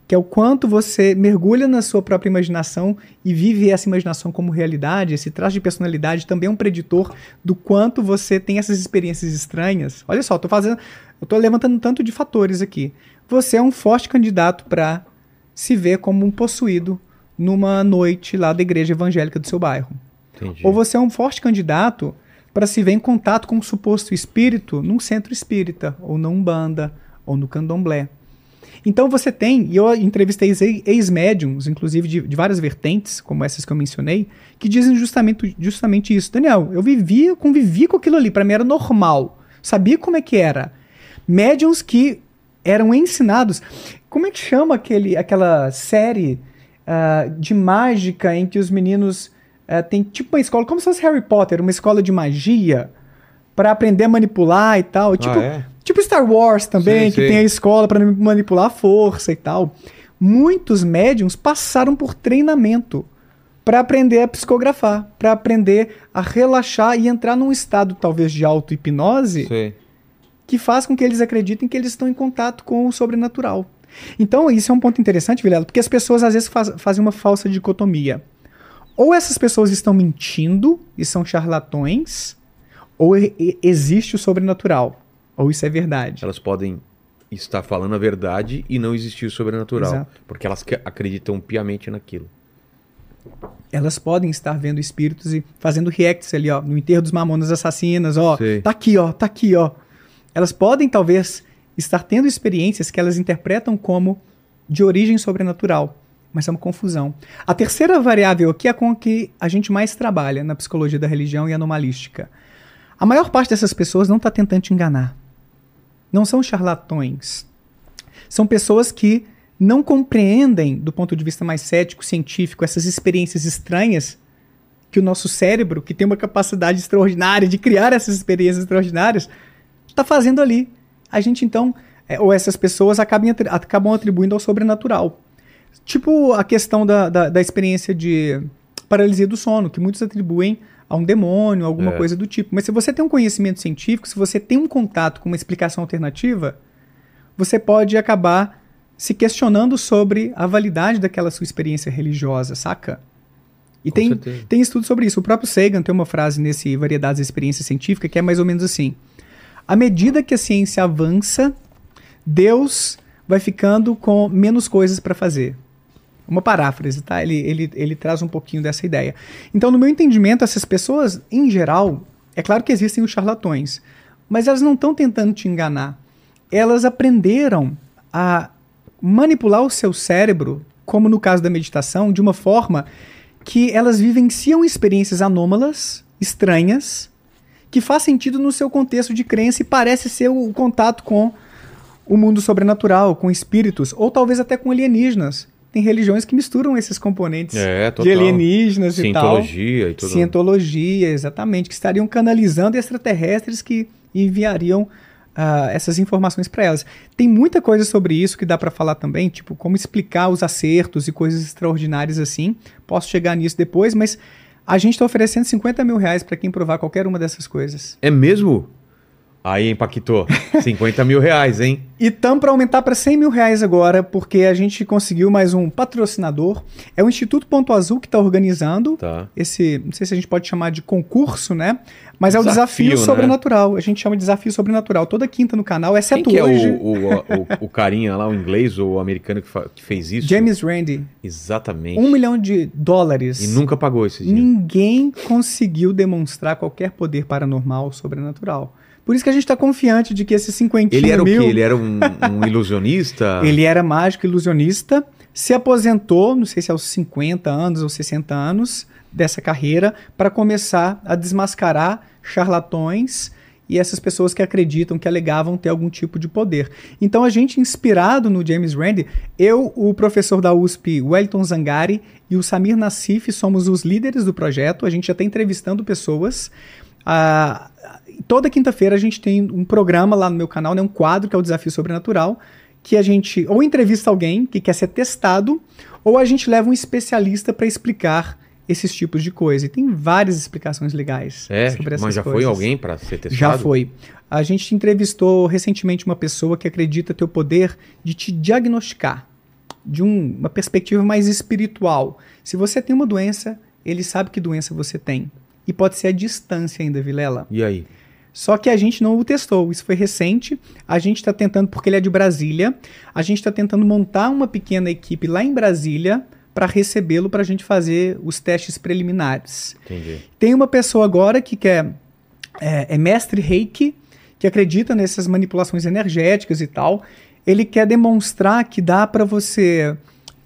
que é o quanto você mergulha na sua própria imaginação e vive essa imaginação como realidade, esse traço de personalidade também é um preditor do quanto você tem essas experiências estranhas. Olha só, eu tô fazendo, eu tô levantando tanto de fatores aqui. Você é um forte candidato para se ver como um possuído numa noite lá da igreja evangélica do seu bairro. Entendi. Ou você é um forte candidato para se ver em contato com um suposto espírito num centro espírita, ou na Umbanda, ou no Candomblé. Então você tem, e eu entrevistei ex- ex-médiums, inclusive de, de várias vertentes, como essas que eu mencionei, que dizem justamente, justamente isso. Daniel, eu vivia, convivi com aquilo ali, para mim era normal. Sabia como é que era. Médiums que eram ensinados. Como é que chama aquele, aquela série ah, de mágica em que os meninos ah, têm tipo uma escola, como se fosse Harry Potter, uma escola de magia para aprender a manipular e tal. Tipo, é? Tipo Star Wars também, Sim, que sim. tem a escola para manipular a força e tal. Muitos médiums passaram por treinamento para aprender a psicografar, para aprender a relaxar e entrar num estado talvez de auto-hipnose que faz com que eles acreditem que eles estão em contato com o sobrenatural. Então, isso é um ponto interessante, Vilela, porque as pessoas às vezes faz- fazem uma falsa dicotomia. Ou essas pessoas estão mentindo e são charlatões, ou e- existe o sobrenatural, ou isso é verdade. Elas podem está falando a verdade e não existiu o sobrenatural. Exato. Porque elas acreditam piamente naquilo. Elas podem estar vendo espíritos e fazendo reacts ali, ó, no enterro dos mamonas assassinas, ó, Sei. tá aqui, ó, tá aqui, ó. Elas podem talvez estar tendo experiências que elas interpretam como de origem sobrenatural, mas é uma confusão. A terceira variável aqui é com a que a gente mais trabalha na psicologia da religião e anomalística. A maior parte dessas pessoas não está tentando te enganar. Não são charlatões. São pessoas que não compreendem, do ponto de vista mais cético, científico, essas experiências estranhas que o nosso cérebro, que tem uma capacidade extraordinária de criar essas experiências extraordinárias, está fazendo ali. A gente então, é, ou essas pessoas acabam, acabam atribuindo ao sobrenatural. Tipo a questão da, da, da experiência de paralisia do sono, que muitos atribuem a um demônio, alguma É. coisa do tipo. Mas se você tem um conhecimento científico, se você tem um contato com uma explicação alternativa, você pode acabar se questionando sobre a validade daquela sua experiência religiosa, saca? E Com tem, certeza. tem estudo sobre isso. O próprio Sagan tem uma frase nesse Variedades da Experiência Científica que é mais ou menos assim: À medida que a ciência avança, Deus vai ficando com menos coisas para fazer. Uma paráfrase, tá? Ele, ele, ele traz um pouquinho dessa ideia. Então, no meu entendimento, essas pessoas, em geral, é claro que existem os charlatões, mas elas não estão tentando te enganar. Elas aprenderam a manipular o seu cérebro, como no caso da meditação, de uma forma que elas vivenciam experiências anômalas, estranhas, que faz sentido no seu contexto de crença e parece ser o contato com o mundo sobrenatural, com espíritos, ou talvez até com alienígenas. Tem religiões que misturam esses componentes É, de alienígenas e tal. Cientologia e tudo. Cientologia, exatamente, que estariam canalizando extraterrestres que enviariam ah, essas informações para elas. Tem muita coisa sobre isso que dá para falar também, tipo como explicar os acertos e coisas extraordinárias assim. Posso chegar nisso depois, mas a gente está oferecendo 50 mil reais para quem provar qualquer uma dessas coisas. É mesmo? Aí, Paquito? [laughs] 50 mil reais, hein? E estamos para aumentar para 100 mil reais agora, porque a gente conseguiu mais um patrocinador. É o Instituto Ponto Azul que está organizando Tá. esse, não sei se a gente pode chamar de concurso, né? Mas é o Desafio, desafio né? sobrenatural. A gente chama de desafio sobrenatural. Toda quinta no canal, Quem exceto que é hoje. o, o, o, o carinha lá, o inglês ou o americano que, que fez isso? James Randi, Exatamente. um milhão de dólares. E nunca pagou esse dinheiro. Ninguém conseguiu demonstrar qualquer poder paranormal sobrenatural. Por isso que a gente está confiante de que esses 50 Ele era o quê? mil... Ele era um, um ilusionista? [laughs] Ele era mágico ilusionista, se aposentou, não sei se aos 50 anos ou 60 anos dessa carreira, para começar a desmascarar charlatões e essas pessoas que acreditam, que alegavam ter algum tipo de poder. Então a gente, inspirado no James Randi, eu, o professor da USP, Wellington Zangari, e o Samir Nassif somos os líderes do projeto. A gente já está entrevistando pessoas. Ah, toda quinta-feira a gente tem um programa lá no meu canal, né, um quadro que é o Desafio Sobrenatural, que a gente ou entrevista alguém que quer ser testado, ou a gente leva um especialista para explicar esses tipos de coisa. E tem várias explicações legais É, sobre essas mas já coisas. foi alguém pra ser testado? Já foi. A gente entrevistou recentemente uma pessoa que acredita ter o poder de te diagnosticar de um- uma perspectiva mais espiritual. Se você tem uma doença, ele sabe que doença você tem. E pode ser a distância ainda, Vilela. E aí? Só que a gente não o testou. Isso foi recente. A gente está tentando, porque ele é de Brasília, a gente está tentando montar uma pequena equipe lá em Brasília para recebê-lo para a gente fazer os testes preliminares. Entendi. Tem uma pessoa agora que quer, é, é mestre reiki, que acredita nessas manipulações energéticas e tal. Ele quer demonstrar que dá para você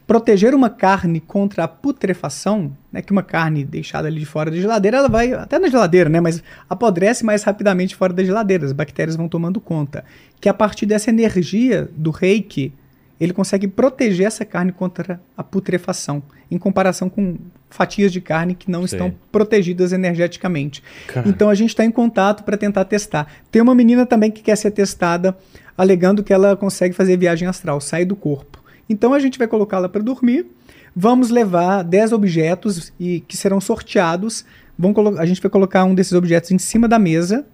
proteger uma carne contra a putrefação, né, que uma carne deixada ali de fora da geladeira, ela vai até na geladeira, né, mas apodrece mais rapidamente fora da geladeira, as bactérias vão tomando conta. Que a partir dessa energia do reiki, ele consegue proteger essa carne contra a putrefação, em comparação com fatias de carne que não estão protegidas energeticamente. Cara. Então a gente está em contato para tentar testar. Tem uma menina também que quer ser testada, alegando que ela consegue fazer viagem astral, sair do corpo. Então a gente vai colocá-la para dormir. Vamos levar 10 objetos e que serão sorteados. Vão colo- a gente vai colocar um desses objetos em cima da mesa,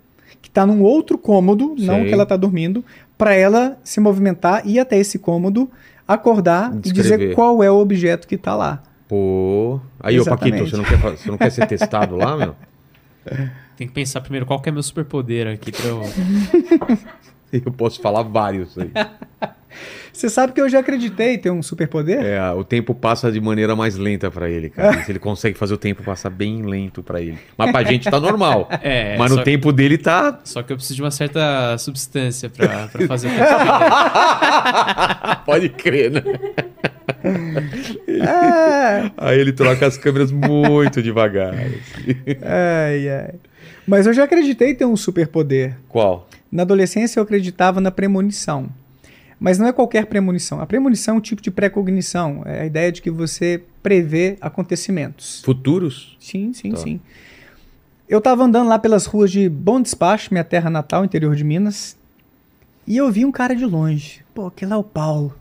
que está num outro cômodo, não Sei. que ela está dormindo, para ela se movimentar, ir até esse cômodo, acordar e Descrever. dizer qual é o objeto que está lá. Pô. Aí, ô Paquito, você não, quer, você não quer ser testado lá, meu? [laughs] Tem que pensar primeiro qual que é meu superpoder aqui pra eu. [laughs] Eu posso falar vários aí. [laughs] Você sabe que eu já acreditei ter um superpoder? É, o tempo passa de maneira mais lenta pra ele, cara. [laughs] Ele consegue fazer o tempo passar bem lento pra ele. Mas pra gente tá normal. [laughs] É, Mas no tempo dele tá. Só que eu preciso de uma certa substância pra, pra fazer o [laughs] Pode crer, né? É. Aí ele troca as câmeras muito devagar. assim. Ai, ai. Mas eu já acreditei ter um superpoder. Qual? Na adolescência eu acreditava na premonição. Mas não é qualquer premonição. A premonição é um tipo de precognição. É a ideia de que você prevê acontecimentos. Futuros? Sim, sim, Tá. sim. Eu tava andando lá pelas ruas de Bom Despacho, minha terra natal, interior de Minas, e eu vi um cara de longe. Pô, aquele é o Paulo.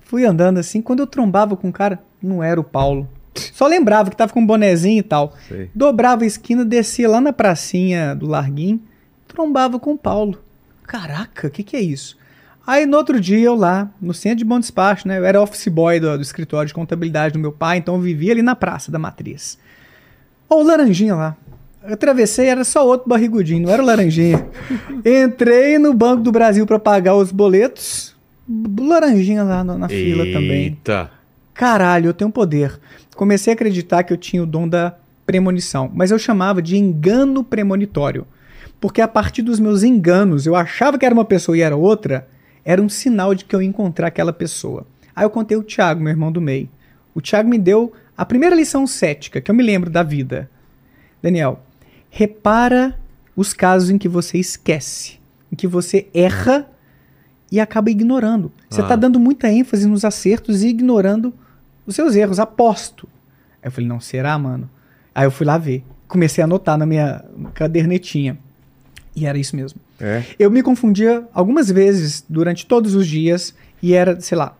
Fui andando assim, quando eu trombava com o cara, não era o Paulo. Só lembrava que tava com um bonezinho e tal. Sei. Dobrava a esquina, descia lá na pracinha do Larguinho, trombava com o Paulo. Caraca, o que, que é isso? Aí no outro dia eu lá, no centro de Bom Despacho, né? Eu era office boy do, do escritório de contabilidade do meu pai, então eu vivia ali na praça da matriz. Ó, o Laranjinha lá. Eu atravessei, era só outro barrigudinho, não era o Laranjinha. [laughs] Entrei no Banco do Brasil para pagar os boletos. Laranjinha lá na, na fila também. Eita. Caralho, eu tenho poder. Comecei a acreditar que eu tinha o dom da premonição, mas eu chamava de engano premonitório. Porque a partir dos meus enganos, eu achava que era uma pessoa e era outra, era um sinal de que eu ia encontrar aquela pessoa. Aí eu contei o Thiago, meu irmão do meio. O Thiago me deu a primeira lição cética que eu me lembro da vida. Daniel, repara os casos em que você esquece, em que você erra e acaba ignorando. Você Ah. está dando muita ênfase nos acertos e ignorando os seus erros. Aposto. Aí eu falei, não, será, mano? Aí eu fui lá ver. Comecei a anotar na minha cadernetinha. E era isso mesmo. É. Eu me confundia algumas vezes durante todos os dias e era, sei lá,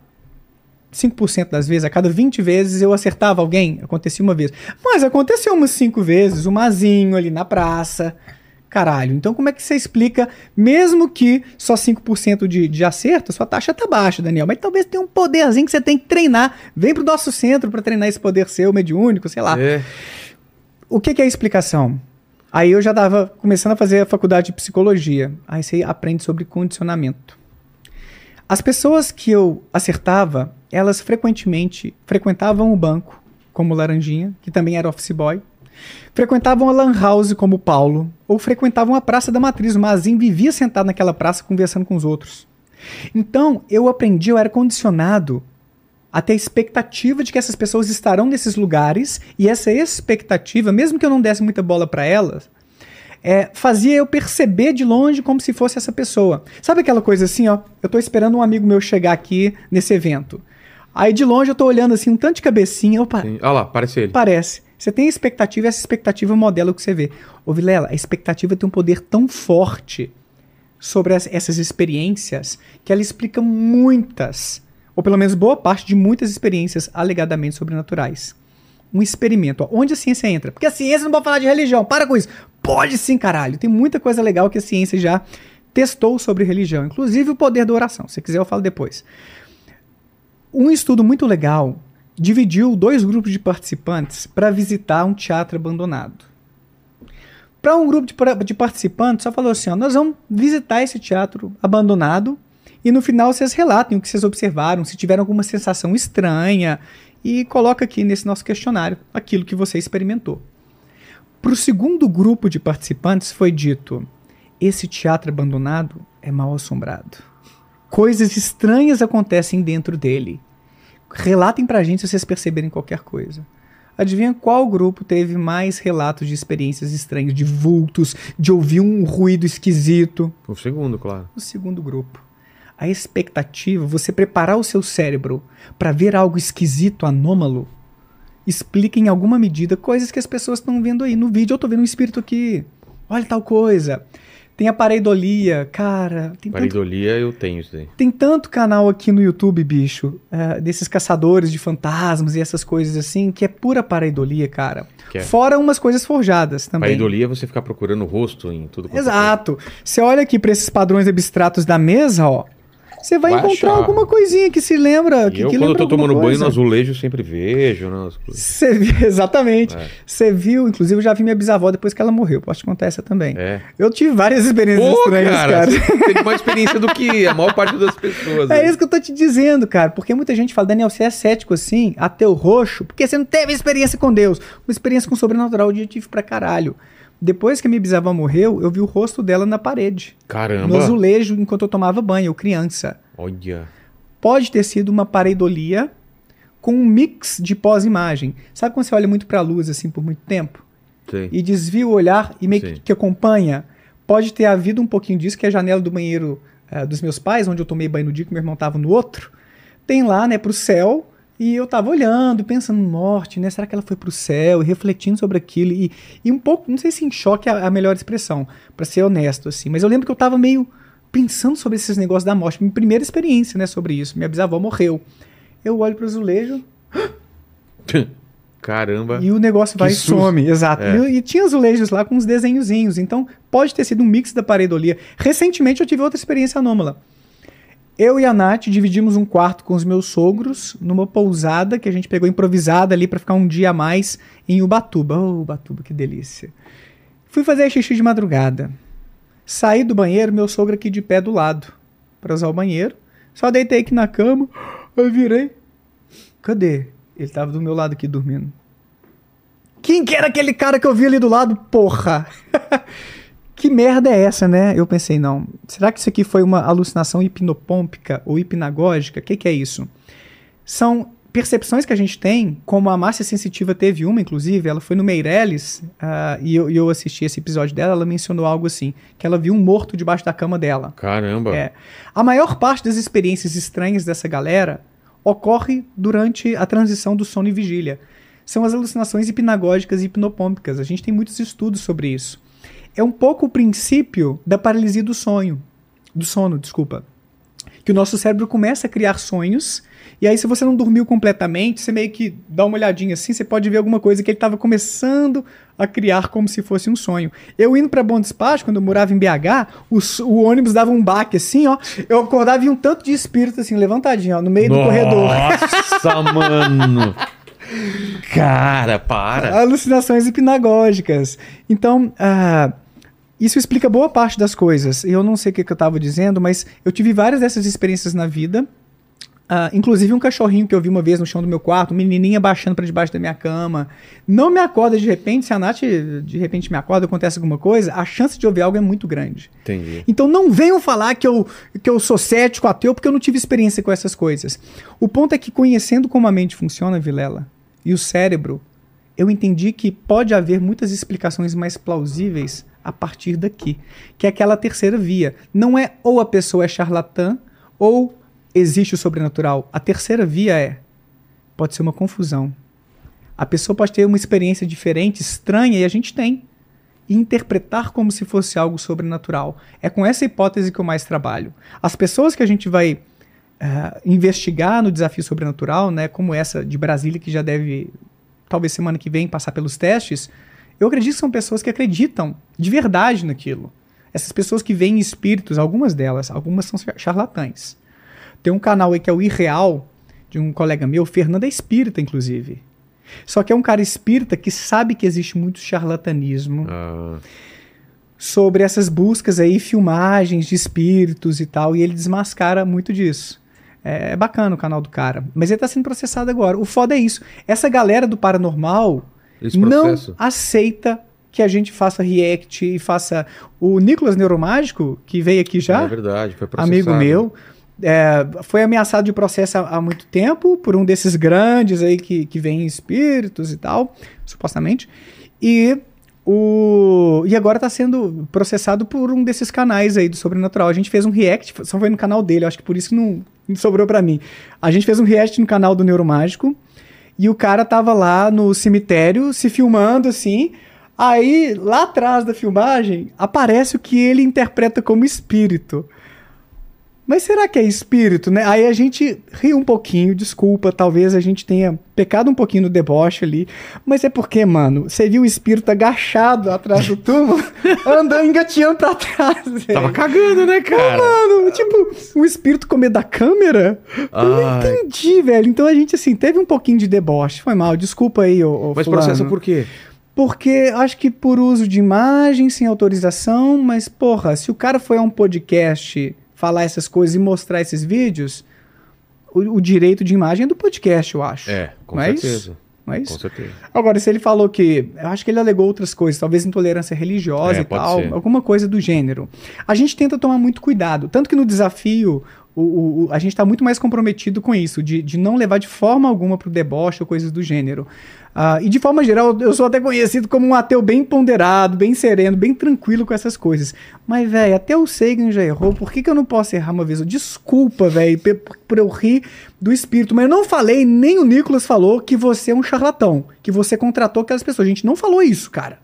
5% das vezes, a cada 20 vezes eu acertava alguém, acontecia uma vez. Mas aconteceu umas 5 vezes, um mazinho ali na praça. Caralho, então como é que você explica, mesmo que só 5% de, de acerto, sua taxa tá baixa, Daniel, mas talvez tenha um poderzinho que você tem que treinar. Vem pro nosso centro para treinar esse poder seu, mediúnico, sei lá. É. O que, que é a explicação? Aí eu já estava começando a fazer a faculdade de psicologia. Aí você aprende sobre condicionamento. As pessoas que eu acertava, elas frequentemente frequentavam o banco, como Laranjinha, que também era office boy. Frequentavam a lan house, como Paulo. Ou frequentavam a Praça da Matriz. O Mazin vivia sentado naquela praça conversando com os outros. Então, eu aprendi, eu era condicionado a ter a expectativa de que essas pessoas estarão nesses lugares e essa expectativa, mesmo que eu não desse muita bola para elas, é, fazia eu perceber de longe como se fosse essa pessoa. Sabe aquela coisa assim, ó? Eu tô esperando um amigo meu chegar aqui nesse evento. Aí de longe eu tô olhando assim, um tanto de cabecinha, opa, Sim. Olha lá, parece ele. Parece. Você tem expectativa e essa expectativa modela o que você vê. Ô Vilela, a expectativa tem um poder tão forte sobre as- essas experiências que ela explica muitas, ou pelo menos boa parte de muitas experiências alegadamente sobrenaturais. Um experimento. ó. Onde a ciência entra? Porque a ciência não pode falar de religião. Para com isso. Pode sim, caralho. Tem muita coisa legal que a ciência já testou sobre religião, inclusive o poder da oração. Se quiser, eu falo depois. Um estudo muito legal dividiu dois grupos de participantes para visitar um teatro abandonado. Para um grupo de, de participantes, só falou assim: ó, nós vamos visitar esse teatro abandonado e no final vocês relatem o que vocês observaram, se tiveram alguma sensação estranha e coloca aqui nesse nosso questionário aquilo que você experimentou. Para o segundo grupo de participantes foi dito: esse teatro abandonado é mal assombrado. Coisas estranhas acontecem dentro dele. Relatem pra gente se vocês perceberem qualquer coisa. Adivinha qual grupo teve mais relatos de experiências estranhas, de vultos, de ouvir um ruído esquisito? O segundo, claro. O segundo grupo. A expectativa, você preparar o seu cérebro para ver algo esquisito, anômalo, explica em alguma medida coisas que as pessoas estão vendo aí. No vídeo eu tô vendo um espírito aqui. Olha tal coisa. Tem a pareidolia, cara. Tem tanto Paridolia eu tenho isso daí. tem tanto canal aqui no YouTube, bicho, é, desses caçadores de fantasmas e essas coisas assim, que é pura pareidolia, cara. É? Fora umas coisas forjadas também. Paridolia é você ficar procurando o rosto em tudo quanto é Exato. Você olha aqui para esses padrões abstratos da mesa, ó. Você vai, Vai encontrar achar. alguma coisinha que se lembra. Que, eu, que quando eu lembra tô tomando alguma banho no coisa. azulejo, eu sempre vejo. Né. Você [laughs] exatamente. É. Você viu, inclusive eu já vi minha bisavó depois que ela morreu. Posso te contar essa também. É. Eu tive várias [laughs] experiências Pô, estranhas, cara, cara. você [laughs] teve mais experiência do que a maior parte das pessoas. É né? isso que eu tô te dizendo, cara. Porque muita gente fala, Daniel, você é cético assim, ateu roxo, porque você não teve experiência com Deus. Uma experiência com o sobrenatural eu tive pra caralho. Depois que a minha bisavó morreu, eu vi o rosto dela na parede. No Caramba. azulejo, enquanto eu tomava banho, eu criança. Olha. Pode ter sido uma pareidolia com um mix de pós-imagem. Sabe quando você olha muito pra luz assim por muito tempo? Sei. e desvia o olhar e meio Sim. que, que acompanha. Pode ter havido um pouquinho disso, que é a janela do banheiro eh, dos meus pais, onde eu tomei banho no dia que meu irmão tava no outro, tem lá, né, pro céu, e eu tava olhando, pensando, morte, né, será que ela foi pro céu, e refletindo sobre aquilo, e, e um pouco, não sei se em choque é a, a melhor expressão, pra ser honesto, assim, mas eu lembro que eu tava meio pensando sobre esses negócios da morte, minha primeira experiência, né, sobre isso, minha bisavó morreu. Eu olho pro azulejo, [gasps] Caramba. e o negócio vai e some, exato. É. E, e tinha azulejos lá com uns desenhozinhos, então pode ter sido um mix da pareidolia. Recentemente eu tive outra experiência anômala. Eu e a Nath dividimos um quarto com os meus sogros numa pousada que a gente pegou improvisada ali pra ficar um dia a mais em Ubatuba. Oh, Ubatuba, que delícia. Fui fazer xixi de madrugada. Saí do banheiro, meu sogro aqui de pé do lado pra usar o banheiro. Só deitei aqui na cama, aí virei. Cadê? Ele tava do meu lado aqui dormindo. Quem que era aquele cara que eu vi ali do lado? Porra! [laughs] que merda é essa, né? Eu pensei, não. Será que isso aqui foi uma alucinação hipnopômpica ou hipnagógica? O que, que é isso? São percepções que a gente tem, como a Márcia Sensitiva teve uma, inclusive, ela foi no Meirelles, ah, e, eu, eu assisti esse episódio dela, ela mencionou algo assim, que ela viu um morto debaixo da cama dela. Caramba. É. A maior parte das experiências estranhas dessa galera ocorre durante a transição do sono e vigília. São as alucinações hipnagógicas e hipnopômpicas. A gente tem muitos estudos sobre isso. É um pouco o princípio da paralisia do sonho. Do sono, desculpa. Que o nosso cérebro começa a criar sonhos, e aí, se você não dormiu completamente, você meio que dá uma olhadinha assim, você pode ver alguma coisa que ele estava começando a criar como se fosse um sonho. Eu indo para Bom Despacho, quando eu morava em BH, o, o ônibus dava um baque assim, ó. Eu acordava e um tanto de espírito assim, levantadinho, ó, no meio do corredor. Nossa, mano. Cara, para. Alucinações hipnagógicas. Então, ah, isso explica boa parte das coisas. Eu não sei o que, que eu estava dizendo, mas eu tive várias dessas experiências na vida. Ah, inclusive um cachorrinho que eu vi uma vez no chão do meu quarto, um menininha baixando para debaixo da minha cama. Não me acorda de repente, se a Nath de repente me acorda, acontece alguma coisa, a chance de ouvir algo é muito grande. Entendi. Então não venham falar que eu, que eu sou cético, ateu, porque eu não tive experiência com essas coisas. O ponto é que conhecendo como a mente funciona, Vilela, e o cérebro, eu entendi que pode haver muitas explicações mais plausíveis a partir daqui, que é aquela terceira via. Não é ou a pessoa é charlatã ou existe o sobrenatural. A terceira via é pode ser uma confusão. A pessoa pode ter uma experiência diferente, estranha, e a gente tem e interpretar como se fosse algo sobrenatural. É com essa hipótese que eu mais trabalho. As pessoas que a gente vai eh, investigar no desafio sobrenatural, né, como essa de Brasília, que já deve, talvez semana que vem, passar pelos testes, eu acredito que são pessoas que acreditam de verdade naquilo. Essas pessoas que veem espíritos, algumas delas, algumas são char- charlatães. Tem um canal aí que é o Irreal, de um colega meu, Fernando é espírita, inclusive. Só que é um cara espírita que sabe que existe muito charlatanismo Ah, sobre essas buscas aí, filmagens de espíritos e tal, e ele desmascara muito disso. É, é bacana o canal do cara. Mas ele tá sendo processado agora. O foda é isso. Essa galera do paranormal esse não aceita que a gente faça react e faça. O Nicolas Neuromágico, que veio aqui já, É verdade, foi processado. amigo meu, é, foi ameaçado de processo há, há muito tempo por um desses grandes aí que, que vem em espíritos e tal, supostamente. E o e agora está sendo processado por um desses canais aí do sobrenatural. A gente fez um react, só foi no canal dele, acho que por isso que não, não sobrou para mim. A gente fez um react no canal do Neuromágico e o cara tava lá no cemitério se filmando assim. Aí, lá atrás da filmagem, aparece o que ele interpreta como espírito. Mas será que é espírito, né? Aí a gente ri um pouquinho, desculpa, talvez a gente tenha pecado um pouquinho no deboche ali. Mas é porque, mano, você viu o espírito agachado atrás do túmulo, [laughs] andando engatinhando pra trás. velho. Tava cagando, né, cara? Mano, tipo, o espírito comer da câmera? Eu não Ai. entendi, velho. Então a gente, assim, teve um pouquinho de deboche. Foi mal, desculpa aí, ô, ô Mas fulano. processa por quê? Porque acho que por uso de imagem, sem autorização, mas, porra, se o cara foi a um podcast falar essas coisas e mostrar esses vídeos, o, o direito de imagem é do podcast, eu acho. É, com Não é certeza. isso? Não é Com isso? certeza. Agora, se ele falou que. Eu acho que ele alegou outras coisas, talvez intolerância religiosa É, e tal, ser. alguma coisa do gênero. A gente tenta tomar muito cuidado. Tanto que no desafio, o, o- o- a gente está muito mais comprometido com isso, de, de não levar de forma alguma para o deboche ou coisas do gênero. Ah, e de forma geral, eu sou até conhecido como um ateu bem ponderado, bem sereno, bem tranquilo com essas coisas. Mas, velho, até o Sagan já errou, por que, que eu não posso errar uma vez? Desculpa, velho, por eu rir do espírito. Mas eu não falei, nem o Nicolas falou que você é um charlatão, que você contratou aquelas pessoas. A gente não falou isso, cara.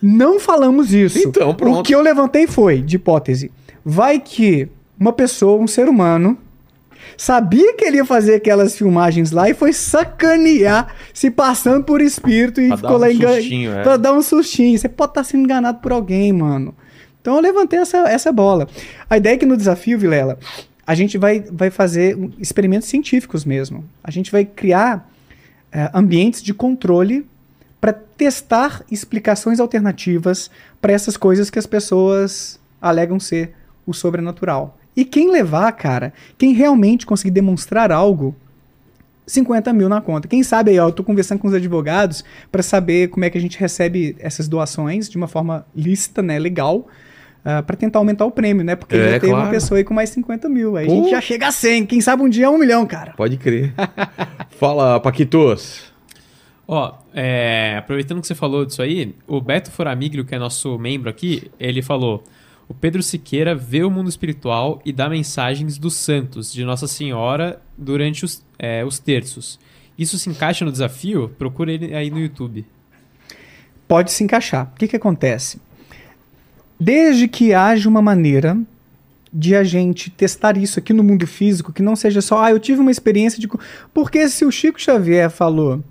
Não falamos isso. Então, pronto. O que eu levantei foi, de hipótese, vai que uma pessoa, um ser humano, sabia que ele ia fazer aquelas filmagens lá e foi sacanear, se passando por espírito e Pra ficou lá um engan- sustinho, é. Pra dar um sustinho. Você pode estar sendo enganado por alguém, mano. Então eu levantei essa, essa bola. A ideia é que no desafio, Vilela, a gente vai, vai fazer experimentos científicos mesmo. A gente vai criar eh, ambientes de controle para testar explicações alternativas para essas coisas que as pessoas alegam ser o sobrenatural. E quem levar, cara, quem realmente conseguir demonstrar algo, 50 mil na conta. Quem sabe aí, ó, eu tô conversando com os advogados para saber como é que a gente recebe essas doações de uma forma lícita, né, legal, para tentar aumentar o prêmio, né? Porque É, já tem uma claro. pessoa aí com mais 50 mil. Aí a Pô. gente já chega a 100. Quem sabe um dia é um milhão, cara. Pode crer. [laughs] Fala, Paquitos. Ó, é, aproveitando que você falou disso aí, o Beto Foramiglio, que é nosso membro aqui, ele falou: o Pedro Siqueira vê o mundo espiritual e dá mensagens dos santos, de Nossa Senhora, durante os, é, os terços. Isso se encaixa no desafio? Procura ele aí no YouTube. pode se encaixar. O que, que acontece? Desde que haja uma maneira de a gente testar isso aqui no mundo físico, que não seja só, ah, eu tive uma experiência de. co-". Porque se o Chico Xavier falou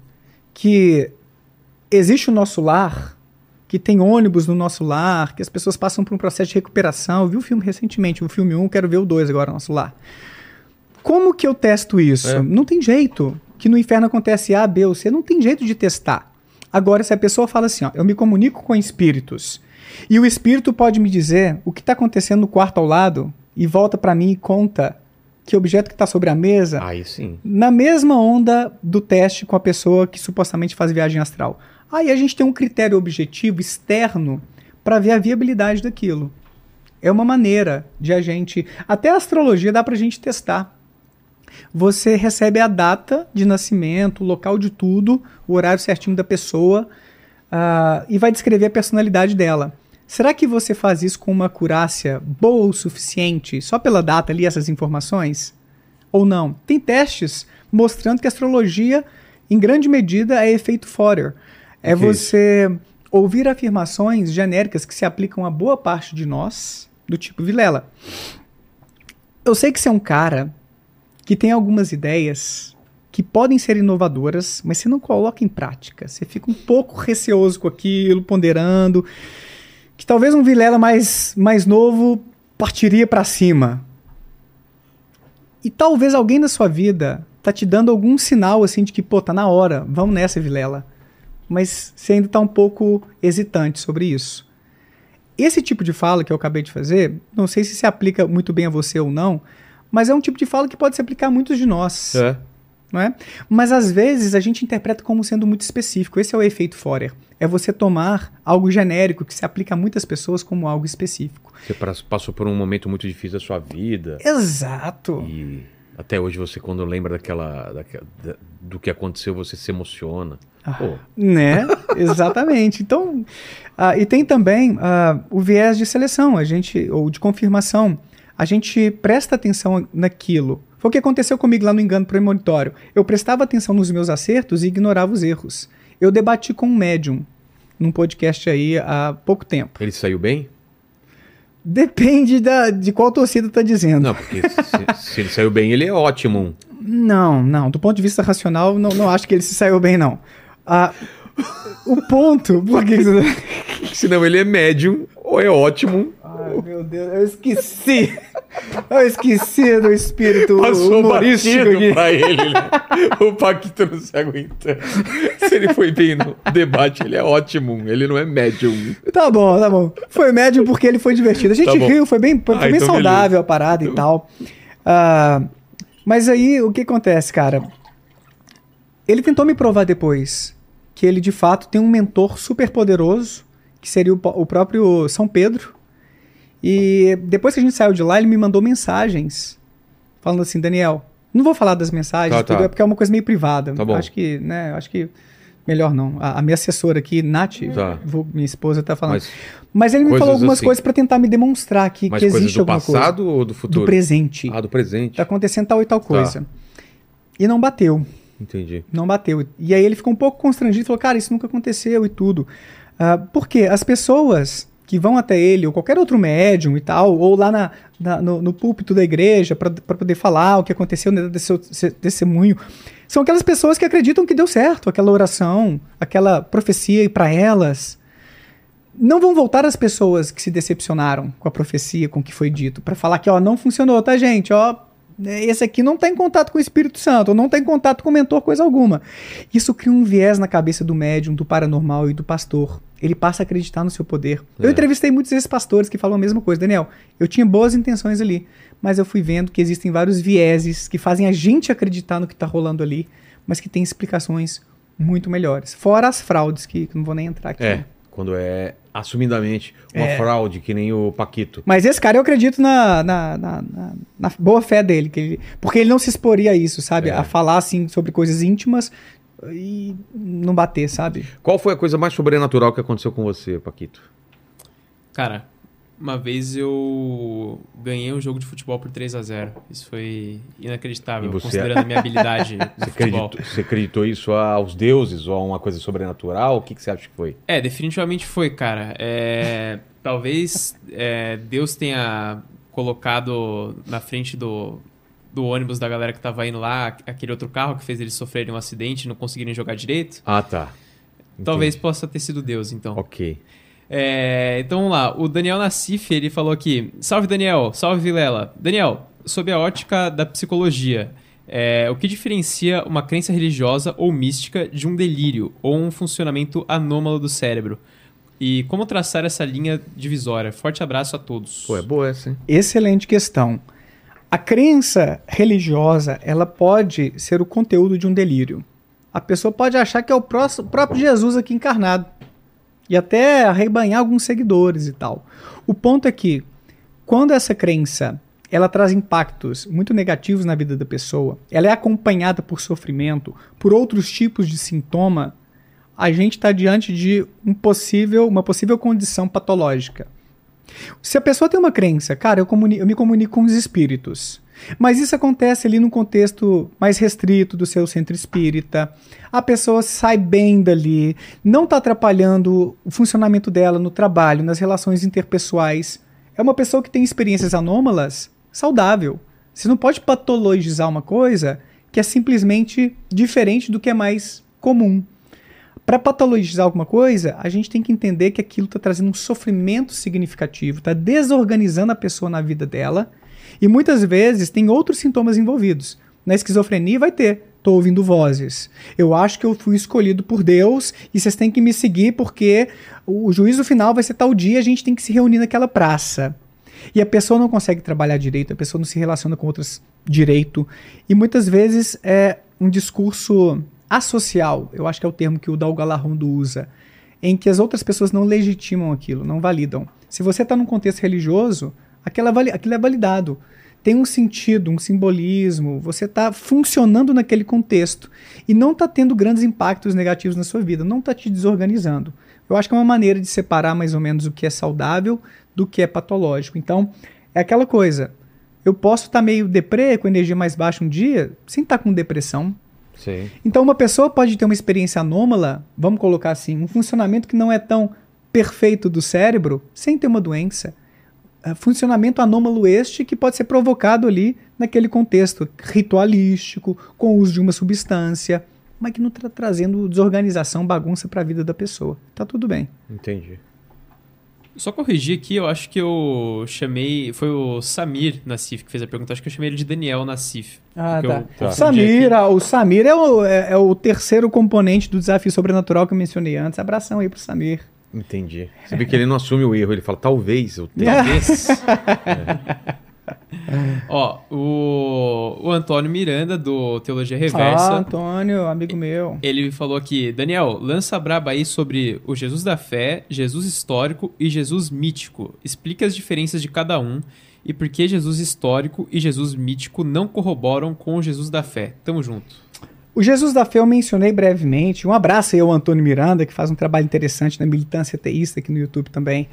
que existe o nosso lar, que tem ônibus no nosso lar, que as pessoas passam por um processo de recuperação, eu vi o filme recentemente, o filme 1, quero ver o 2 agora, nosso lar. Como que eu testo isso? É. Não tem jeito. Que no inferno acontece A, B ou C, não tem jeito de testar. Agora, se a pessoa fala assim, ó, eu me comunico com espíritos, e o espírito pode me dizer o que está acontecendo no quarto ao lado, e volta para mim e conta que objeto que está sobre a mesa, Aí sim. na mesma onda do teste com a pessoa que supostamente faz viagem astral. Aí a gente tem um critério objetivo externo para ver a viabilidade daquilo. É uma maneira de a gente. Até a astrologia dá para a gente testar. Você recebe a data de nascimento, o local de tudo, o horário certinho da pessoa ah, e vai descrever a personalidade dela. Será que você faz isso com uma acurácia boa o suficiente, só pela data ali, essas informações? Ou não? Tem testes mostrando que a astrologia, em grande medida, é efeito Forer. É é você ouvir afirmações genéricas que se aplicam a boa parte de nós, do tipo Vilela. Eu sei que você é um cara que tem algumas ideias que podem ser inovadoras, mas você não coloca em prática. Você fica um pouco receoso com aquilo, ponderando. Que talvez um Vilela mais, mais novo partiria para cima. E talvez alguém na sua vida tá te dando algum sinal assim de que, pô, tá na hora, vamos nessa, Vilela. Mas você ainda tá um pouco hesitante sobre isso. Esse tipo de fala que eu acabei de fazer, não sei se se aplica muito bem a você ou não, mas é um tipo de fala que pode se aplicar a muitos de nós É. não é? Mas às vezes a gente interpreta como sendo muito específico. Esse é o efeito Forer. É você tomar algo genérico que se aplica a muitas pessoas como algo específico. Você passou por um momento muito difícil da sua vida. Exato. E até hoje você, quando lembra daquela, daquela- da- do que aconteceu, você se emociona. Pô, Né? [laughs] Exatamente. Então, ah, e tem também ah, o viés de seleção, a gente ou de confirmação. A gente presta atenção naquilo. Foi o que aconteceu comigo lá no engano premonitório. Eu prestava atenção nos meus acertos e ignorava os erros. Eu debati com um médium num podcast aí há pouco tempo. ele saiu bem? Depende da, de qual torcida tá dizendo. Não, porque se, se ele saiu bem, ele é ótimo. Não, não. Do ponto de vista racional, não, não acho que ele se saiu bem, não. Ah, o ponto. Por que você... Senão [laughs] ele é médium ou é ótimo. Ai, meu Deus, eu esqueci. Eu esqueci do espírito Passou humorístico batido pra ele. né? O Paquito não se aguenta. Se ele foi bem no debate, ele é ótimo. Ele não é médium. Tá bom, tá bom. Foi médio porque ele foi divertido. A gente Tá riu, foi bem, foi Ah, bem então saudável a parada e tal. Ah, mas aí, o que acontece, cara? Ele tentou me provar depois que ele, de fato, tem um mentor super poderoso, que seria o, o próprio São Pedro. E depois que a gente saiu de lá, ele me mandou mensagens falando assim, Daniel, não vou falar das mensagens, Tá, tá. tudo, é porque é uma coisa meio privada. Tá bom. Acho que, né, acho que melhor não. A, a minha assessora aqui, Nath, Tá. vou- minha esposa, tá falando. Mas, Mas ele me falou algumas assim. coisas pra tentar me demonstrar que, mas que existe do alguma passado ou do coisa. futuro? Do presente. Ah, do presente. Tá acontecendo tal e tal coisa. E não bateu. Entendi. Não bateu. E aí ele ficou um pouco constrangido e falou, cara, isso nunca aconteceu e tudo. Ah, por quê? As pessoas que vão até ele, ou qualquer outro médium e tal, ou lá na, na- no, no púlpito da igreja para poder falar o que aconteceu né, desse seu se- testemunho, são aquelas pessoas que acreditam que deu certo, aquela oração, aquela profecia para elas. Não vão voltar as pessoas que se decepcionaram com a profecia, com o que foi dito, para falar que ó, não funcionou, tá, gente? Ó, esse aqui não está em contato com o Espírito Santo, não está em contato com o mentor, coisa alguma. Isso cria um viés na cabeça do médium, do paranormal e do pastor. Ele passa a acreditar no seu poder. Eu É. entrevistei muitos desses pastores que falam a mesma coisa. Daniel, eu tinha boas intenções ali, mas eu fui vendo que existem vários vieses que fazem a gente acreditar no que está rolando ali, mas que tem explicações muito melhores. Fora as fraudes, que, que não vou nem entrar aqui. É, quando é assumidamente uma É. fraude, que nem o Paquito. Mas esse cara eu acredito na, na, na, na- na boa fé dele, que ele- porque ele não se exporia a isso, sabe? É. A falar assim sobre coisas íntimas e não bater, sabe? Qual foi a coisa mais sobrenatural que aconteceu com você, Paquito? Cara, uma vez eu ganhei um jogo de futebol por 3 a 0 Isso foi inacreditável, você- considerando a minha habilidade [laughs] no Você futebol. acreditou, você acreditou isso aos deuses ou a uma coisa sobrenatural? O que, que você acha que foi? É, definitivamente foi, cara. É, talvez é, Deus tenha colocado na frente do, do ônibus da galera que tava indo lá aquele outro carro que fez eles sofrerem um acidente e não conseguirem jogar direito. Ah, tá. Entendi. Talvez possa ter sido Deus, então. Ok. É, então vamos lá. O Daniel Nassif, ele falou aqui: Salve Daniel, salve Vilela. Daniel, sob a ótica da psicologia, é, o que diferencia uma crença religiosa ou mística de um delírio ou um funcionamento anômalo do cérebro? E como traçar essa linha divisória? Forte abraço a todos. Pô, é boa essa, hein? Excelente questão. A crença religiosa, ela pode ser o conteúdo de um delírio. A pessoa pode achar que é o próximo- próprio Jesus aqui encarnado. E até arrebanhar alguns seguidores e tal. O ponto é que, quando essa crença ela traz impactos muito negativos na vida da pessoa, ela é acompanhada por sofrimento, por outros tipos de sintoma, a gente está diante de um possível, uma possível condição patológica. Se a pessoa tem uma crença, cara, eu, eu me comunico com os espíritos. Mas isso acontece ali num contexto mais restrito do seu centro espírita. A pessoa sai bem dali, não está atrapalhando o funcionamento dela no trabalho, nas relações interpessoais. É uma pessoa que tem experiências anômalas, saudável. Você não pode patologizar uma coisa que é simplesmente diferente do que é mais comum. Para patologizar alguma coisa, a gente tem que entender que aquilo está trazendo um sofrimento significativo, está desorganizando a pessoa na vida dela, e muitas vezes tem outros sintomas envolvidos. Na esquizofrenia vai ter, estou ouvindo vozes. Eu acho que eu fui escolhido por Deus e vocês têm que me seguir porque o juízo final vai ser tal dia, a gente tem que se reunir naquela praça. E a pessoa não consegue trabalhar direito, a pessoa não se relaciona com outras direito. E muitas vezes é um discurso asocial, eu acho que é o termo que o Dal Galarrondo usa, em que as outras pessoas não legitimam aquilo, não validam. Se você está num contexto religioso, aquilo é, vali- aquilo é validado. Tem um sentido, um simbolismo, você está funcionando naquele contexto e não está tendo grandes impactos negativos na sua vida, não está te desorganizando. Eu acho que é uma maneira de separar mais ou menos o que é saudável do que é patológico. Então, é aquela coisa. Eu posso estar meio deprê, com energia mais baixa um dia, sem estar com depressão. Sim. Então, uma pessoa pode ter uma experiência anômala, vamos colocar assim, um funcionamento que não é tão perfeito do cérebro, sem ter uma doença. Uh, funcionamento anômalo este que pode ser provocado ali naquele contexto ritualístico, com o uso de uma substância, mas que não está trazendo desorganização, bagunça para a vida da pessoa. Tá tudo bem. Entendi. Só corrigir aqui, eu acho que eu chamei. Foi o Samir Nassif que fez a pergunta. Acho que eu chamei ele de Daniel Nassif. Ah, tá. eu O confundi Samir, aqui. ah, o Samir é o, é, é o terceiro componente do desafio sobrenatural que eu mencionei antes. Abração aí pro Samir. Entendi. Você vê que ele não assume o erro, ele fala, talvez eu tenha. [laughs] Talvez. Ó, o, o Antônio Miranda, do Teologia Ah, Reversa. Antônio, amigo meu. Ele falou aqui, Daniel, lança braba aí sobre o Jesus da fé, Jesus histórico e Jesus mítico. Explica as diferenças de cada um e por que Jesus histórico e Jesus mítico não corroboram com o Jesus da fé. Tamo junto. O Jesus da Fé eu mencionei brevemente. Um abraço aí ao Antônio Miranda, que faz um trabalho interessante na militância teísta aqui no YouTube também.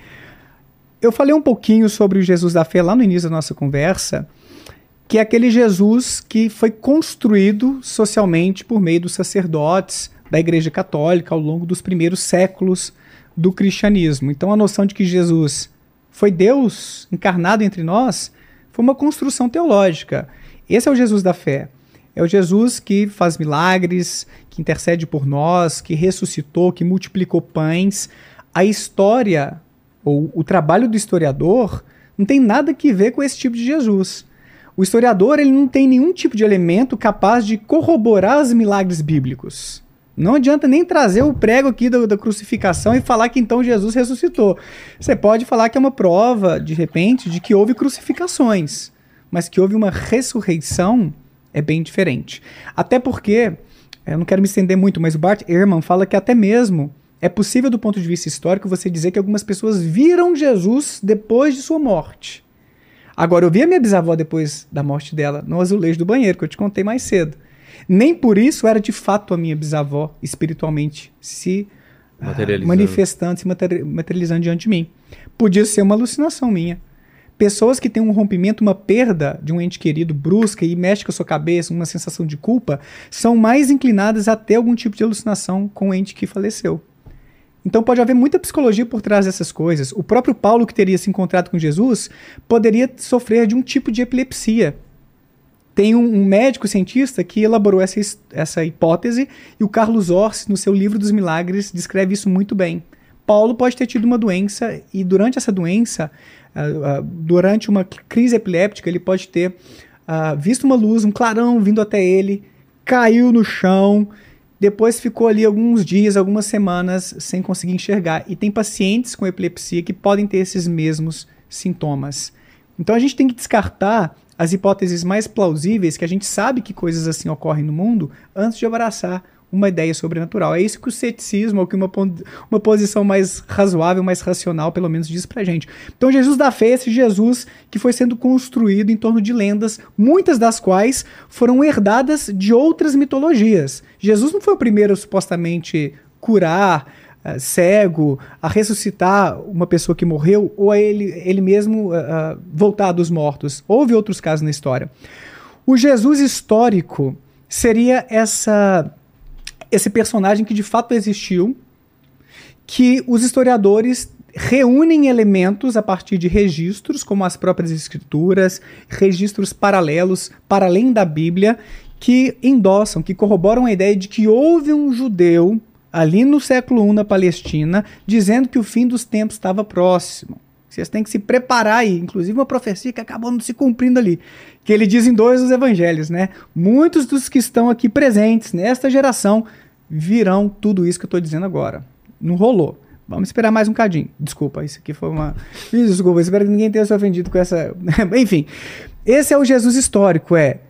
Eu falei um pouquinho sobre o Jesus da Fé lá no início da nossa conversa, que é aquele Jesus que foi construído socialmente por meio dos sacerdotes da Igreja Católica ao longo dos primeiros séculos do cristianismo. Então a noção de que Jesus foi Deus encarnado entre nós foi uma construção teológica. Esse é o Jesus da fé. É o Jesus que faz milagres, que intercede por nós, que ressuscitou, que multiplicou pães. A história, ou o trabalho do historiador, não tem nada que ver com esse tipo de Jesus. O historiador ele não tem nenhum tipo de elemento capaz de corroborar os milagres bíblicos. Não adianta nem trazer o prego aqui da, da crucificação e falar que então Jesus ressuscitou. Você pode falar que é uma prova, de repente, de que houve crucificações, mas que houve uma ressurreição é bem diferente. Até porque, eu não quero me estender muito, mas o Bart Ehrman fala que até mesmo é possível, do ponto de vista histórico, você dizer que algumas pessoas viram Jesus depois de sua morte. Agora, eu vi a minha bisavó depois da morte dela no azulejo do banheiro, que eu te contei mais cedo. Nem por isso era de fato a minha bisavó, espiritualmente, se ah, manifestando, se materi- materializando diante de mim. Podia ser uma alucinação minha. Pessoas que têm um rompimento, uma perda de um ente querido brusca e mexe com a sua cabeça, uma sensação de culpa, são mais inclinadas a ter algum tipo de alucinação com o ente que faleceu. Então pode haver muita psicologia por trás dessas coisas. O próprio Paulo, que teria se encontrado com Jesus, poderia sofrer de um tipo de epilepsia. Tem um, um médico cientista que elaborou essa, essa hipótese e o Carlos Orsi, no seu livro dos milagres, descreve isso muito bem. Paulo pode ter tido uma doença e durante essa doença, ah, ah, durante uma crise epiléptica, ele pode ter ah, visto uma luz, um clarão vindo até ele, caiu no chão, depois ficou ali alguns dias, algumas semanas sem conseguir enxergar. E tem pacientes com epilepsia que podem ter esses mesmos sintomas. Então a gente tem que descartar as hipóteses mais plausíveis, que a gente sabe que coisas assim ocorrem no mundo, antes de abraçar uma ideia sobrenatural. É isso que o ceticismo, ou que uma, uma posição mais razoável, mais racional, pelo menos, diz pra gente. Então, Jesus da fé é esse Jesus que foi sendo construído em torno de lendas, muitas das quais foram herdadas de outras mitologias. Jesus não foi o primeiro, supostamente, curar eh, cego, a ressuscitar uma pessoa que morreu, ou a ele, ele mesmo ah, voltar dos mortos. Houve outros casos na história. O Jesus histórico seria essa esse personagem que de fato existiu, que os historiadores reúnem elementos a partir de registros, como as próprias escrituras, registros paralelos para além da Bíblia, que endossam, que corroboram a ideia de que houve um judeu ali no século I na Palestina dizendo que o fim dos tempos estava próximo. Vocês têm que se preparar aí, inclusive uma profecia que acabou não se cumprindo ali, que ele diz em dois dos evangelhos, né? Muitos dos que estão aqui presentes nesta geração virão tudo isso que eu estou dizendo agora. Não rolou. Vamos esperar mais um cadinho. Desculpa, isso aqui foi uma. Desculpa, espero que ninguém tenha se ofendido com essa. [laughs] Enfim, esse é o Jesus histórico. É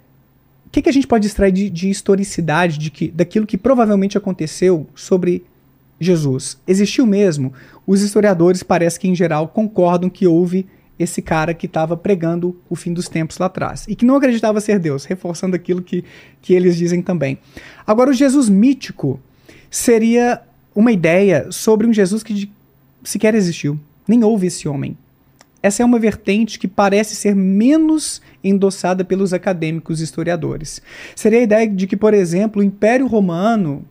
o que, que a gente pode extrair de, de historicidade de que, daquilo que provavelmente aconteceu sobre Jesus? Existiu mesmo? Os historiadores parece que, em geral, concordam que houve esse cara que estava pregando o fim dos tempos lá atrás e que não acreditava ser Deus, reforçando aquilo que, que eles dizem também. Agora, o Jesus mítico seria uma ideia sobre um Jesus que sequer existiu, nem houve esse homem. Essa é uma vertente que parece ser menos endossada pelos acadêmicos historiadores. Seria a ideia de que, por exemplo, o Império Romano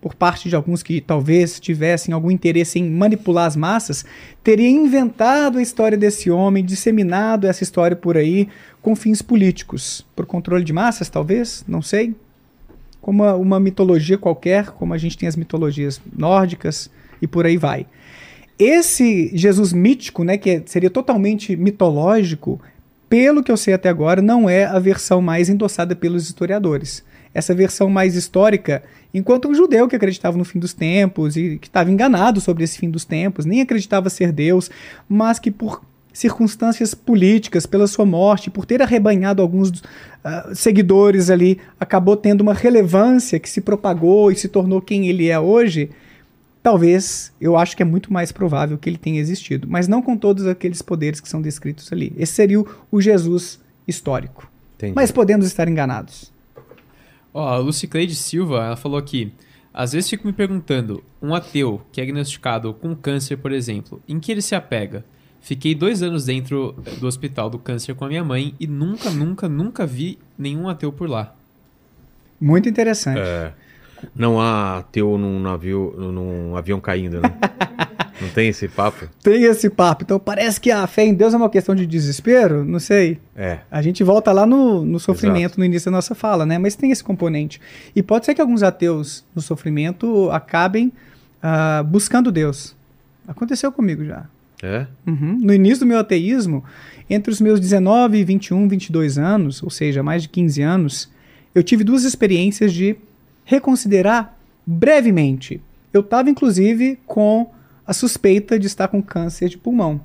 por parte de alguns que talvez tivessem algum interesse em manipular as massas, teria inventado a história desse homem, disseminado essa história por aí com fins políticos, por controle de massas, talvez, não sei. Como uma, uma mitologia qualquer, como a gente tem as mitologias nórdicas e por aí vai. Esse Jesus mítico, né, que seria totalmente mitológico, pelo que eu sei até agora, não é a versão mais endossada pelos historiadores. Essa versão mais histórica, enquanto um judeu que acreditava no fim dos tempos e que estava enganado sobre esse fim dos tempos, nem acreditava ser Deus, mas que por circunstâncias políticas, pela sua morte, por ter arrebanhado alguns uh, seguidores ali, acabou tendo uma relevância que se propagou e se tornou quem ele é hoje Talvez, eu acho que é muito mais provável que ele tenha existido, mas não com todos aqueles poderes que são descritos ali. Esse seria o, o Jesus histórico. Entendi. Mas podemos estar enganados. Ó, oh, a Lucicleide Silva, ela falou aqui: às vezes fico me perguntando, um ateu que é diagnosticado com câncer, por exemplo, em que ele se apega? Fiquei dois anos dentro do hospital do câncer com a minha mãe e nunca, nunca, nunca vi nenhum ateu por lá. Muito interessante. É. Não há teu num navio, num avião caindo, né? [laughs] Não tem esse papo? Tem esse papo. Então parece que a fé em Deus é uma questão de desespero, não sei. É. A gente volta lá no, no sofrimento Exato. no início da nossa fala, né? Mas tem esse componente. E pode ser que alguns ateus no sofrimento acabem uh, buscando Deus. Aconteceu comigo já. É? Uhum. No início do meu ateísmo, entre os meus 19, 21, 22 anos, ou seja, mais de 15 anos, eu tive duas experiências de reconsiderar brevemente. Eu estava, inclusive, com a suspeita de estar com câncer de pulmão.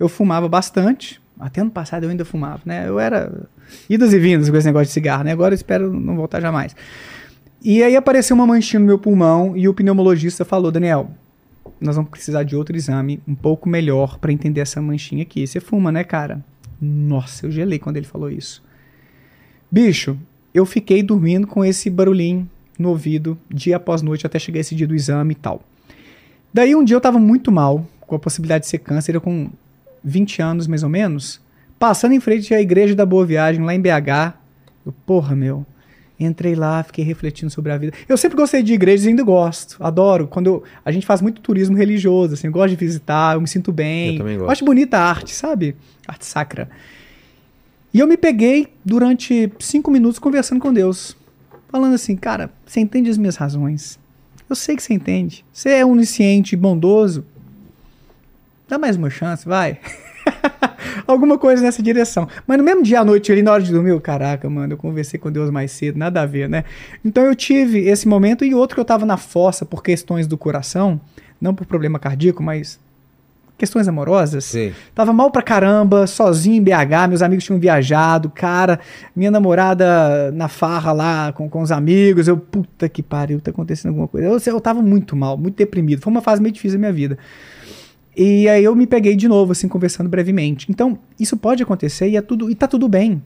Eu fumava bastante, até ano passado eu ainda fumava, né? Eu era idas e vindas com esse negócio de cigarro, né? Agora eu espero não voltar jamais. E aí apareceu uma manchinha no meu pulmão e o pneumologista falou: Daniel, nós vamos precisar de outro exame um pouco melhor para entender essa manchinha aqui. Você fuma, né, cara? Nossa, eu gelei quando ele falou isso. Bicho, eu fiquei dormindo com esse barulhinho no ouvido dia após noite até chegar esse dia do exame e tal. Daí um dia eu tava muito mal, com a possibilidade de ser câncer, eu com 20 anos mais ou menos, passando em frente à igreja da Boa Viagem, lá em BH. Eu, porra, meu. Entrei lá, fiquei refletindo sobre a vida. Eu sempre gostei de igrejas e ainda gosto. Adoro. Quando eu, a gente faz muito turismo religioso, assim, eu gosto de visitar, eu me sinto bem. Eu também gosto. Eu acho bonita a arte, sabe? Arte sacra. E eu me peguei durante cinco minutos conversando com Deus. Falando assim, cara, você entende as minhas razões. Eu sei que você entende. Você é onisciente, bondoso. Dá mais uma chance, vai. [laughs] Alguma coisa nessa direção. Mas no mesmo dia à noite, ali na hora de dormir, eu, caraca, mano, eu conversei com Deus mais cedo, nada a ver, né? Então eu tive esse momento e outro que eu tava na fossa por questões do coração, não por problema cardíaco, mas questões amorosas. Sim. Tava mal pra caramba, sozinho em BH, meus amigos tinham viajado, cara, minha namorada na farra lá com, com os amigos, eu, puta que pariu, tá acontecendo alguma coisa. Eu, eu tava muito mal, muito deprimido. Foi uma fase meio difícil da minha vida. E aí eu me peguei de novo, assim, conversando brevemente. Então, isso pode acontecer e, é tudo, e tá tudo bem.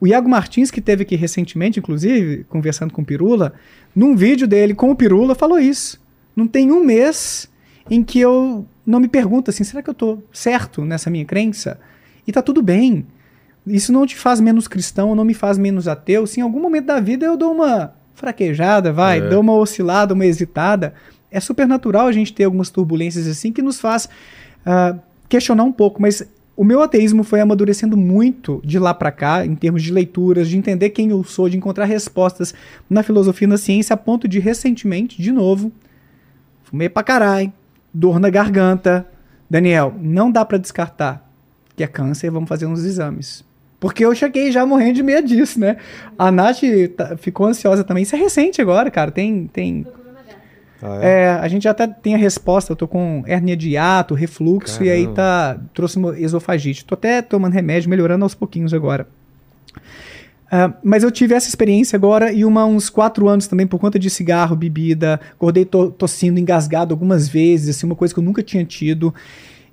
O Iago Martins, que teve aqui recentemente, inclusive, conversando com o Pirula, num vídeo dele com o Pirula, falou isso. Não tem um mês em que eu não me pergunto assim, será que eu estou certo nessa minha crença? E tá tudo bem. Isso não te faz menos cristão, não me faz menos ateu. Se em algum momento da vida eu dou uma fraquejada, vai, é. dou uma oscilada, uma hesitada, é super natural a gente ter algumas turbulências assim que nos faz uh, questionar um pouco, mas o meu ateísmo foi amadurecendo muito de lá para cá, em termos de leituras, de entender quem eu sou, de encontrar respostas na filosofia e na ciência, a ponto de recentemente, de novo, fumei pra caralho, dor na garganta. Daniel, não dá para descartar que é câncer, vamos fazer uns exames. Porque eu cheguei já morrendo de medo disso, né? A Nath tá, ficou ansiosa também. Isso é recente agora, cara. Tem. tem... Ah, é? é? a gente já até tem a resposta. Eu tô com hernia de hiato, refluxo, Caramba. e aí tá. Trouxe esofagite. Tô até tomando remédio, melhorando aos pouquinhos agora. Uh, mas eu tive essa experiência agora e uma, uns quatro anos também por conta de cigarro, bebida. Acordei to, tossindo, engasgado algumas vezes, assim, uma coisa que eu nunca tinha tido.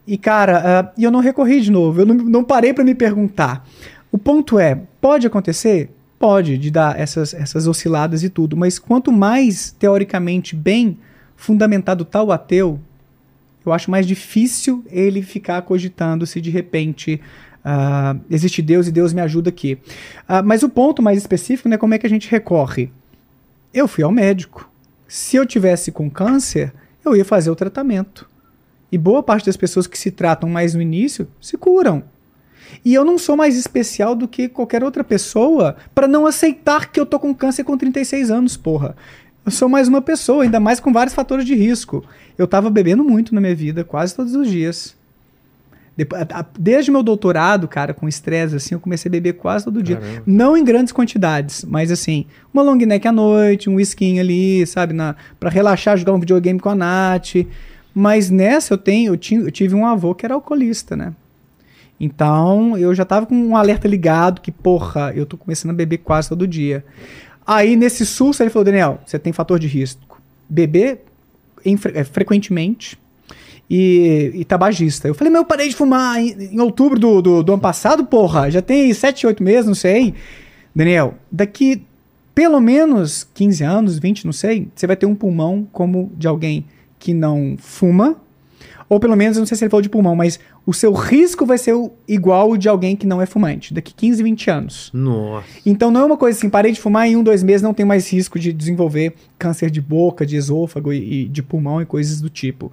E, cara, uh, e eu não recorri de novo, eu não, não parei para me perguntar. O ponto é, pode acontecer? Pode, de dar essas, essas osciladas e tudo, mas quanto mais teoricamente bem fundamentado tal tá ateu, eu acho mais difícil ele ficar cogitando se de repente Uh, existe Deus e Deus me ajuda aqui. Uh, mas o ponto mais específico, né, como é que a gente recorre? Eu fui ao médico. Se eu tivesse com câncer, eu ia fazer o tratamento. E boa parte das pessoas que se tratam mais no início se curam. E eu não sou mais especial do que qualquer outra pessoa para não aceitar que eu tô com câncer com 36 anos, porra. Eu sou mais uma pessoa, ainda mais com vários fatores de risco. Eu tava bebendo muito na minha vida, quase todos os dias. Desde meu doutorado, cara, com estresse, assim, eu comecei a beber quase todo dia. Caramba. Não em grandes quantidades, mas assim, uma long neck à noite, um whisky ali, sabe, na, pra relaxar, jogar um videogame com a Nath. Mas nessa eu tenho, eu, tinha, eu tive um avô que era alcoolista, né? Então eu já tava com um alerta ligado que, porra, eu tô começando a beber quase todo dia. Aí nesse susto ele falou: Daniel, você tem fator de risco. Beber em, é, frequentemente e, e, tabagista. Eu falei, mas eu parei de fumar em, em outubro do, do, do, ano passado, porra. Já tem 7, 8 meses, não sei. Daniel, daqui pelo menos 15 anos, 20, não sei, você vai ter um pulmão como de alguém que não fuma ou pelo menos, não sei se ele falou de pulmão, mas o seu risco vai ser igual o de alguém que não é fumante, daqui 15, 20 anos. Nossa. Então não é uma coisa assim, parei de fumar em um, dois meses não tem mais risco de desenvolver câncer de boca, de esôfago e, e de pulmão e coisas do tipo.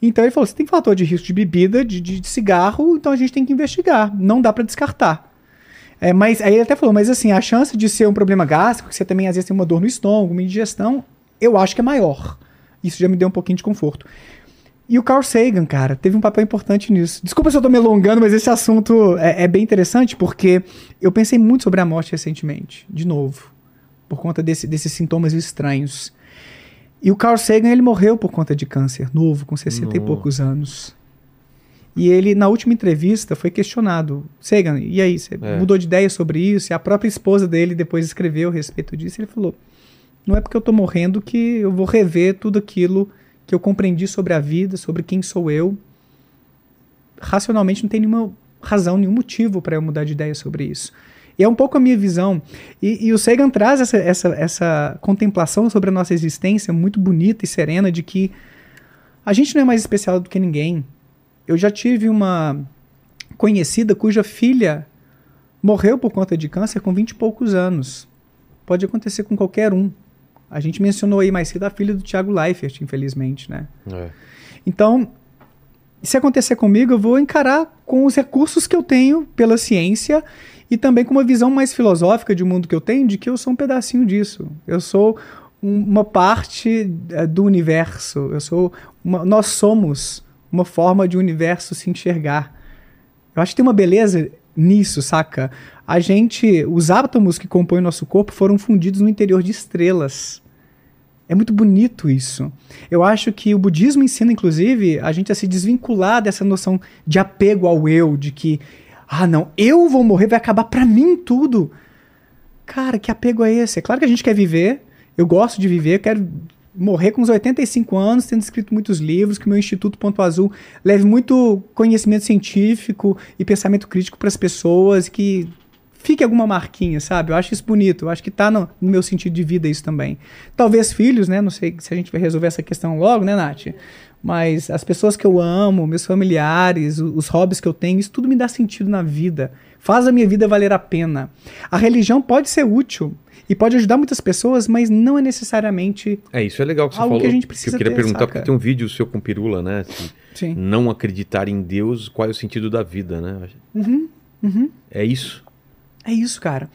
Então ele falou: você tem fator de risco de bebida, de, de, de cigarro, então a gente tem que investigar. Não dá para descartar. É, mas aí ele até falou, mas assim, a chance de ser um problema gástrico, que você também às vezes tem uma dor no estômago, uma indigestão, eu acho que é maior. Isso já me deu um pouquinho de conforto. E o Carl Sagan, cara, teve um papel importante nisso. Desculpa se eu tô me alongando, mas esse assunto é, é bem interessante porque eu pensei muito sobre a morte recentemente, de novo, por conta desse, desses sintomas estranhos. E o Carl Sagan, ele morreu por conta de câncer, novo, com 60 e poucos anos. E ele, na última entrevista, foi questionado. Sagan, e aí, você é. mudou de ideia sobre isso? E a própria esposa dele depois escreveu a respeito disso. Ele falou, não é porque eu tô morrendo que eu vou rever tudo aquilo que eu compreendi sobre a vida, sobre quem sou eu, racionalmente não tem nenhuma razão, nenhum motivo para eu mudar de ideia sobre isso. E é um pouco a minha visão. E, e o Sagan traz essa, essa, essa contemplação sobre a nossa existência muito bonita e serena de que a gente não é mais especial do que ninguém. Eu já tive uma conhecida cuja filha morreu por conta de câncer com vinte e poucos anos. Pode acontecer com qualquer um. A gente mencionou aí mais cedo a filha do Thiago Leifert, infelizmente, né? É. Então, se acontecer comigo, eu vou encarar com os recursos que eu tenho pela ciência e também com uma visão mais filosófica de mundo que eu tenho, de que eu sou um pedacinho disso. Eu sou um, uma parte é, do universo. Eu sou uma, nós somos uma forma de o universo se enxergar. Eu acho que tem uma beleza nisso, saca? A gente, os átomos que compõem o nosso corpo foram fundidos no interior de estrelas. É muito bonito isso. Eu acho que o budismo ensina, inclusive, a gente a se desvincular dessa noção de apego ao eu, de que, ah, não, eu vou morrer, vai acabar para mim tudo. Cara, que apego é esse? É claro que a gente quer viver, eu gosto de viver, quero morrer com uns 85 anos, tendo escrito muitos livros, que o meu Instituto Ponto Azul leve muito conhecimento científico e pensamento crítico para as pessoas, que fique alguma marquinha, sabe? Eu acho isso bonito, eu acho que tá no, no, meu sentido de vida isso também. Talvez filhos, né? Não sei se a gente vai resolver essa questão logo, né, Nath? Mas as pessoas que eu amo, meus familiares, os hobbies que eu tenho, isso tudo me dá sentido na vida. Faz a minha vida valer a pena. A religião pode ser útil, e pode ajudar muitas pessoas, mas não é necessariamente. É, isso é legal que você algo falou. Que a gente precisa que eu queria ter, perguntar, saca? porque tem um vídeo seu com Pirula, né? Sim. Não acreditar em Deus, qual é o sentido da vida, né? Uhum, uhum. É isso. É isso, cara.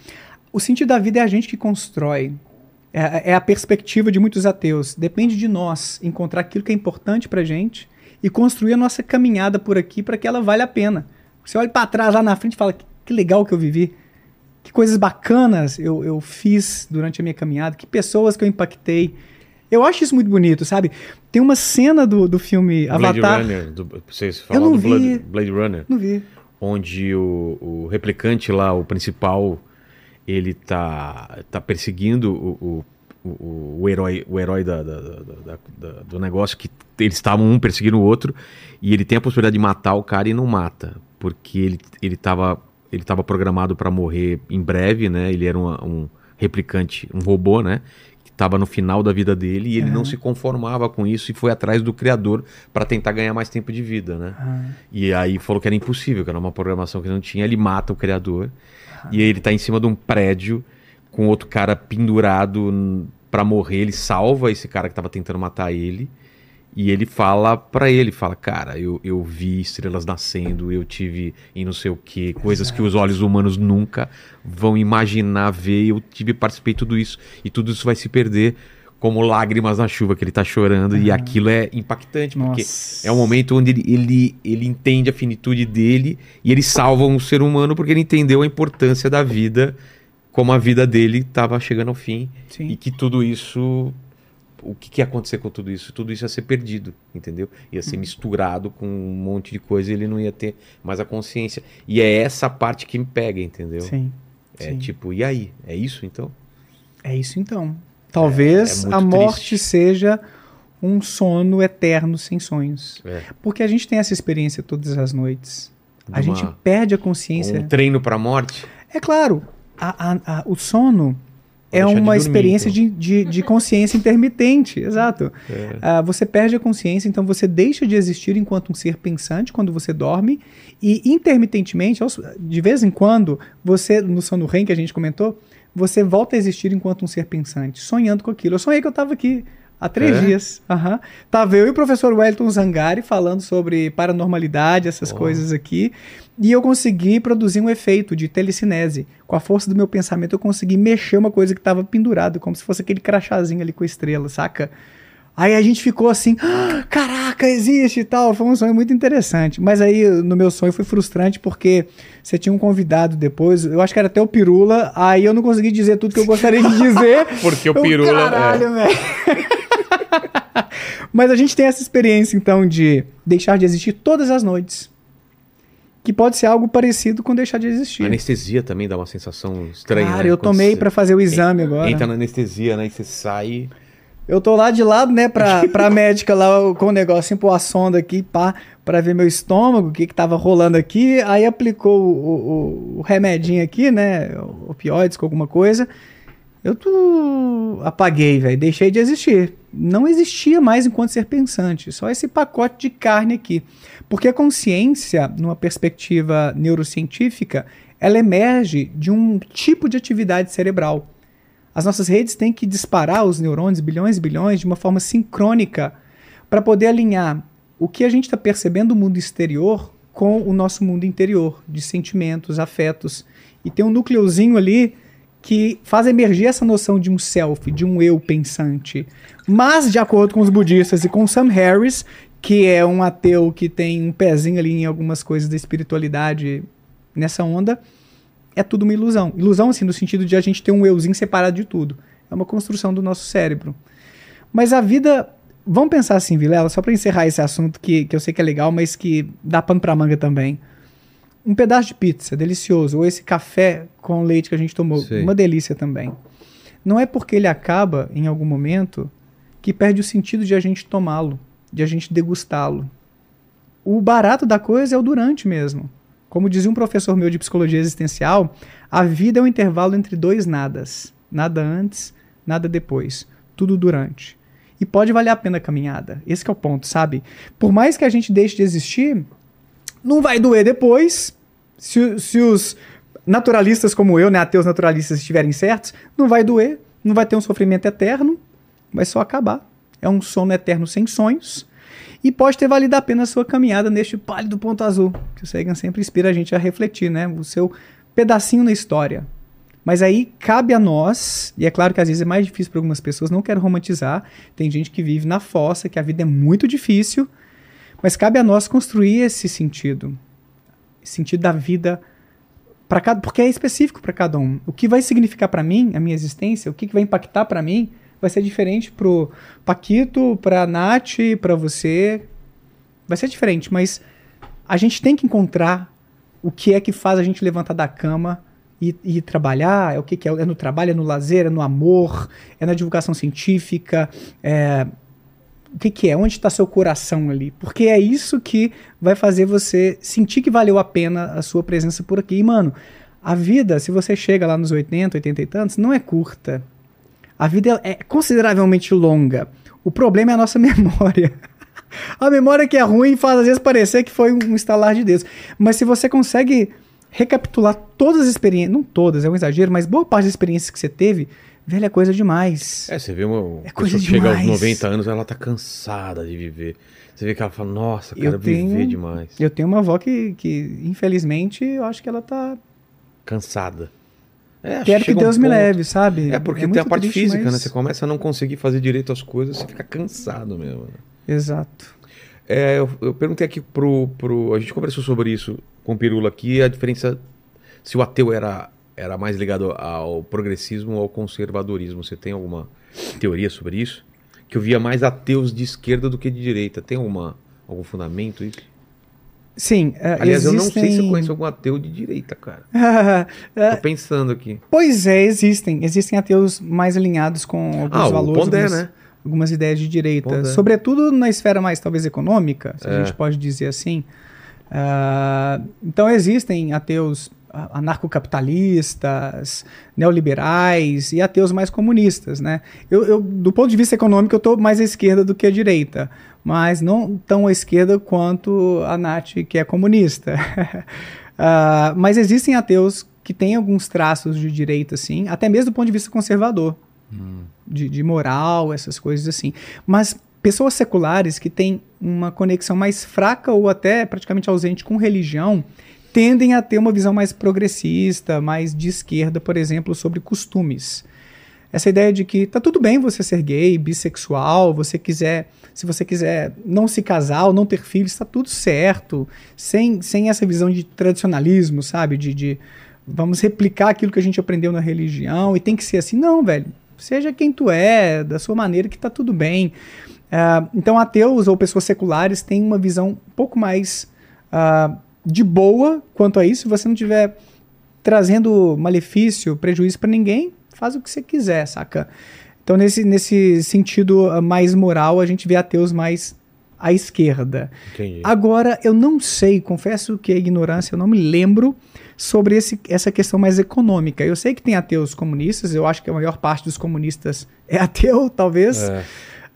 O sentido da vida é a gente que constrói. É, é a perspectiva de muitos ateus. Depende de nós encontrar aquilo que é importante pra gente e construir a nossa caminhada por aqui para que ela valha a pena. Você olha para trás lá na frente e fala: que legal que eu vivi que coisas bacanas eu, eu fiz durante a minha caminhada, que pessoas que eu impactei. Eu acho isso muito bonito, sabe? Tem uma cena do, do filme Blade Avatar. Runner, do, vocês Eu falaram não do Blade, vi. Blade Runner, Não vi. onde o, o replicante lá, o principal, ele tá, tá perseguindo o, o, o, herói, o herói da, da- da- da- do negócio, que eles estavam um perseguindo o outro, e ele tem a possibilidade de matar o cara e não mata, porque ele, ele tava ele estava programado para morrer em breve, né? Ele era um, um replicante, um robô, né? Que estava no final da vida dele e ele não se conformava com isso e foi atrás do criador para tentar ganhar mais tempo de vida, né? E aí falou que era impossível, que era uma programação que não tinha. Ele mata o criador e aí ele tá em cima de um prédio com outro cara pendurado pra morrer, ele salva esse cara que tava tentando matar ele. E ele fala pra ele, fala, cara, eu, eu vi estrelas nascendo, eu tive em não sei o que, coisas que os olhos humanos nunca vão imaginar ver, eu tive, participei de tudo isso, e tudo isso vai se perder como lágrimas na chuva que ele tá chorando, e aquilo é impactante, porque Nossa. é um momento onde ele, ele, ele entende a finitude dele, e ele salva um ser humano porque ele entendeu a importância da vida, como a vida dele estava chegando ao fim, Sim. e que tudo isso o que, que ia acontecer com tudo isso? Tudo isso ia ser perdido, entendeu? Ia Uhum. ser misturado com um monte de coisa e ele não ia ter mais a consciência. E é essa parte que me pega, entendeu? Sim. É sim. tipo, e aí? É isso então? É isso então. Talvez é muito a morte triste. seja um sono eterno sem sonhos. É. Porque a gente tem essa experiência todas as noites. A De gente perde a consciência. Um treino pra morte? É claro, a- a- a- o sono é uma dormir, experiência então. de, de, de consciência intermitente, exato. É. Ah, você perde a consciência, então você deixa de existir enquanto um ser pensante quando você dorme, e intermitentemente, de vez em quando, você, no sono REM que a gente comentou, você volta a existir enquanto um ser pensante, sonhando com aquilo. Eu sonhei que eu estava aqui há três É? dias. Aham. Tava eu e o professor Wellington Zangari falando sobre paranormalidade, essas Oh. coisas aqui. E eu consegui produzir um efeito de telecinese. Com a força do meu pensamento, eu consegui mexer uma coisa que estava pendurada, como se fosse aquele crachazinho ali com a estrela, saca? Aí a gente ficou assim, "Ah, caraca, existe e tal. Foi um sonho muito interessante. Mas aí no meu sonho foi frustrante porque você tinha um convidado depois, eu acho que era até o Pirula, aí eu não consegui dizer tudo que eu gostaria de dizer. [laughs] Porque o Eu, pirula. é. Caralho, velho. Mas a gente tem essa experiência, então, de deixar de existir todas as noites. Que pode ser algo parecido com deixar de existir. Anestesia também dá uma sensação estranha. Cara, né? eu Quando tomei você pra fazer o exame agora. Entra na anestesia, né? E você sai. Eu tô lá de lado, né, pra, [laughs] pra médica lá com o negocinho, pôr a sonda aqui, pá, pra ver meu estômago, o que que tava rolando aqui. Aí aplicou o, o, o remedinho aqui, né, opioides com alguma coisa. Eu tu apaguei, velho, deixei de existir. Não existia mais enquanto ser pensante, só esse pacote de carne aqui. Porque a consciência, numa perspectiva neurocientífica, ela emerge de um tipo de atividade cerebral. As nossas redes têm que disparar os neurônios, bilhões e bilhões, de uma forma sincrônica, para poder alinhar o que a gente está percebendo do mundo exterior com o nosso mundo interior, de sentimentos, afetos. E tem um núcleozinho ali que faz emergir essa noção de um self, de um eu pensante. Mas, de acordo com os budistas e com Sam Harris, que é um ateu que tem um pezinho ali em algumas coisas da espiritualidade nessa onda, é tudo uma ilusão. Ilusão, assim, no sentido de a gente ter um euzinho separado de tudo. É uma construção do nosso cérebro. Mas a vida. Vamos pensar assim, Vilela, só para encerrar esse assunto que, que eu sei que é legal, mas que dá pano pra manga também. Um pedaço de pizza, delicioso. Ou esse café com leite que a gente tomou, Sei. uma delícia também. Não é porque ele acaba em algum momento que perde o sentido de a gente tomá-lo, de a gente degustá-lo. O barato da coisa é o durante mesmo. Como dizia um professor meu de psicologia existencial, a vida é um intervalo entre dois nadas. Nada antes, nada depois. Tudo durante. E pode valer a pena a caminhada. Esse que é o ponto, sabe? Por mais que a gente deixe de existir, não vai doer depois. Se, se os naturalistas como eu, né, ateus naturalistas estiverem certos, não vai doer, não vai ter um sofrimento eterno, vai só acabar. É um sono eterno sem sonhos. E pode ter valido a pena a sua caminhada neste pálido ponto azul, que o Sagan sempre inspira a gente a refletir, né? O seu pedacinho na história. Mas aí cabe a nós, e é claro que às vezes é mais difícil para algumas pessoas, não quero romantizar, tem gente que vive na fossa, que a vida é muito difícil, mas cabe a nós construir esse sentido. Esse sentido da vida para cada, porque é específico para cada um. O que vai significar para mim, a minha existência, o que, que vai impactar para mim, vai ser diferente pro Paquito, pra Nath, pra você. Vai ser diferente, mas a gente tem que encontrar o que é que faz a gente levantar da cama e, e trabalhar. É o que, que é? É no trabalho, é no lazer, é no amor, é na divulgação científica, é o que, que é? Onde está seu coração ali? Porque é isso que vai fazer você sentir que valeu a pena a sua presença por aqui. E, mano, a vida, se você chega lá nos 80, 80 e tantos, não é curta. A vida é consideravelmente longa. O problema é a nossa [laughs] memória. A memória que é ruim faz às vezes parecer que foi um estalar de Deus. Mas se você consegue recapitular todas as experiências, não todas, é um exagero, mas boa parte das experiências que você teve, Velho, é coisa demais. É, você vê uma É coisa que chega aos demais. 90 anos, ela tá cansada de viver. Você vê que ela fala, nossa, Eu cara, tenho- viver demais. Eu tenho uma avó que, que infelizmente, eu acho que ela tá. Cansada. É, Quero que chega um Deus me leve, sabe? É porque tem muito a parte triste, física, mas- né? Você começa a não conseguir fazer direito as coisas, você fica cansado mesmo. né? Exato. É, eu, eu perguntei aqui pro, pro. A gente conversou sobre isso com o Pirula aqui, a diferença. Se o ateu era, era mais ligado ao progressismo ou ao conservadorismo. Você tem alguma teoria sobre isso? Que eu via mais ateus de esquerda do que de direita. Tem alguma, algum fundamento isso? Sim, é, Aliás, eu não sei se eu existem- conheço algum ateu de direita, cara. [laughs] É, Tô pensando aqui. pois é, existem. Existem ateus mais alinhados com alguns Ah, o valores, Pondé, algumas, né? algumas ideias de direita. Pondé. Sobretudo na esfera mais, talvez, econômica, se É. a gente pode dizer assim. Ah, então, existem ateus anarcocapitalistas, neoliberais e ateus mais comunistas, né? Eu, eu, do ponto de vista econômico, eu estou mais à esquerda do que à direita, mas não tão à esquerda quanto a Nath, que é comunista. [laughs] Ah, mas existem ateus que têm alguns traços de direita, sim, até mesmo do ponto de vista conservador, de, de moral, essas coisas assim. Mas pessoas seculares que têm uma conexão mais fraca ou até praticamente ausente com religião tendem a ter uma visão mais progressista, mais de esquerda, por exemplo, sobre costumes. Essa ideia de que tá tudo bem você ser gay, bissexual, você quiser, se você quiser não se casar ou não ter filhos, está tudo certo, sem, sem essa visão de tradicionalismo, sabe? De, de vamos replicar aquilo que a gente aprendeu na religião e tem que ser assim. Não, velho. Seja quem tu é, da sua maneira, que tá tudo bem. Ah, então, ateus ou pessoas seculares têm uma visão um pouco mais ah, de boa quanto a isso. Se você não tiver trazendo malefício, prejuízo para ninguém, faz o que você quiser, saca? Então, nesse, nesse sentido ah, mais moral, a gente vê ateus mais à esquerda. Entendi. Agora, eu não sei, confesso que é ignorância, eu não me lembro sobre esse, essa questão mais econômica. Eu sei que tem ateus comunistas, eu acho que a maior parte dos comunistas é ateu, talvez. É.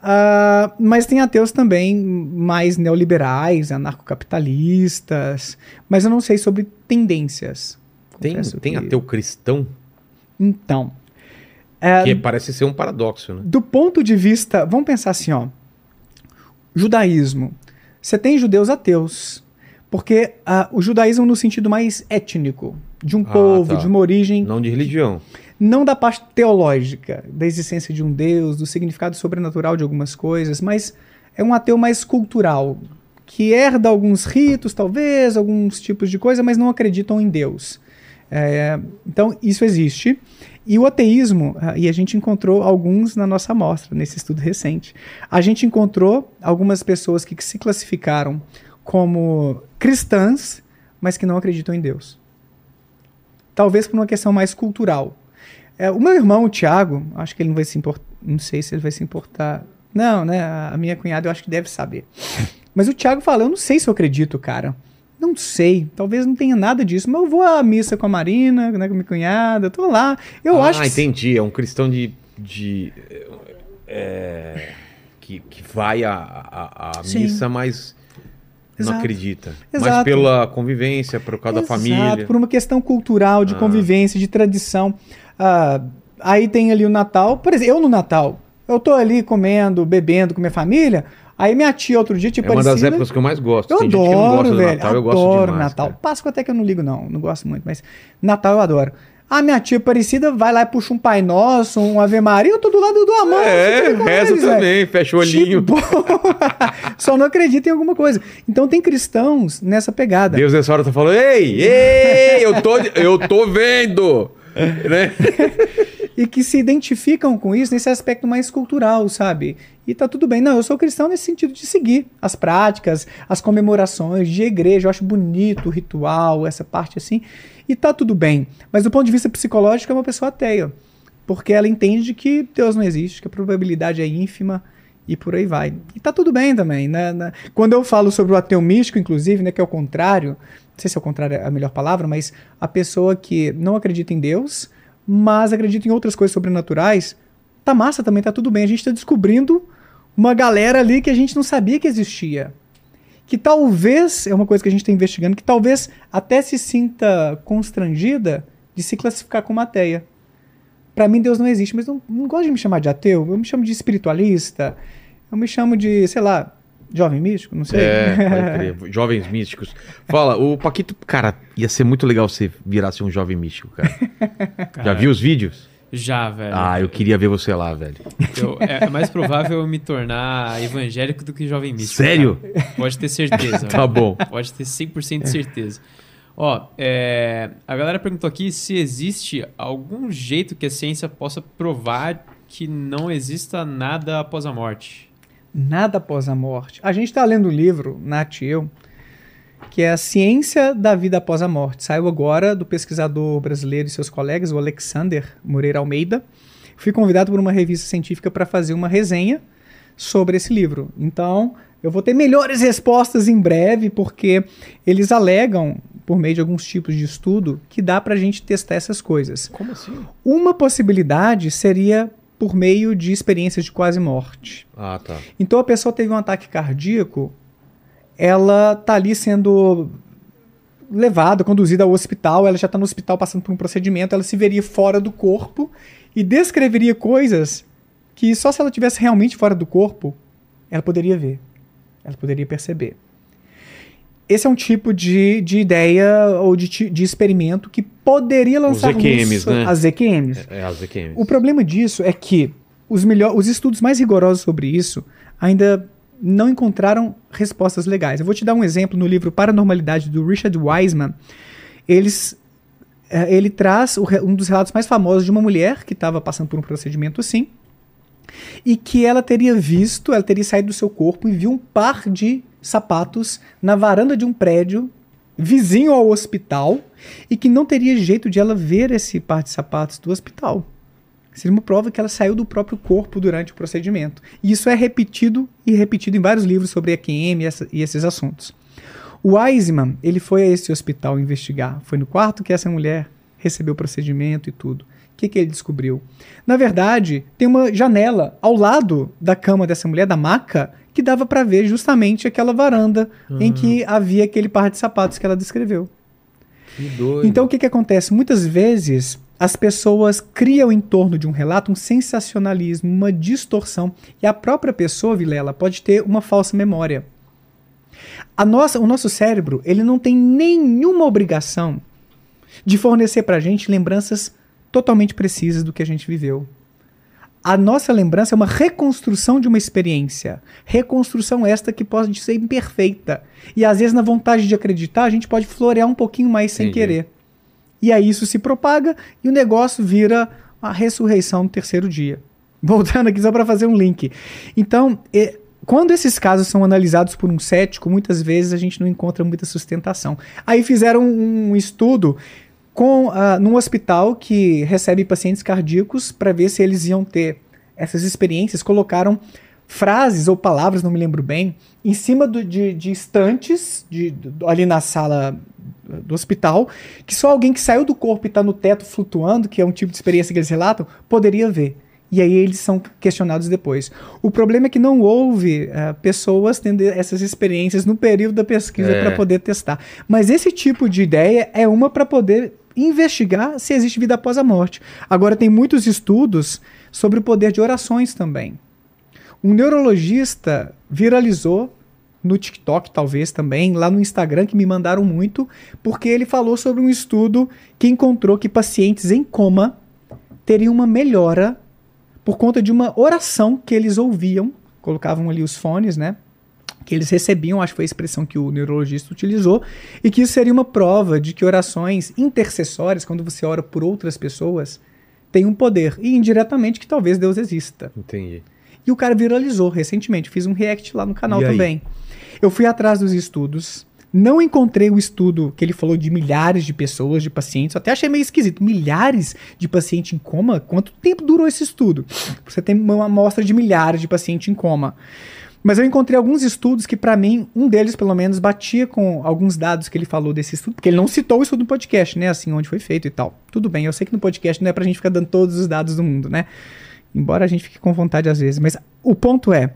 Ah, mas tem ateus também mais neoliberais, anarcocapitalistas, mas eu não sei sobre tendências. Tem, tem que- ateu cristão? Então, é, Que parece ser um paradoxo, né? do ponto de vista, vamos pensar assim, ó. Judaísmo. Você tem judeus ateus, porque ah, o judaísmo no sentido mais étnico, de um Ah, povo, tá. de uma origem Não de religião. Não da parte teológica, da existência de um Deus, do significado sobrenatural de algumas coisas, mas é um ateu mais cultural, que herda alguns ritos, talvez, alguns tipos de coisa, mas não acreditam em Deus. É, então, isso existe. E o ateísmo, ah, e a gente encontrou alguns na nossa amostra, nesse estudo recente. A gente encontrou algumas pessoas que se classificaram como cristãs, mas que não acreditam em Deus. Talvez por uma questão mais cultural. É, o meu irmão, o Thiago, acho que ele não vai se importar. Não sei se ele vai se importar. Não, né? A minha cunhada eu acho que deve saber. Mas o Thiago fala: Eu não sei se eu acredito, cara. Não sei. Talvez não tenha nada disso. Mas eu vou à missa com a Marina, né, com a minha cunhada. Eu tô lá. Eu ah, acho que. entendi. É um cristão de. de é, que, que vai à, à, missa, mas não Exato. acredita. Mas Exato. pela convivência, por causa da Exato, família. por uma questão cultural, de Ah. convivência, de tradição. Ah, aí tem ali o Natal. Por exemplo, eu no Natal, eu tô ali comendo, bebendo com minha família. Aí minha tia outro dia, tipo, É uma das Aparecida- épocas que eu mais gosto. Eu Tem gente que não adoro, gosta do velho. Natal, eu gosto adoro demais. Natal. cara. Páscoa até que eu não ligo, não. Não gosto muito, mas Natal eu adoro. A minha tia Aparecida vai lá e puxa um Pai Nosso, um Ave Maria, eu tô do lado do amor. É, reza também, fecha o olhinho. Tipo, [laughs] só não acredita em alguma coisa. Então tem cristãos nessa pegada. Deus nessa hora tá falando, ei, ei, eu tô, eu tô vendo. [laughs] né? e que se identificam com isso nesse aspecto mais cultural, sabe? E tá tudo bem. Não, eu sou cristão nesse sentido de seguir as práticas, as comemorações de igreja. Eu acho bonito o ritual, essa parte assim. E tá tudo bem. Mas do ponto de vista psicológico, é uma pessoa ateia. Porque ela entende que Deus não existe, que a probabilidade é ínfima e por aí vai. E tá tudo bem também, né? Quando eu falo sobre o ateu místico, inclusive, né, que é o contrário, não sei se é o contrário é a melhor palavra, mas a pessoa que não acredita em Deus, mas acredita em outras coisas sobrenaturais, tá massa também, tá tudo bem. A gente tá descobrindo uma galera ali que a gente não sabia que existia. Que talvez, é uma coisa que a gente está investigando, que talvez até se sinta constrangida de se classificar como ateia. Pra mim Deus não existe, mas não, não gosto de me chamar de ateu, eu me chamo de espiritualista, eu me chamo de, sei lá, jovem místico, não sei. É, [laughs] pode crer. Jovens místicos. Fala, o Paquito, cara, ia ser muito legal você virasse um jovem místico, cara. [laughs] Já viu os vídeos? Já, velho. Ah, eu queria ver você lá, velho. Eu- é, é mais provável eu me tornar evangélico do que jovem místico. Sério? cara. Pode ter certeza. [laughs] Tá bom. Pode ter 100% de certeza. Ó, é, a galera perguntou aqui se existe algum jeito que a ciência possa provar que não exista nada após a morte. Nada após a morte. A gente está lendo um livro, Nath e eu, que é a ciência da vida após a morte. Saiu agora do pesquisador brasileiro e seus colegas, o Alexander Moreira Almeida. Fui convidado por uma revista científica para fazer uma resenha sobre esse livro. Então, eu vou ter melhores respostas em breve, porque eles alegam, por meio de alguns tipos de estudo, que dá para a gente testar essas coisas. Como assim? Uma possibilidade seria por meio de experiências de quase morte. Ah, tá. Então a pessoa teve um ataque cardíaco, ela tá ali sendo levada, conduzida ao hospital, ela já está no hospital passando por um procedimento, ela se veria fora do corpo e descreveria coisas que só se ela tivesse realmente fora do corpo, ela poderia ver, ela poderia perceber. Esse é um tipo de, de ideia ou de, de experimento que poderia lançar EQMs, luz- né? as EQMs. É, as EQMs. O problema disso é que os, melhor, os estudos mais rigorosos sobre isso ainda não encontraram respostas legais. Eu vou te dar um exemplo no livro Paranormalidade do Richard Wiseman. Eles, eh, ele traz um dos relatos mais famosos de uma mulher que estava passando por um procedimento assim e que ela teria visto, ela teria saído do seu corpo e viu um par de sapatos na varanda de um prédio vizinho ao hospital e que não teria jeito de ela ver esse par de sapatos do hospital. Seria uma prova que ela saiu do próprio corpo durante o procedimento. E isso é repetido e repetido em vários livros sobre EQM e, e esses assuntos. O Wiseman, ele foi a esse hospital investigar. Foi no quarto que essa mulher recebeu o procedimento e tudo. O que, que ele descobriu? Na verdade, tem uma janela ao lado da cama dessa mulher, da maca, que dava para ver justamente aquela varanda em que havia aquele par de sapatos que ela descreveu. Que doido. Então o que, que acontece? Muitas vezes as pessoas criam em torno de um relato um sensacionalismo, uma distorção. E a própria pessoa, Vilela, pode ter uma falsa memória. A nossa, o nosso cérebro ele não tem nenhuma obrigação de fornecer para a gente lembranças totalmente precisas do que a gente viveu. A nossa lembrança é uma reconstrução de uma experiência. Reconstrução esta que pode ser imperfeita. E às vezes, na vontade de acreditar, a gente pode florear um pouquinho mais sem Entendi. querer. E aí isso se propaga e o negócio vira a ressurreição no terceiro dia. [laughs] Voltando aqui só para fazer um link. Então, e- quando esses casos são analisados por um cético, muitas vezes a gente não encontra muita sustentação. Aí fizeram um estudo com ah, num hospital que recebe pacientes cardíacos para ver se eles iam ter essas experiências. Colocaram frases ou palavras, não me lembro bem, em cima do- de, de estantes de- do- ali na sala do hospital, que só alguém que saiu do corpo e está no teto flutuando, que é um tipo de experiência que eles relatam, poderia ver. E aí eles são questionados depois. O problema é que não houve eh, pessoas tendo essas experiências no período da pesquisa É. para poder testar. Mas esse tipo de ideia é uma para poder investigar se existe vida após a morte. Agora tem muitos estudos sobre o poder de orações também. Um neurologista viralizou no TikTok, talvez também, lá no Instagram, que me mandaram muito, porque ele falou sobre um estudo que encontrou que pacientes em coma teriam uma melhora por conta de uma oração que eles ouviam, colocavam ali os fones, né? Que eles recebiam, acho que foi a expressão que o neurologista utilizou, e que isso seria uma prova de que orações intercessórias, quando você ora por outras pessoas, têm um poder, e indiretamente que talvez Deus exista. Entendi. E o cara viralizou recentemente. Fiz um react lá no canal E aí? também. Eu fui atrás dos estudos. Não encontrei o estudo que ele falou de milhares de pessoas, de pacientes. Eu até achei meio esquisito. Milhares de pacientes em coma? Quanto tempo durou esse estudo? Você tem uma amostra de milhares de pacientes em coma. Mas eu encontrei alguns estudos que, para mim, um deles, pelo menos, batia com alguns dados que ele falou desse estudo, porque ele não citou o estudo no podcast, né? Assim, onde foi feito e tal. Tudo bem, eu sei que no podcast não é pra gente ficar dando todos os dados do mundo, né? Embora a gente fique com vontade às vezes. Mas o ponto é: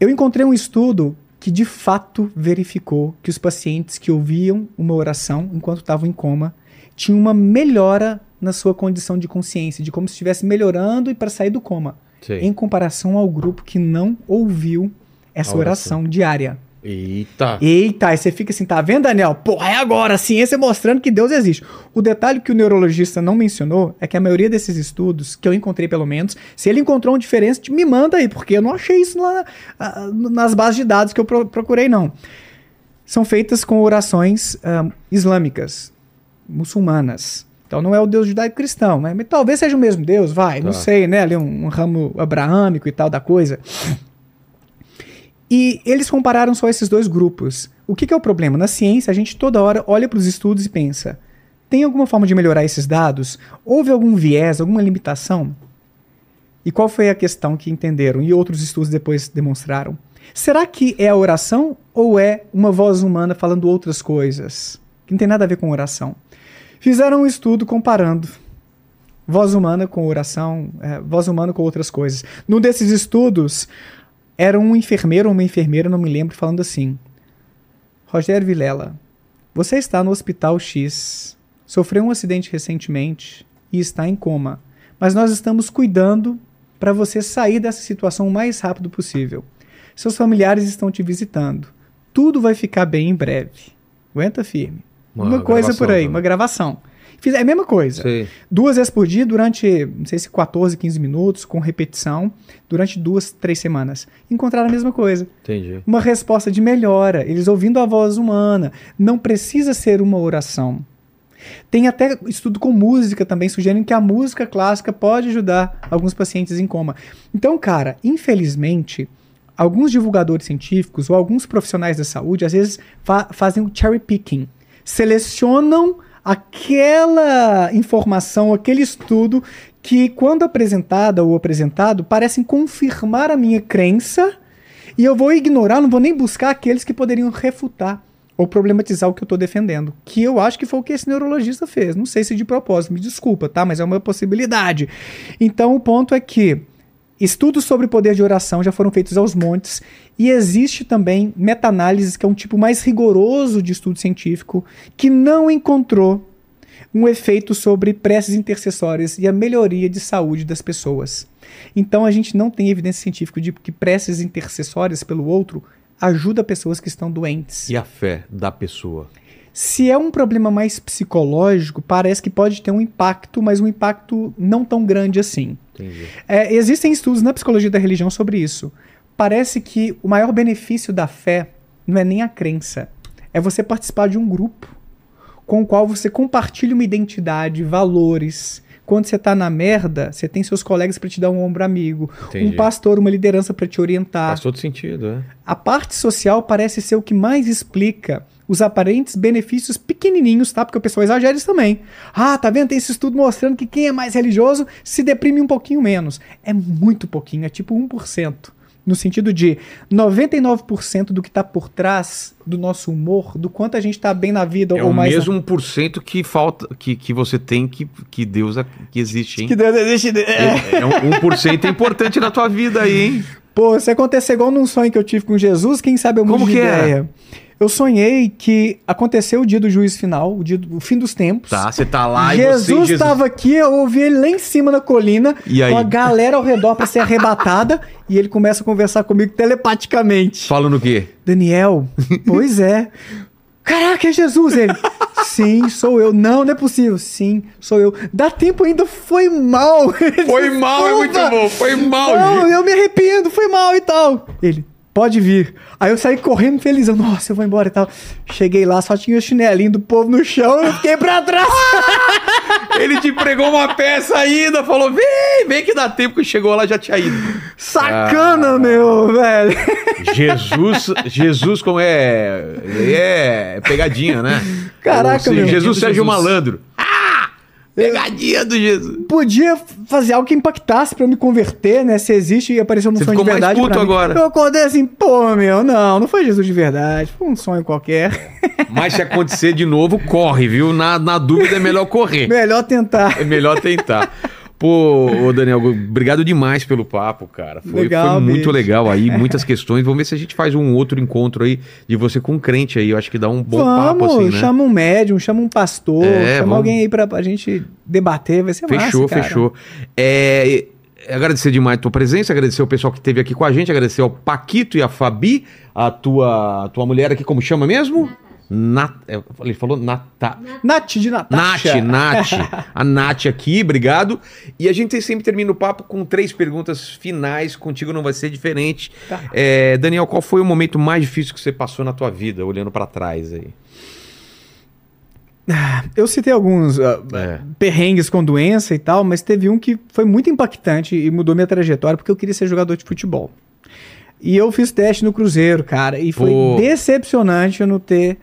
eu encontrei um estudo que de fato verificou que os pacientes que ouviam uma oração enquanto estavam em coma tinham uma melhora na sua condição de consciência, de como se estivesse melhorando e para sair do coma, Sei. em comparação ao grupo que não ouviu essa oração. oração diária. Eita. Eita, aí você fica assim, tá vendo, Daniel? Porra, é agora, a ciência mostrando que Deus existe. O detalhe que o neurologista não mencionou é que a maioria desses estudos, que eu encontrei pelo menos, se ele encontrou uma diferença, me manda aí, porque eu não achei isso lá na- nas bases de dados que eu pro- procurei, não. São feitas com orações islâmicas, muçulmanas. Então não é o Deus judaico-cristão, né? Mas talvez seja o mesmo Deus, vai, não Tá. sei, né? Ali um, um ramo abraâmico e tal da coisa. E eles compararam só esses dois grupos. O que, que é o problema? Na ciência, a gente toda hora olha para os estudos e pensa: tem alguma forma de melhorar esses dados? Houve algum viés, alguma limitação? E qual foi a questão que entenderam e outros estudos depois demonstraram? Será que é a oração ou é uma voz humana falando outras coisas? Que não tem nada a ver com oração. Fizeram um estudo comparando voz humana com oração, é, voz humana com outras coisas. Num desses estudos, era um enfermeiro ou uma enfermeira, não me lembro, falando assim: Rogério Vilela, você está no hospital X, sofreu um acidente recentemente e está em coma, mas nós estamos cuidando para você sair dessa situação o mais rápido possível. Seus familiares estão te visitando. Tudo vai ficar bem em breve. Aguenta firme. Uma Uma, coisa por aí, também. uma gravação. Fiz- É a mesma coisa. Sei. Duas vezes por dia, durante, não sei se 14, 15 minutos, com repetição, durante duas, três semanas. Encontraram a mesma coisa. Entendi. Uma resposta de melhora, eles ouvindo a voz humana. Não precisa ser uma oração. Tem até estudo com música também, sugerindo que a música clássica pode ajudar alguns pacientes em coma. Então, cara, infelizmente, alguns divulgadores científicos ou alguns profissionais da saúde às vezes fa- fazem o cherry picking. Selecionam aquela informação, aquele estudo que, quando apresentada ou apresentado, parecem confirmar a minha crença e eu vou ignorar, não vou nem buscar aqueles que poderiam refutar ou problematizar o que eu estou defendendo. Que eu acho que foi o que esse neurologista fez. Não sei se de propósito, me desculpa, tá? Mas é uma possibilidade. Então o ponto é que estudos sobre poder de oração já foram feitos aos montes e existe também meta-análise, que é um tipo mais rigoroso de estudo científico, que não encontrou um efeito sobre preces intercessórias e a melhoria de saúde das pessoas. Então a gente não tem evidência científica de que preces intercessórias pelo outro ajuda pessoas que estão doentes. E a fé da pessoa? Se é um problema mais psicológico, parece que pode ter um impacto, mas um impacto não tão grande assim. É, existem estudos na psicologia da religião sobre isso. Parece que o maior benefício da fé não é nem a crença, é você participar de um grupo com o qual você compartilha uma identidade, valores. Quando você tá na merda, você tem seus colegas para te dar um ombro amigo, Entendi. um pastor, uma liderança para te orientar. Faz todo sentido, é. A parte social parece ser o que mais explica os aparentes benefícios pequenininhos, tá? Porque o pessoal exagera isso também. Ah, tá vendo? Tem esse estudo mostrando que quem é mais religioso se deprime um pouquinho menos. É muito pouquinho, é tipo 1%. No sentido de 99% do que tá por trás do nosso humor, do quanto a gente tá bem na vida É ou o mais. mesmo 1% que falta, que, que você tem que, que Deus a- que existe, hein? Que Deus existe. É. É, é um 1% é importante na tua vida aí, hein? Pô, se acontecer igual num sonho que eu tive com Jesus, quem sabe eu mudo Como de que é? Eu sonhei que aconteceu o dia do juízo final, o dia do o fim dos tempos. Tá, você tá lá e Jesus você... estava aqui, eu ouvi ele lá em cima na colina, E com a galera ao redor para ser arrebatada, [laughs] e ele começa a conversar comigo telepaticamente. Falando o quê? Daniel, [laughs] pois é. Caraca, é Jesus ele. Sim, sou eu. Não, não é possível. Sim, sou eu. Dá tempo ainda, foi mal. [laughs] Foi mal, é muito bom. Foi mal, Não, gente. eu me arrependo, foi mal e tal. Ele, pode vir. Aí eu saí correndo felizão. Nossa, eu vou embora e tal. Cheguei lá, só tinha o chinelinho do povo no chão, eu fiquei pra trás. [laughs] Ele te pregou uma peça ainda, falou: vem, vem que dá tempo que chegou lá já tinha ido. Sacana, meu, velho. Jesus, Jesus como é. É pegadinha, né? Caraca, Ou seja, meu. Jesus Jesus. Sérgio Malandro. Pegadinha do Jesus. Podia fazer algo que impactasse pra eu me converter, né? Se existe e apareceu Você sonho de ficou mais verdade. puto pra mim. agora. Eu acordei assim, pô, meu, não, não foi Jesus de verdade. Foi um sonho qualquer. [laughs] Mas se acontecer de novo, corre, viu? Na, na dúvida é melhor correr. Melhor tentar. É melhor tentar. Pô, Daniel, obrigado demais pelo papo, cara. Foi, Legal, foi muito bicho. legal aí, [laughs] muitas questões. Vamos ver se a gente faz um outro encontro aí de você com um crente aí. Eu acho que dá um bom vamos, papo assim, né? chama um médium, chama um pastor, É, chama vamos. alguém aí pra, pra gente debater, vai ser Fechou, massa, cara. fechou. É, é, agradecer demais a tua presença, agradecer o pessoal que esteve aqui com a gente, agradecer ao Paquito e a Fabi, a tua, a tua mulher aqui, como chama mesmo? Nat, é, ele falou Nata, Nath de Nath, Natasha. Nath, [laughs] a Nath aqui, obrigado. E a gente sempre termina o papo com três perguntas finais, contigo não vai ser diferente. Tá. É, Daniel, qual foi o momento mais difícil que você passou na tua vida, olhando pra trás aí? Eu citei alguns ah, É. perrengues com doença e tal, mas teve um que foi muito impactante e mudou minha trajetória, porque eu queria ser jogador de futebol. E eu fiz teste no Cruzeiro, cara, e foi Pô. decepcionante eu não ter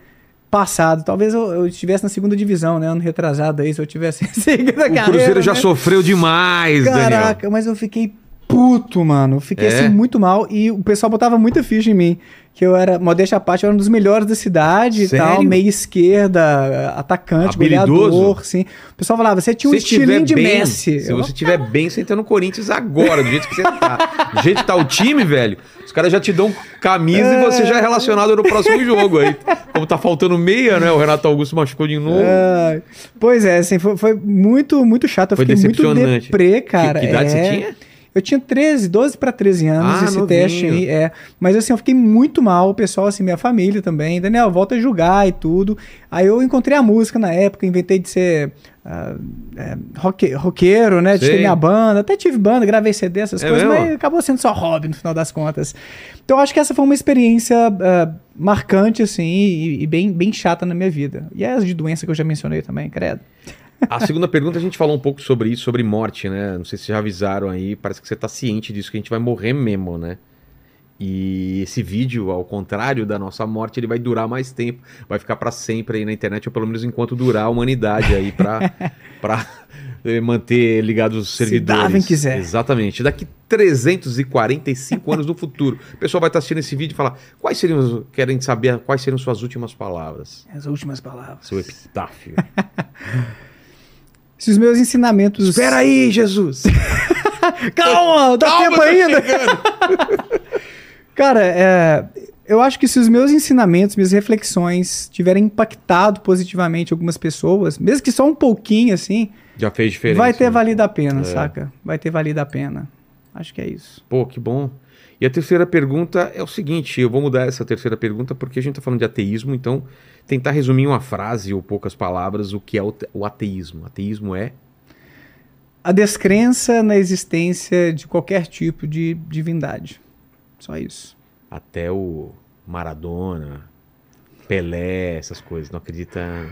passado. Talvez eu, eu estivesse na segunda divisão, né? Ano retrasado aí, se eu tivesse [laughs] seguido a O Cruzeiro já né? sofreu demais, Daniel. Caraca, mas eu fiquei puto, mano. Fiquei É? assim muito mal e o pessoal botava muita ficha em mim. Que eu era, modéstia à parte, eu era um dos melhores da cidade Sério? e tal, meia esquerda, atacante, goleador, sim. O pessoal falava, você tinha um Se estilinho tiver de bem, Messi. Se Eu- você estiver bem, você entra no Corinthians agora, do jeito que você tá. Do jeito que tá o time, velho, os caras já te dão camisa e você já é relacionado no próximo jogo. Aí, como tá faltando meia, né? O Renato Augusto machucou de novo. Ai, pois é, assim, foi, foi muito, muito chato. Eu Foi fiquei muito deprê, cara. que, que idade é. você tinha? Eu tinha 13, 12 para 13 anos Ah, esse novinho. teste aí, é. Mas assim, eu fiquei muito mal, o pessoal, assim, minha família também. Daniel, volta a julgar e tudo. Aí eu encontrei a música na época, inventei de ser ah, é, roque- roqueiro, né? De ter minha banda. Até tive banda, gravei CD, essas É coisas, mesmo? mas acabou sendo só hobby no final das contas. Então eu acho que essa foi uma experiência ah, marcante, assim, e, e bem, bem chata na minha vida. E as de doença que eu já mencionei também, credo. A segunda pergunta, a gente falou um pouco sobre isso, sobre morte, né? Não sei se já avisaram aí, parece que você tá ciente disso, que a gente vai morrer mesmo, né? E esse vídeo, ao contrário da nossa morte, ele vai durar mais tempo, vai ficar pra sempre aí na internet, ou pelo menos enquanto durar a humanidade aí, pra, [laughs] pra eh, manter ligados os Se servidores. Darwin quiser. Exatamente. Daqui 345 anos no futuro, o pessoal vai estar assistindo esse vídeo e falar, quais seriam, os- querem saber quais seriam suas últimas palavras, As últimas palavras. seu epitáfio. [laughs] Se os meus ensinamentos. Espera aí, Jesus! [laughs] Calma, dá Calma, tempo tô ainda. [laughs] Cara, é, eu acho que se os meus ensinamentos, minhas reflexões tiverem impactado positivamente algumas pessoas, mesmo que só um pouquinho assim, Já fez diferença. vai ter né? valido a pena, É. saca? Vai ter valido a pena. Acho que é isso. Pô, que bom. E a terceira pergunta é o seguinte: eu vou mudar essa terceira pergunta porque a gente está falando de ateísmo, então tentar resumir em uma frase ou poucas palavras o que é o, te- o ateísmo. Ateísmo é. A descrença na existência de qualquer tipo de divindade. Só isso. Até o Maradona, Pelé, essas coisas. Não acredita.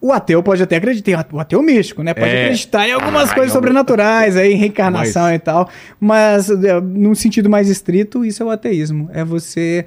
O ateu pode até acreditar, o ateu místico, né? Pode É. acreditar em algumas Ah, coisas sobrenaturais, aí, em reencarnação Mas- e tal. Mas, é, num sentido mais estrito, isso é o ateísmo. É você,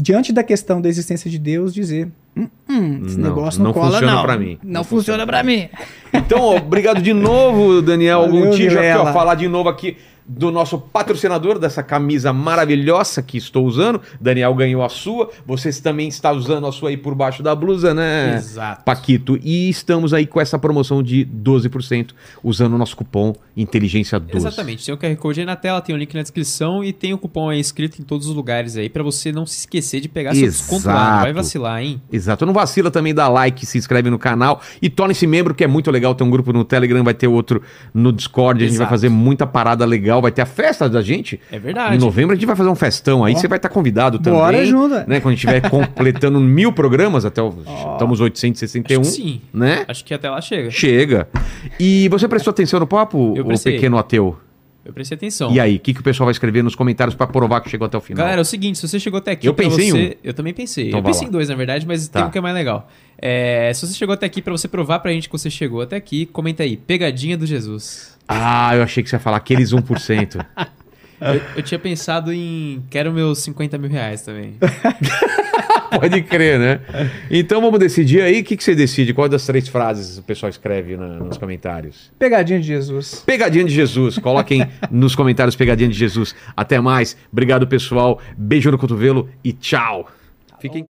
diante da questão da existência de Deus, dizer: hum, hum, esse Não, negócio não, não cola, funciona não. pra mim. Não, Não funciona funciona pra mim. Então, ó, obrigado de novo, Daniel aqui, ó, Vilela. falar de novo aqui do nosso patrocinador dessa camisa maravilhosa que estou usando. Daniel ganhou a sua, você também está usando a sua aí por baixo da blusa, né? Exato. Paquito. E estamos aí com essa promoção de 12% usando o nosso cupom Inteligência 12. Exatamente. Tem o QR Code aí na tela, tem o link na descrição e tem o cupom aí escrito em todos os lugares aí pra você não se esquecer de pegar seu desconto lá. Não vai Exato. vacilar, hein? Exato. Não vacila também, dá like, se inscreve no canal e torne-se membro, que é muito legal. Tem um grupo no Telegram, vai ter outro no Discord. A gente vai Exato. fazer muita parada legal. Vai ter a festa da gente. É verdade. Em novembro a gente vai fazer um festão aí. Ó. Você vai estar convidado também. Bora junto. Né? Quando a gente estiver [laughs] completando mil programas, até o, estamos 861. Acho que sim. Né? Acho que até lá chega. Chega. E você prestou atenção no papo, Eu o prestei. pequeno ateu? Eu prestei atenção. E aí, o que, que o pessoal vai escrever nos comentários pra provar que chegou até o final? Galera, é o seguinte, se você chegou até aqui Eu pensei em você... Eu também pensei. Então eu pensei lá. em dois, na verdade, mas Tá. tem um que é mais legal. É, se você chegou até aqui, pra você provar pra gente que você chegou até aqui, comenta aí. Pegadinha do Jesus. Ah, eu achei que você ia falar aqueles 1%. [laughs] Eu, eu tinha pensado em... Quero meus 50 mil reais também. [laughs] Pode crer, né? Então vamos decidir aí. O que, que você decide? Qual das três frases o pessoal escreve na- nos comentários? Pegadinha de Jesus. Pegadinha de Jesus. Coloquem nos comentários Pegadinha de Jesus. Até mais. Obrigado, pessoal. Beijo no cotovelo e tchau. Fiquem.